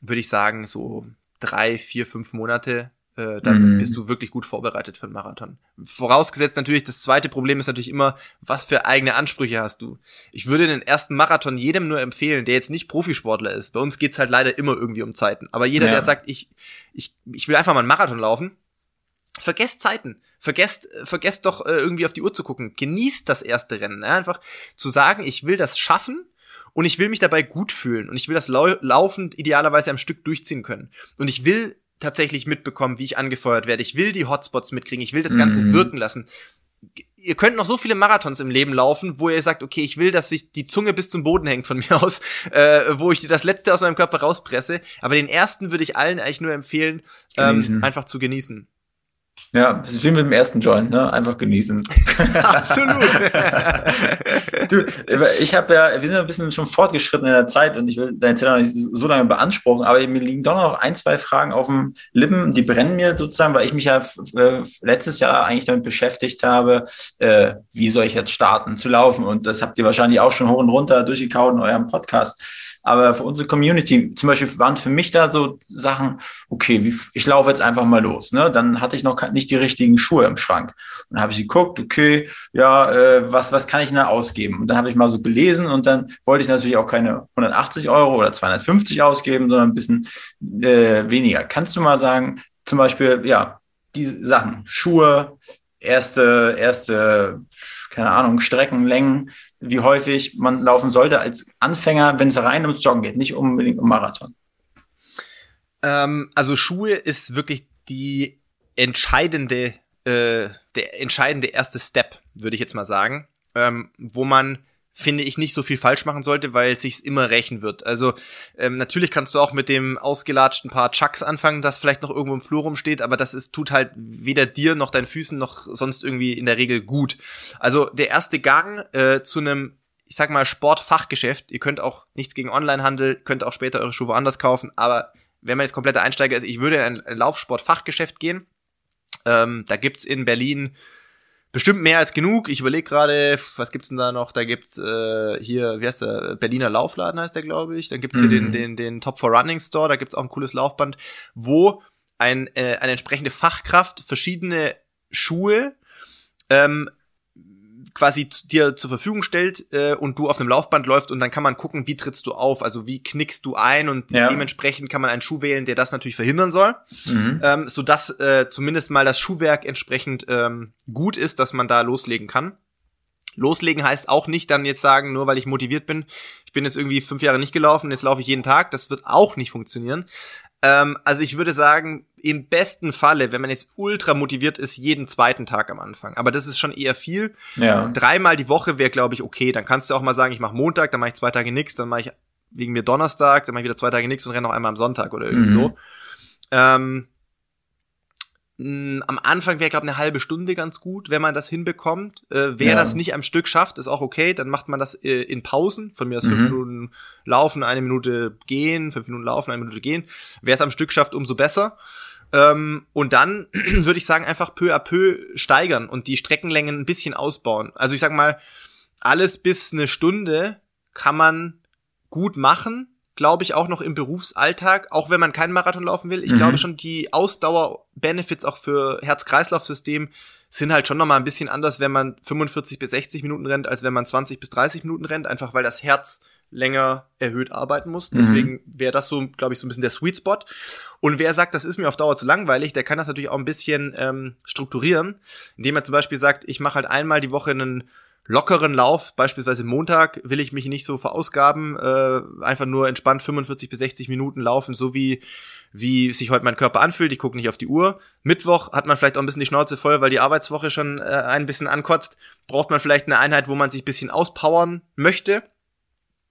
[SPEAKER 3] würde ich sagen, so drei, vier, fünf Monate äh, dann mhm. bist du wirklich gut vorbereitet für einen Marathon. Vorausgesetzt natürlich, das zweite Problem ist natürlich immer, was für eigene Ansprüche hast du. Ich würde den ersten Marathon jedem nur empfehlen, der jetzt nicht Profisportler ist. Bei uns geht's halt leider immer irgendwie um Zeiten. Aber jeder, ja. der sagt, ich, ich, ich will einfach mal einen Marathon laufen, Vergesst Zeiten. Vergesst, vergesst doch äh, irgendwie auf die Uhr zu gucken. Genießt das erste Rennen. Ja? Einfach zu sagen, ich will das schaffen und ich will mich dabei gut fühlen und ich will das lau laufend idealerweise am Stück durchziehen können. Und ich will tatsächlich mitbekommen, wie ich angefeuert werde. Ich will die Hotspots mitkriegen. Ich will das Ganze mhm. wirken lassen. Ihr könnt noch so viele Marathons im Leben laufen, wo ihr sagt, okay, ich will, dass sich die Zunge bis zum Boden hängt von mir aus, äh, wo ich das Letzte aus meinem Körper rauspresse. Aber den ersten würde ich allen eigentlich nur empfehlen, ähm, einfach zu genießen.
[SPEAKER 1] Ja, das ist wie mit dem ersten Joint, ne? Einfach genießen.
[SPEAKER 3] Absolut.
[SPEAKER 1] du, ich habe ja, wir sind ein bisschen schon fortgeschritten in der Zeit und ich will deine Zeit noch nicht so lange beanspruchen, aber mir liegen doch noch ein, zwei Fragen auf dem Lippen, die brennen mir sozusagen, weil ich mich ja äh, letztes Jahr eigentlich damit beschäftigt habe, äh, wie soll ich jetzt starten zu laufen und das habt ihr wahrscheinlich auch schon hoch und runter durchgekaut in eurem Podcast. Aber für unsere Community, zum Beispiel waren für mich da so Sachen, okay, ich laufe jetzt einfach mal los. Ne? Dann hatte ich noch nicht die richtigen Schuhe im Schrank. Und dann habe ich geguckt, okay, ja, äh, was, was kann ich denn da ausgeben? Und dann habe ich mal so gelesen und dann wollte ich natürlich auch keine 180 Euro oder 250 ausgeben, sondern ein bisschen äh, weniger. Kannst du mal sagen, zum Beispiel, ja, die Sachen, Schuhe, erste, erste, keine Ahnung, Streckenlängen, wie häufig man laufen sollte als Anfänger, wenn es rein ums Joggen geht, nicht unbedingt um Marathon?
[SPEAKER 3] Ähm, also Schuhe ist wirklich die entscheidende, äh, der entscheidende erste Step, würde ich jetzt mal sagen, ähm, wo man finde ich, nicht so viel falsch machen sollte, weil es sich immer rächen wird. Also ähm, natürlich kannst du auch mit dem ausgelatschten Paar Chucks anfangen, das vielleicht noch irgendwo im Flur rumsteht, aber das ist, tut halt weder dir noch deinen Füßen noch sonst irgendwie in der Regel gut. Also der erste Gang äh, zu einem ich sag mal, Sportfachgeschäft. Ihr könnt auch nichts gegen Onlinehandel, könnt auch später eure Schuhe woanders kaufen, aber wenn man jetzt kompletter Einsteiger ist, ich würde in ein Laufsportfachgeschäft gehen. Ähm, da gibt's in Berlin bestimmt mehr als genug. Ich überlege gerade, was gibt's denn da noch? Da gibt's äh, hier, wie heißt der? Berliner Laufladen heißt der, glaube ich. Dann gibt's hier mhm. den, den, den Top for Running Store. Da gibt's auch ein cooles Laufband, wo ein, äh, eine entsprechende Fachkraft verschiedene Schuhe ähm, quasi dir zur Verfügung stellt äh, und du auf einem Laufband läufst und dann kann man gucken, wie trittst du auf, also wie knickst du ein und ja. dementsprechend kann man einen Schuh wählen, der das natürlich verhindern soll, mhm. ähm, so dass äh, zumindest mal das Schuhwerk entsprechend ähm, gut ist, dass man da loslegen kann. Loslegen heißt auch nicht dann jetzt sagen, nur weil ich motiviert bin, ich bin jetzt irgendwie fünf Jahre nicht gelaufen, jetzt laufe ich jeden Tag. Das wird auch nicht funktionieren. Ähm, also ich würde sagen, im besten Falle, wenn man jetzt ultra motiviert ist, jeden zweiten Tag am Anfang. Aber das ist schon eher viel. Ja. Dreimal die Woche wäre, glaube ich, okay. Dann kannst du auch mal sagen, ich mache Montag, dann mache ich zwei Tage nichts, dann mache ich wegen mir Donnerstag, dann mache ich wieder zwei Tage nichts und renne noch einmal am Sonntag oder irgendwie mhm. so. Ähm, am Anfang wäre, glaube eine halbe Stunde ganz gut, wenn man das hinbekommt. Äh, wer
[SPEAKER 1] Ja.
[SPEAKER 3] das nicht am Stück schafft, ist auch okay. Dann macht man das äh, in Pausen. Von mir aus fünf
[SPEAKER 1] Mhm.
[SPEAKER 3] Minuten laufen, eine Minute gehen, fünf Minuten laufen, eine Minute gehen. Wer es am Stück schafft, umso besser. Ähm, und dann würde ich sagen, einfach peu à peu steigern und die Streckenlängen ein bisschen ausbauen. Also ich sag mal, alles bis eine Stunde kann man gut machen, glaube ich, auch noch im Berufsalltag, auch wenn man keinen Marathon laufen will. Ich
[SPEAKER 1] Mhm.
[SPEAKER 3] glaube schon, die Ausdauer-Benefits auch für Herz-Kreislauf-System sind halt schon nochmal ein bisschen anders, wenn man 45 bis 60 Minuten rennt, als wenn man 20 bis 30 Minuten rennt, einfach weil das Herz länger erhöht arbeiten muss.
[SPEAKER 1] Mhm.
[SPEAKER 3] Deswegen wäre das so, glaube ich, so ein bisschen der Sweet Spot. Und wer sagt, das ist mir auf Dauer zu langweilig, der kann das natürlich auch ein bisschen ähm, strukturieren, indem er zum Beispiel sagt, ich mache halt einmal die Woche einen lockeren Lauf, beispielsweise Montag will ich mich nicht so verausgaben, äh, einfach nur entspannt 45 bis 60 Minuten laufen, so wie wie sich heute mein Körper anfühlt. Ich gucke nicht auf die Uhr. Mittwoch hat man vielleicht auch ein bisschen die Schnauze voll, weil die Arbeitswoche schon äh, ein bisschen ankotzt. Braucht man vielleicht eine Einheit, wo man sich ein bisschen auspowern möchte.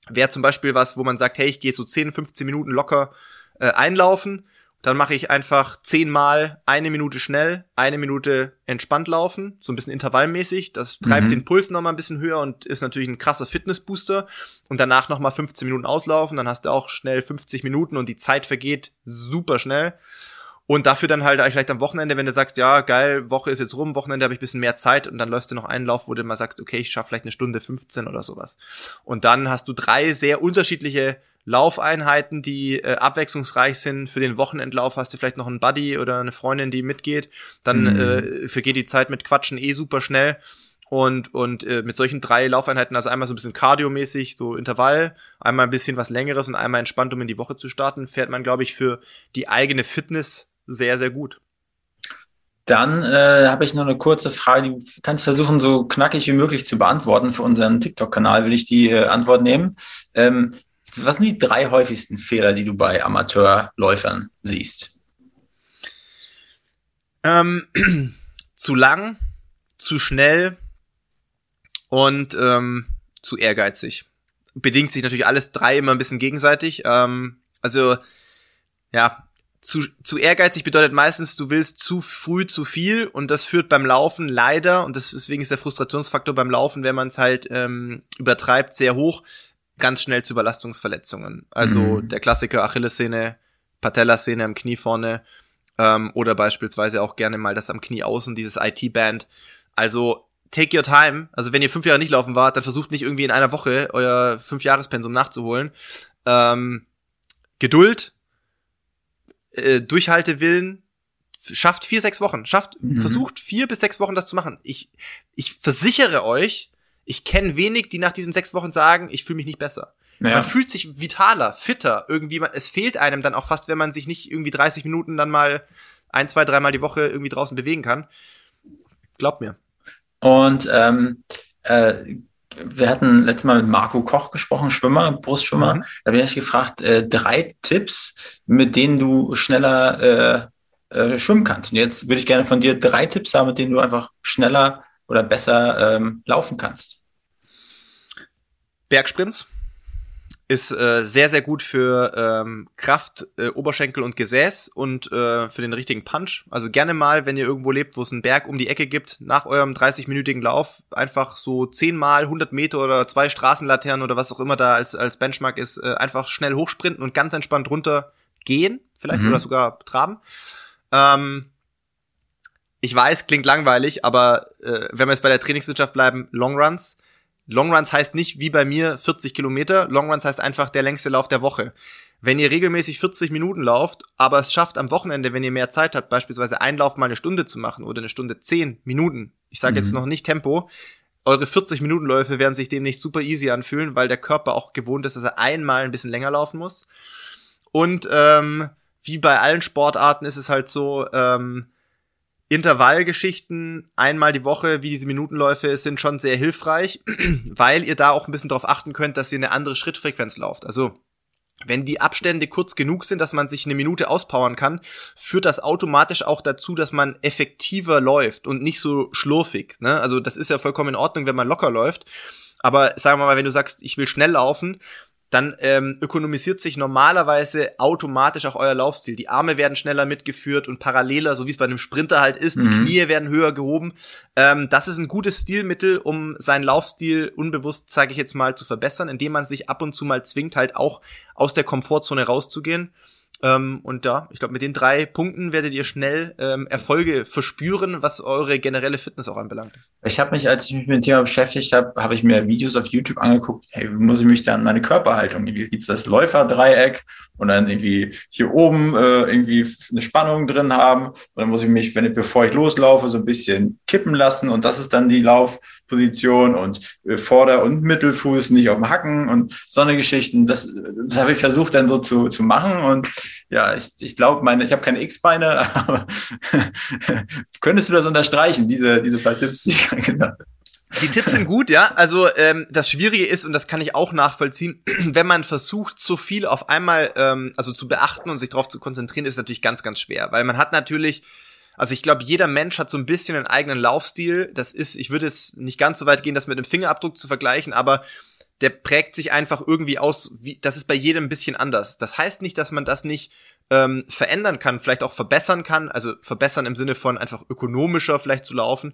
[SPEAKER 3] Wäre zum Beispiel was, wo man sagt, hey, ich gehe so 10, 15 Minuten locker äh, einlaufen. Dann mache ich einfach zehnmal eine Minute schnell, eine Minute entspannt laufen, so ein bisschen intervallmäßig. Das treibt
[SPEAKER 1] Mhm.
[SPEAKER 3] den Puls noch mal ein bisschen höher und ist natürlich ein krasser Fitnessbooster. Und danach noch mal 15 Minuten auslaufen, dann hast du auch schnell 50 Minuten und die Zeit vergeht super schnell. Und dafür dann halt vielleicht am Wochenende, wenn du sagst, ja, geil, Woche ist jetzt rum, Wochenende habe ich ein bisschen mehr Zeit und dann läufst du noch einen Lauf, wo du mal sagst, okay, ich schaffe vielleicht eine Stunde 15 oder sowas. Und dann hast du drei sehr unterschiedliche Laufeinheiten, die äh, abwechslungsreich sind. Für den Wochenendlauf hast du vielleicht noch einen Buddy oder eine Freundin, die mitgeht. Dann
[SPEAKER 1] Mhm.
[SPEAKER 3] äh, vergeht die Zeit mit Quatschen eh super schnell. Und, und äh, mit solchen drei Laufeinheiten, also einmal so ein bisschen Cardio-mäßig, so Intervall, einmal ein bisschen was längeres und einmal entspannt, um in die Woche zu starten, fährt man, glaube ich, für die eigene Fitness sehr, sehr gut.
[SPEAKER 1] Dann äh, habe ich noch eine kurze Frage, die kannst versuchen, so knackig wie möglich zu beantworten. Für unseren TikTok-Kanal will ich die äh, Antwort nehmen. Ähm, was sind die drei häufigsten Fehler, die du bei Amateurläufern siehst?
[SPEAKER 3] Ähm, zu lang, zu schnell und ähm, zu ehrgeizig. Bedingt sich natürlich alles drei immer ein bisschen gegenseitig. Ähm, also, ja, zu, zu ehrgeizig bedeutet meistens, du willst zu früh zu viel und das führt beim Laufen leider, und deswegen ist der Frustrationsfaktor beim Laufen, wenn man es halt ähm, übertreibt, sehr hoch, ganz schnell zu Überlastungsverletzungen. Also
[SPEAKER 1] Mhm.
[SPEAKER 3] der Klassiker Achillessehne, Patellasehne am Knie vorne ähm, oder beispielsweise auch gerne mal das am Knie außen, dieses IT-Band. Also take your time. Also wenn ihr fünf Jahre nicht laufen wart, dann versucht nicht irgendwie in einer Woche euer Fünfjahrespensum nachzuholen. Ähm, Geduld, äh, Durchhaltewillen, schafft vier, sechs Wochen. Schafft,
[SPEAKER 1] Mhm.
[SPEAKER 3] versucht vier bis sechs Wochen das zu machen. Ich, ich versichere euch, ich kenne wenig, die nach diesen sechs Wochen sagen, ich fühle mich nicht besser.
[SPEAKER 1] Naja,
[SPEAKER 3] Man fühlt sich vitaler, fitter, irgendwie, man- es fehlt einem dann auch fast, wenn man sich nicht irgendwie 30 Minuten dann mal ein, zwei, dreimal die Woche irgendwie draußen bewegen kann. Glaubt mir.
[SPEAKER 1] und ähm, äh, wir hatten letztes Mal mit Marco Koch gesprochen, Schwimmer, Brustschwimmer.
[SPEAKER 3] Mhm.
[SPEAKER 1] Da bin ich gefragt, äh, drei Tipps, mit denen du schneller äh, äh, schwimmen kannst. Und jetzt würde ich gerne von dir drei Tipps haben, mit denen du einfach schneller oder besser ähm, laufen kannst.
[SPEAKER 3] Bergsprints ist äh, sehr, sehr gut für ähm, Kraft, äh, Oberschenkel und Gesäß und äh, für den richtigen Punch. Also gerne mal, wenn ihr irgendwo lebt, wo es einen Berg um die Ecke gibt, nach eurem 30-minütigen Lauf einfach so 10 mal 100 Meter oder zwei Straßenlaternen oder was auch immer da als, als Benchmark ist, äh, einfach schnell hochsprinten und ganz entspannt runter gehen, vielleicht
[SPEAKER 1] Mhm.
[SPEAKER 3] oder sogar traben. Ähm, ich weiß, klingt langweilig, aber äh, wenn wir jetzt bei der Trainingswirtschaft bleiben, Longruns. Longruns heißt nicht wie bei mir 40 Kilometer. Longruns heißt einfach der längste Lauf der Woche. Wenn ihr regelmäßig 40 Minuten lauft, aber es schafft am Wochenende, wenn ihr mehr Zeit habt, beispielsweise einen Lauf mal eine Stunde zu machen oder eine Stunde 10 Minuten. Ich sage jetzt
[SPEAKER 1] Mhm.
[SPEAKER 3] noch nicht Tempo. Eure 40 Minuten Läufe werden sich demnächst super easy anfühlen, weil der Körper auch gewohnt ist, dass er einmal ein bisschen länger laufen muss. Und ähm, wie bei allen Sportarten ist es halt so, ähm, Intervallgeschichten einmal die Woche, wie diese Minutenläufe, sind schon sehr hilfreich, weil ihr da auch ein bisschen darauf achten könnt, dass ihr eine andere Schrittfrequenz lauft. Also wenn die Abstände kurz genug sind, dass man sich eine Minute auspowern kann, führt das automatisch auch dazu, dass man effektiver läuft und nicht so schlurfig. Ne? Also das ist ja vollkommen in Ordnung, wenn man locker läuft. Aber sagen wir mal, wenn du sagst, ich will schnell laufen, dann ähm, ökonomisiert sich normalerweise automatisch auch euer Laufstil. Die Arme werden schneller mitgeführt und paralleler, so wie es bei einem Sprinter halt ist. Die
[SPEAKER 1] Mhm.
[SPEAKER 3] Knie werden höher gehoben. Ähm, das ist ein gutes Stilmittel, um seinen Laufstil unbewusst, sage ich jetzt mal, zu verbessern, indem man sich ab und zu mal zwingt, halt auch aus der Komfortzone rauszugehen. Ähm, und da, ich glaube, mit den drei Punkten werdet ihr schnell ähm, Erfolge verspüren, was eure generelle Fitness auch anbelangt.
[SPEAKER 1] Ich habe mich, als ich mich mit dem Thema beschäftigt habe, habe ich mir Videos auf YouTube angeguckt, hey, wie muss ich mich dann meine Körperhaltung, irgendwie gibt es das Läuferdreieck und dann irgendwie hier oben äh, irgendwie eine Spannung drin haben. Und dann muss ich mich, wenn ich, bevor ich loslaufe, so ein bisschen kippen lassen. Und das ist dann die Laufposition und äh, Vorder- und Mittelfuß nicht auf dem Hacken und so eine Geschichten, das, das habe ich versucht dann so zu, zu machen und ja, ich, ich glaube, meine, ich habe keine X-Beine, aber könntest du das unterstreichen, diese, diese paar Tipps, die ich genannt habe?
[SPEAKER 3] Die Tipps sind gut, ja. Also ähm, das Schwierige ist, und das kann ich auch nachvollziehen, wenn man versucht, so viel auf einmal ähm, also zu beachten und sich darauf zu konzentrieren, ist natürlich ganz, ganz schwer. Weil man hat natürlich, also ich glaube, jeder Mensch hat so ein bisschen einen eigenen Laufstil. Das ist, ich würde es nicht ganz so weit gehen, das mit dem Fingerabdruck zu vergleichen, aber der prägt sich einfach irgendwie aus, wie, das ist bei jedem ein bisschen anders. Das heißt nicht, dass man das nicht ähm, verändern kann, vielleicht auch verbessern kann, also verbessern im Sinne von einfach ökonomischer vielleicht zu laufen.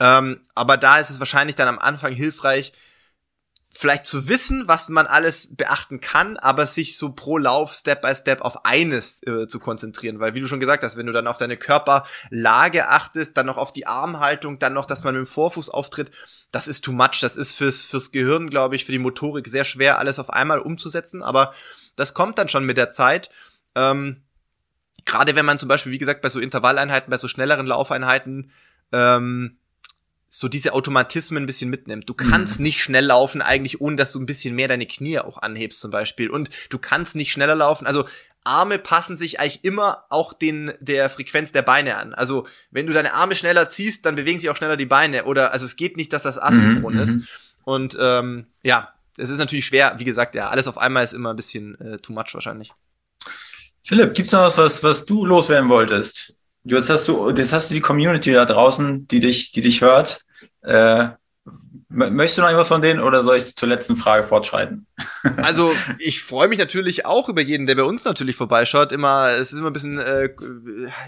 [SPEAKER 3] Ähm, aber da ist es wahrscheinlich dann am Anfang hilfreich, vielleicht zu wissen, was man alles beachten kann, aber sich so pro Lauf Step by Step auf eines äh, zu konzentrieren, weil wie du schon gesagt hast, wenn du dann auf deine Körperlage achtest, dann noch auf die Armhaltung, dann noch, dass man mit dem Vorfuß auftritt, das ist too much, das ist fürs fürs Gehirn, glaube ich, für die Motorik sehr schwer alles auf einmal umzusetzen, aber das kommt dann schon mit der Zeit. Ähm, Gerade wenn man zum Beispiel, wie gesagt, bei so Intervalleinheiten, bei so schnelleren Laufeinheiten ähm, so diese Automatismen ein bisschen mitnimmt. Du kannst nicht schnell laufen, eigentlich ohne dass du ein bisschen mehr deine Knie auch anhebst zum Beispiel. Und du kannst nicht schneller laufen. Also Arme passen sich eigentlich immer auch den der Frequenz der Beine an. Also wenn du deine Arme schneller ziehst, dann bewegen sich auch schneller die Beine. Oder also es geht nicht, dass das asynchron
[SPEAKER 1] Mhm,
[SPEAKER 3] ist.
[SPEAKER 1] mhm.
[SPEAKER 3] Und ähm, ja, es ist natürlich schwer. Wie gesagt, ja, alles auf einmal ist immer ein bisschen äh, too much wahrscheinlich.
[SPEAKER 1] Philipp, gibt's noch was, was, was du loswerden wolltest? Jetzt hast du, jetzt hast du die Community da draußen, die dich, die dich hört. Äh, möchtest du noch irgendwas von denen oder soll ich zur letzten Frage fortschreiten?
[SPEAKER 3] Also ich freue mich natürlich auch über jeden, der bei uns natürlich vorbeischaut. Immer, es ist immer ein bisschen, äh,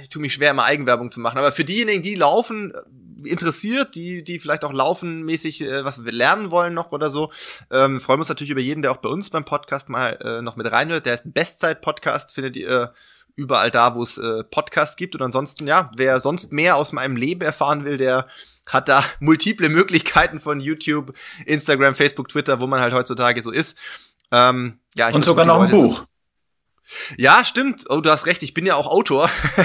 [SPEAKER 3] ich tue mich schwer, immer Eigenwerbung zu machen. Aber für diejenigen, die laufen, äh, interessiert, die, die vielleicht auch laufenmäßig äh, was lernen wollen noch oder so, ähm, freuen wir uns natürlich über jeden, der auch bei uns beim Podcast mal äh, noch mit reinhört. Der ist ein Bestzeit-Podcast, findet ihr überall da, wo es äh, Podcasts gibt. Und ansonsten, ja, wer sonst mehr aus meinem Leben erfahren will, der hat da multiple Möglichkeiten von YouTube, Instagram, Facebook, Twitter, wo man halt heutzutage so ist. Ähm, ja, ich
[SPEAKER 1] Und sogar noch ein
[SPEAKER 3] Leute so-
[SPEAKER 1] Buch.
[SPEAKER 3] ja, stimmt. Oh, du hast recht. Ich bin ja auch Autor.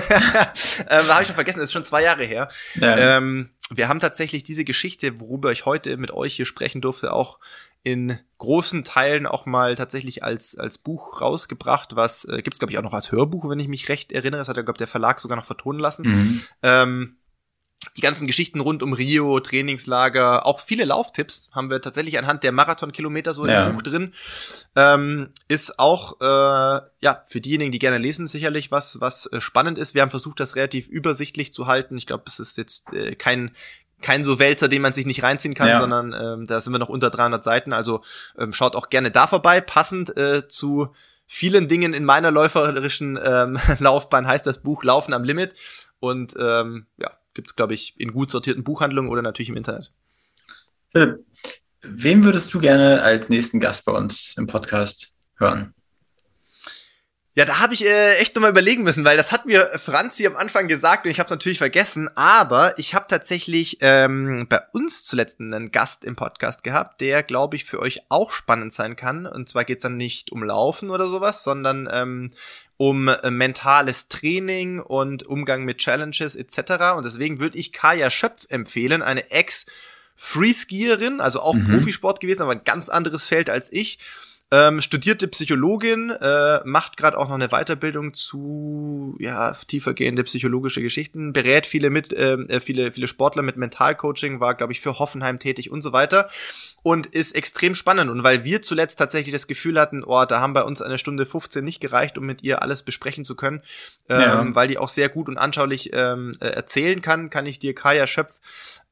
[SPEAKER 3] ähm, Habe ich schon vergessen. Das ist schon zwei Jahre her.
[SPEAKER 1] Ja.
[SPEAKER 3] Ähm, wir haben tatsächlich diese Geschichte, worüber ich heute mit euch hier sprechen durfte, auch in großen Teilen auch mal tatsächlich als als Buch rausgebracht. Was äh, gibt's glaube ich auch noch als Hörbuch, wenn ich mich recht erinnere. Das hat ja glaube der Verlag sogar noch vertonen lassen.
[SPEAKER 1] Mhm.
[SPEAKER 3] Ähm, die ganzen Geschichten rund um Rio, Trainingslager, auch viele Lauftipps haben wir tatsächlich anhand der Marathonkilometer so
[SPEAKER 1] Ja.
[SPEAKER 3] im Buch drin. Ähm, ist auch äh, ja für diejenigen, die gerne lesen, sicherlich was was äh, spannend ist. Wir haben versucht, das relativ übersichtlich zu halten. Ich glaube, es ist jetzt äh, kein kein so Wälzer, den man sich nicht reinziehen kann,
[SPEAKER 1] Ja.
[SPEAKER 3] sondern ähm, da sind wir noch unter 300 Seiten. Also ähm, schaut auch gerne da vorbei. Passend äh, zu vielen Dingen in meiner läuferischen ähm, Laufbahn heißt das Buch Laufen am Limit. Und ähm, ja, gibt's glaube ich, in gut sortierten Buchhandlungen oder natürlich im Internet.
[SPEAKER 1] Philipp, wen würdest du gerne als nächsten Gast bei uns im Podcast hören?
[SPEAKER 3] Ja, da habe ich äh, echt nochmal überlegen müssen, weil das hat mir Franzi am Anfang gesagt und ich habe es natürlich vergessen. Aber ich habe tatsächlich ähm, bei uns zuletzt einen Gast im Podcast gehabt, der, glaube ich, für euch auch spannend sein kann. Und zwar geht's dann nicht um Laufen oder sowas, sondern ähm, um äh, mentales Training und Umgang mit Challenges etc. Und deswegen würde ich Kaya Schöpf empfehlen, eine Ex- Freeskierin, also auch
[SPEAKER 1] Mhm.
[SPEAKER 3] Profisport gewesen, aber ein ganz anderes Feld als ich. Ähm, studierte Psychologin, äh, macht gerade auch noch eine Weiterbildung zu ja tiefergehende psychologische Geschichten, berät viele mit ähm, äh, viele viele Sportler mit Mentalcoaching, war glaube ich für Hoffenheim tätig und so weiter und ist extrem spannend und weil wir zuletzt tatsächlich das Gefühl hatten, oh, da haben bei uns eine Stunde 15 nicht gereicht, um mit ihr alles besprechen zu können, ähm,
[SPEAKER 1] Ja.
[SPEAKER 3] weil die auch sehr gut und anschaulich ähm, äh, erzählen kann, kann ich dir Kaya Schöpf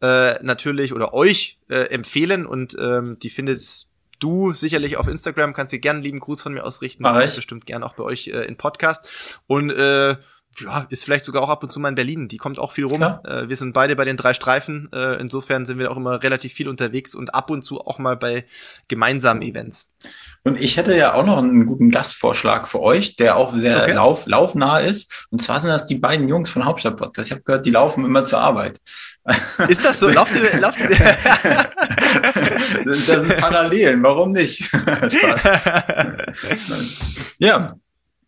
[SPEAKER 3] äh, natürlich oder euch äh, empfehlen und ähm, die findet du sicherlich auf Instagram, kannst dir gerne einen lieben Gruß von mir ausrichten.
[SPEAKER 1] Mach ich.
[SPEAKER 3] Bestimmt gerne auch bei euch äh, in Podcast. Und äh, ja, ist vielleicht sogar auch ab und zu mal in Berlin. Die kommt auch viel rum. Äh, wir sind beide bei den drei Streifen. Äh, insofern sind wir auch immer relativ viel unterwegs und ab und zu auch mal bei gemeinsamen Events.
[SPEAKER 1] Und ich hätte ja auch noch einen guten Gastvorschlag für euch, der auch sehr
[SPEAKER 3] Okay.
[SPEAKER 1] lauf, laufnah ist. Und zwar sind das die beiden Jungs von Hauptstadt Podcast. Ich habe gehört, die laufen immer zur Arbeit.
[SPEAKER 3] Ist das so? Lauft ihr, lauft ihr?
[SPEAKER 1] das sind Parallelen, warum nicht? Ja,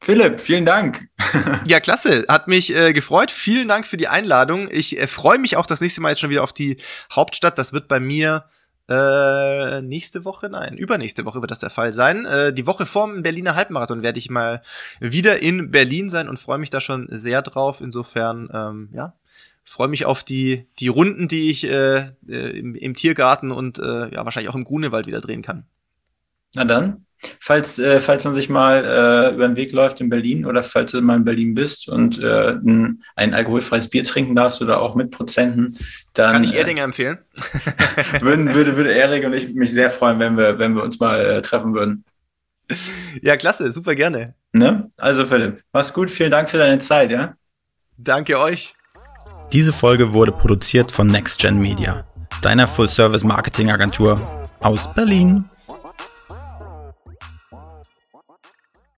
[SPEAKER 1] Philipp, vielen Dank.
[SPEAKER 3] Ja, klasse. Hat mich äh, gefreut. Vielen Dank für die Einladung. Ich äh, freue mich auch das nächste Mal jetzt schon wieder auf die Hauptstadt. Das wird bei mir äh, nächste Woche, nein, übernächste Woche wird das der Fall sein. Äh, die Woche vorm Berliner Halbmarathon werde ich mal wieder in Berlin sein und freue mich da schon sehr drauf. Insofern, ähm, ja, freue mich auf die die Runden, die ich äh, äh, im, im Tiergarten und äh, ja wahrscheinlich auch im Grunewald wieder drehen kann.
[SPEAKER 1] Na dann, falls, äh, falls man sich mal äh, über den Weg läuft in Berlin oder falls du mal in Berlin bist und äh, ein, ein alkoholfreies Bier trinken darfst oder auch mit Prozenten, dann
[SPEAKER 3] Kann ich
[SPEAKER 1] äh,
[SPEAKER 3] Erdinger empfehlen?
[SPEAKER 1] würden, würde, würde Erik und ich mich sehr freuen, wenn wir, wenn wir uns mal äh, treffen würden.
[SPEAKER 3] Ja, klasse, super gerne.
[SPEAKER 1] Ne? Also Philipp, mach's gut, vielen Dank für deine Zeit, ja?
[SPEAKER 3] Danke euch.
[SPEAKER 6] Diese Folge wurde produziert von NextGen Media, deiner Full-Service-Marketing-Agentur aus Berlin.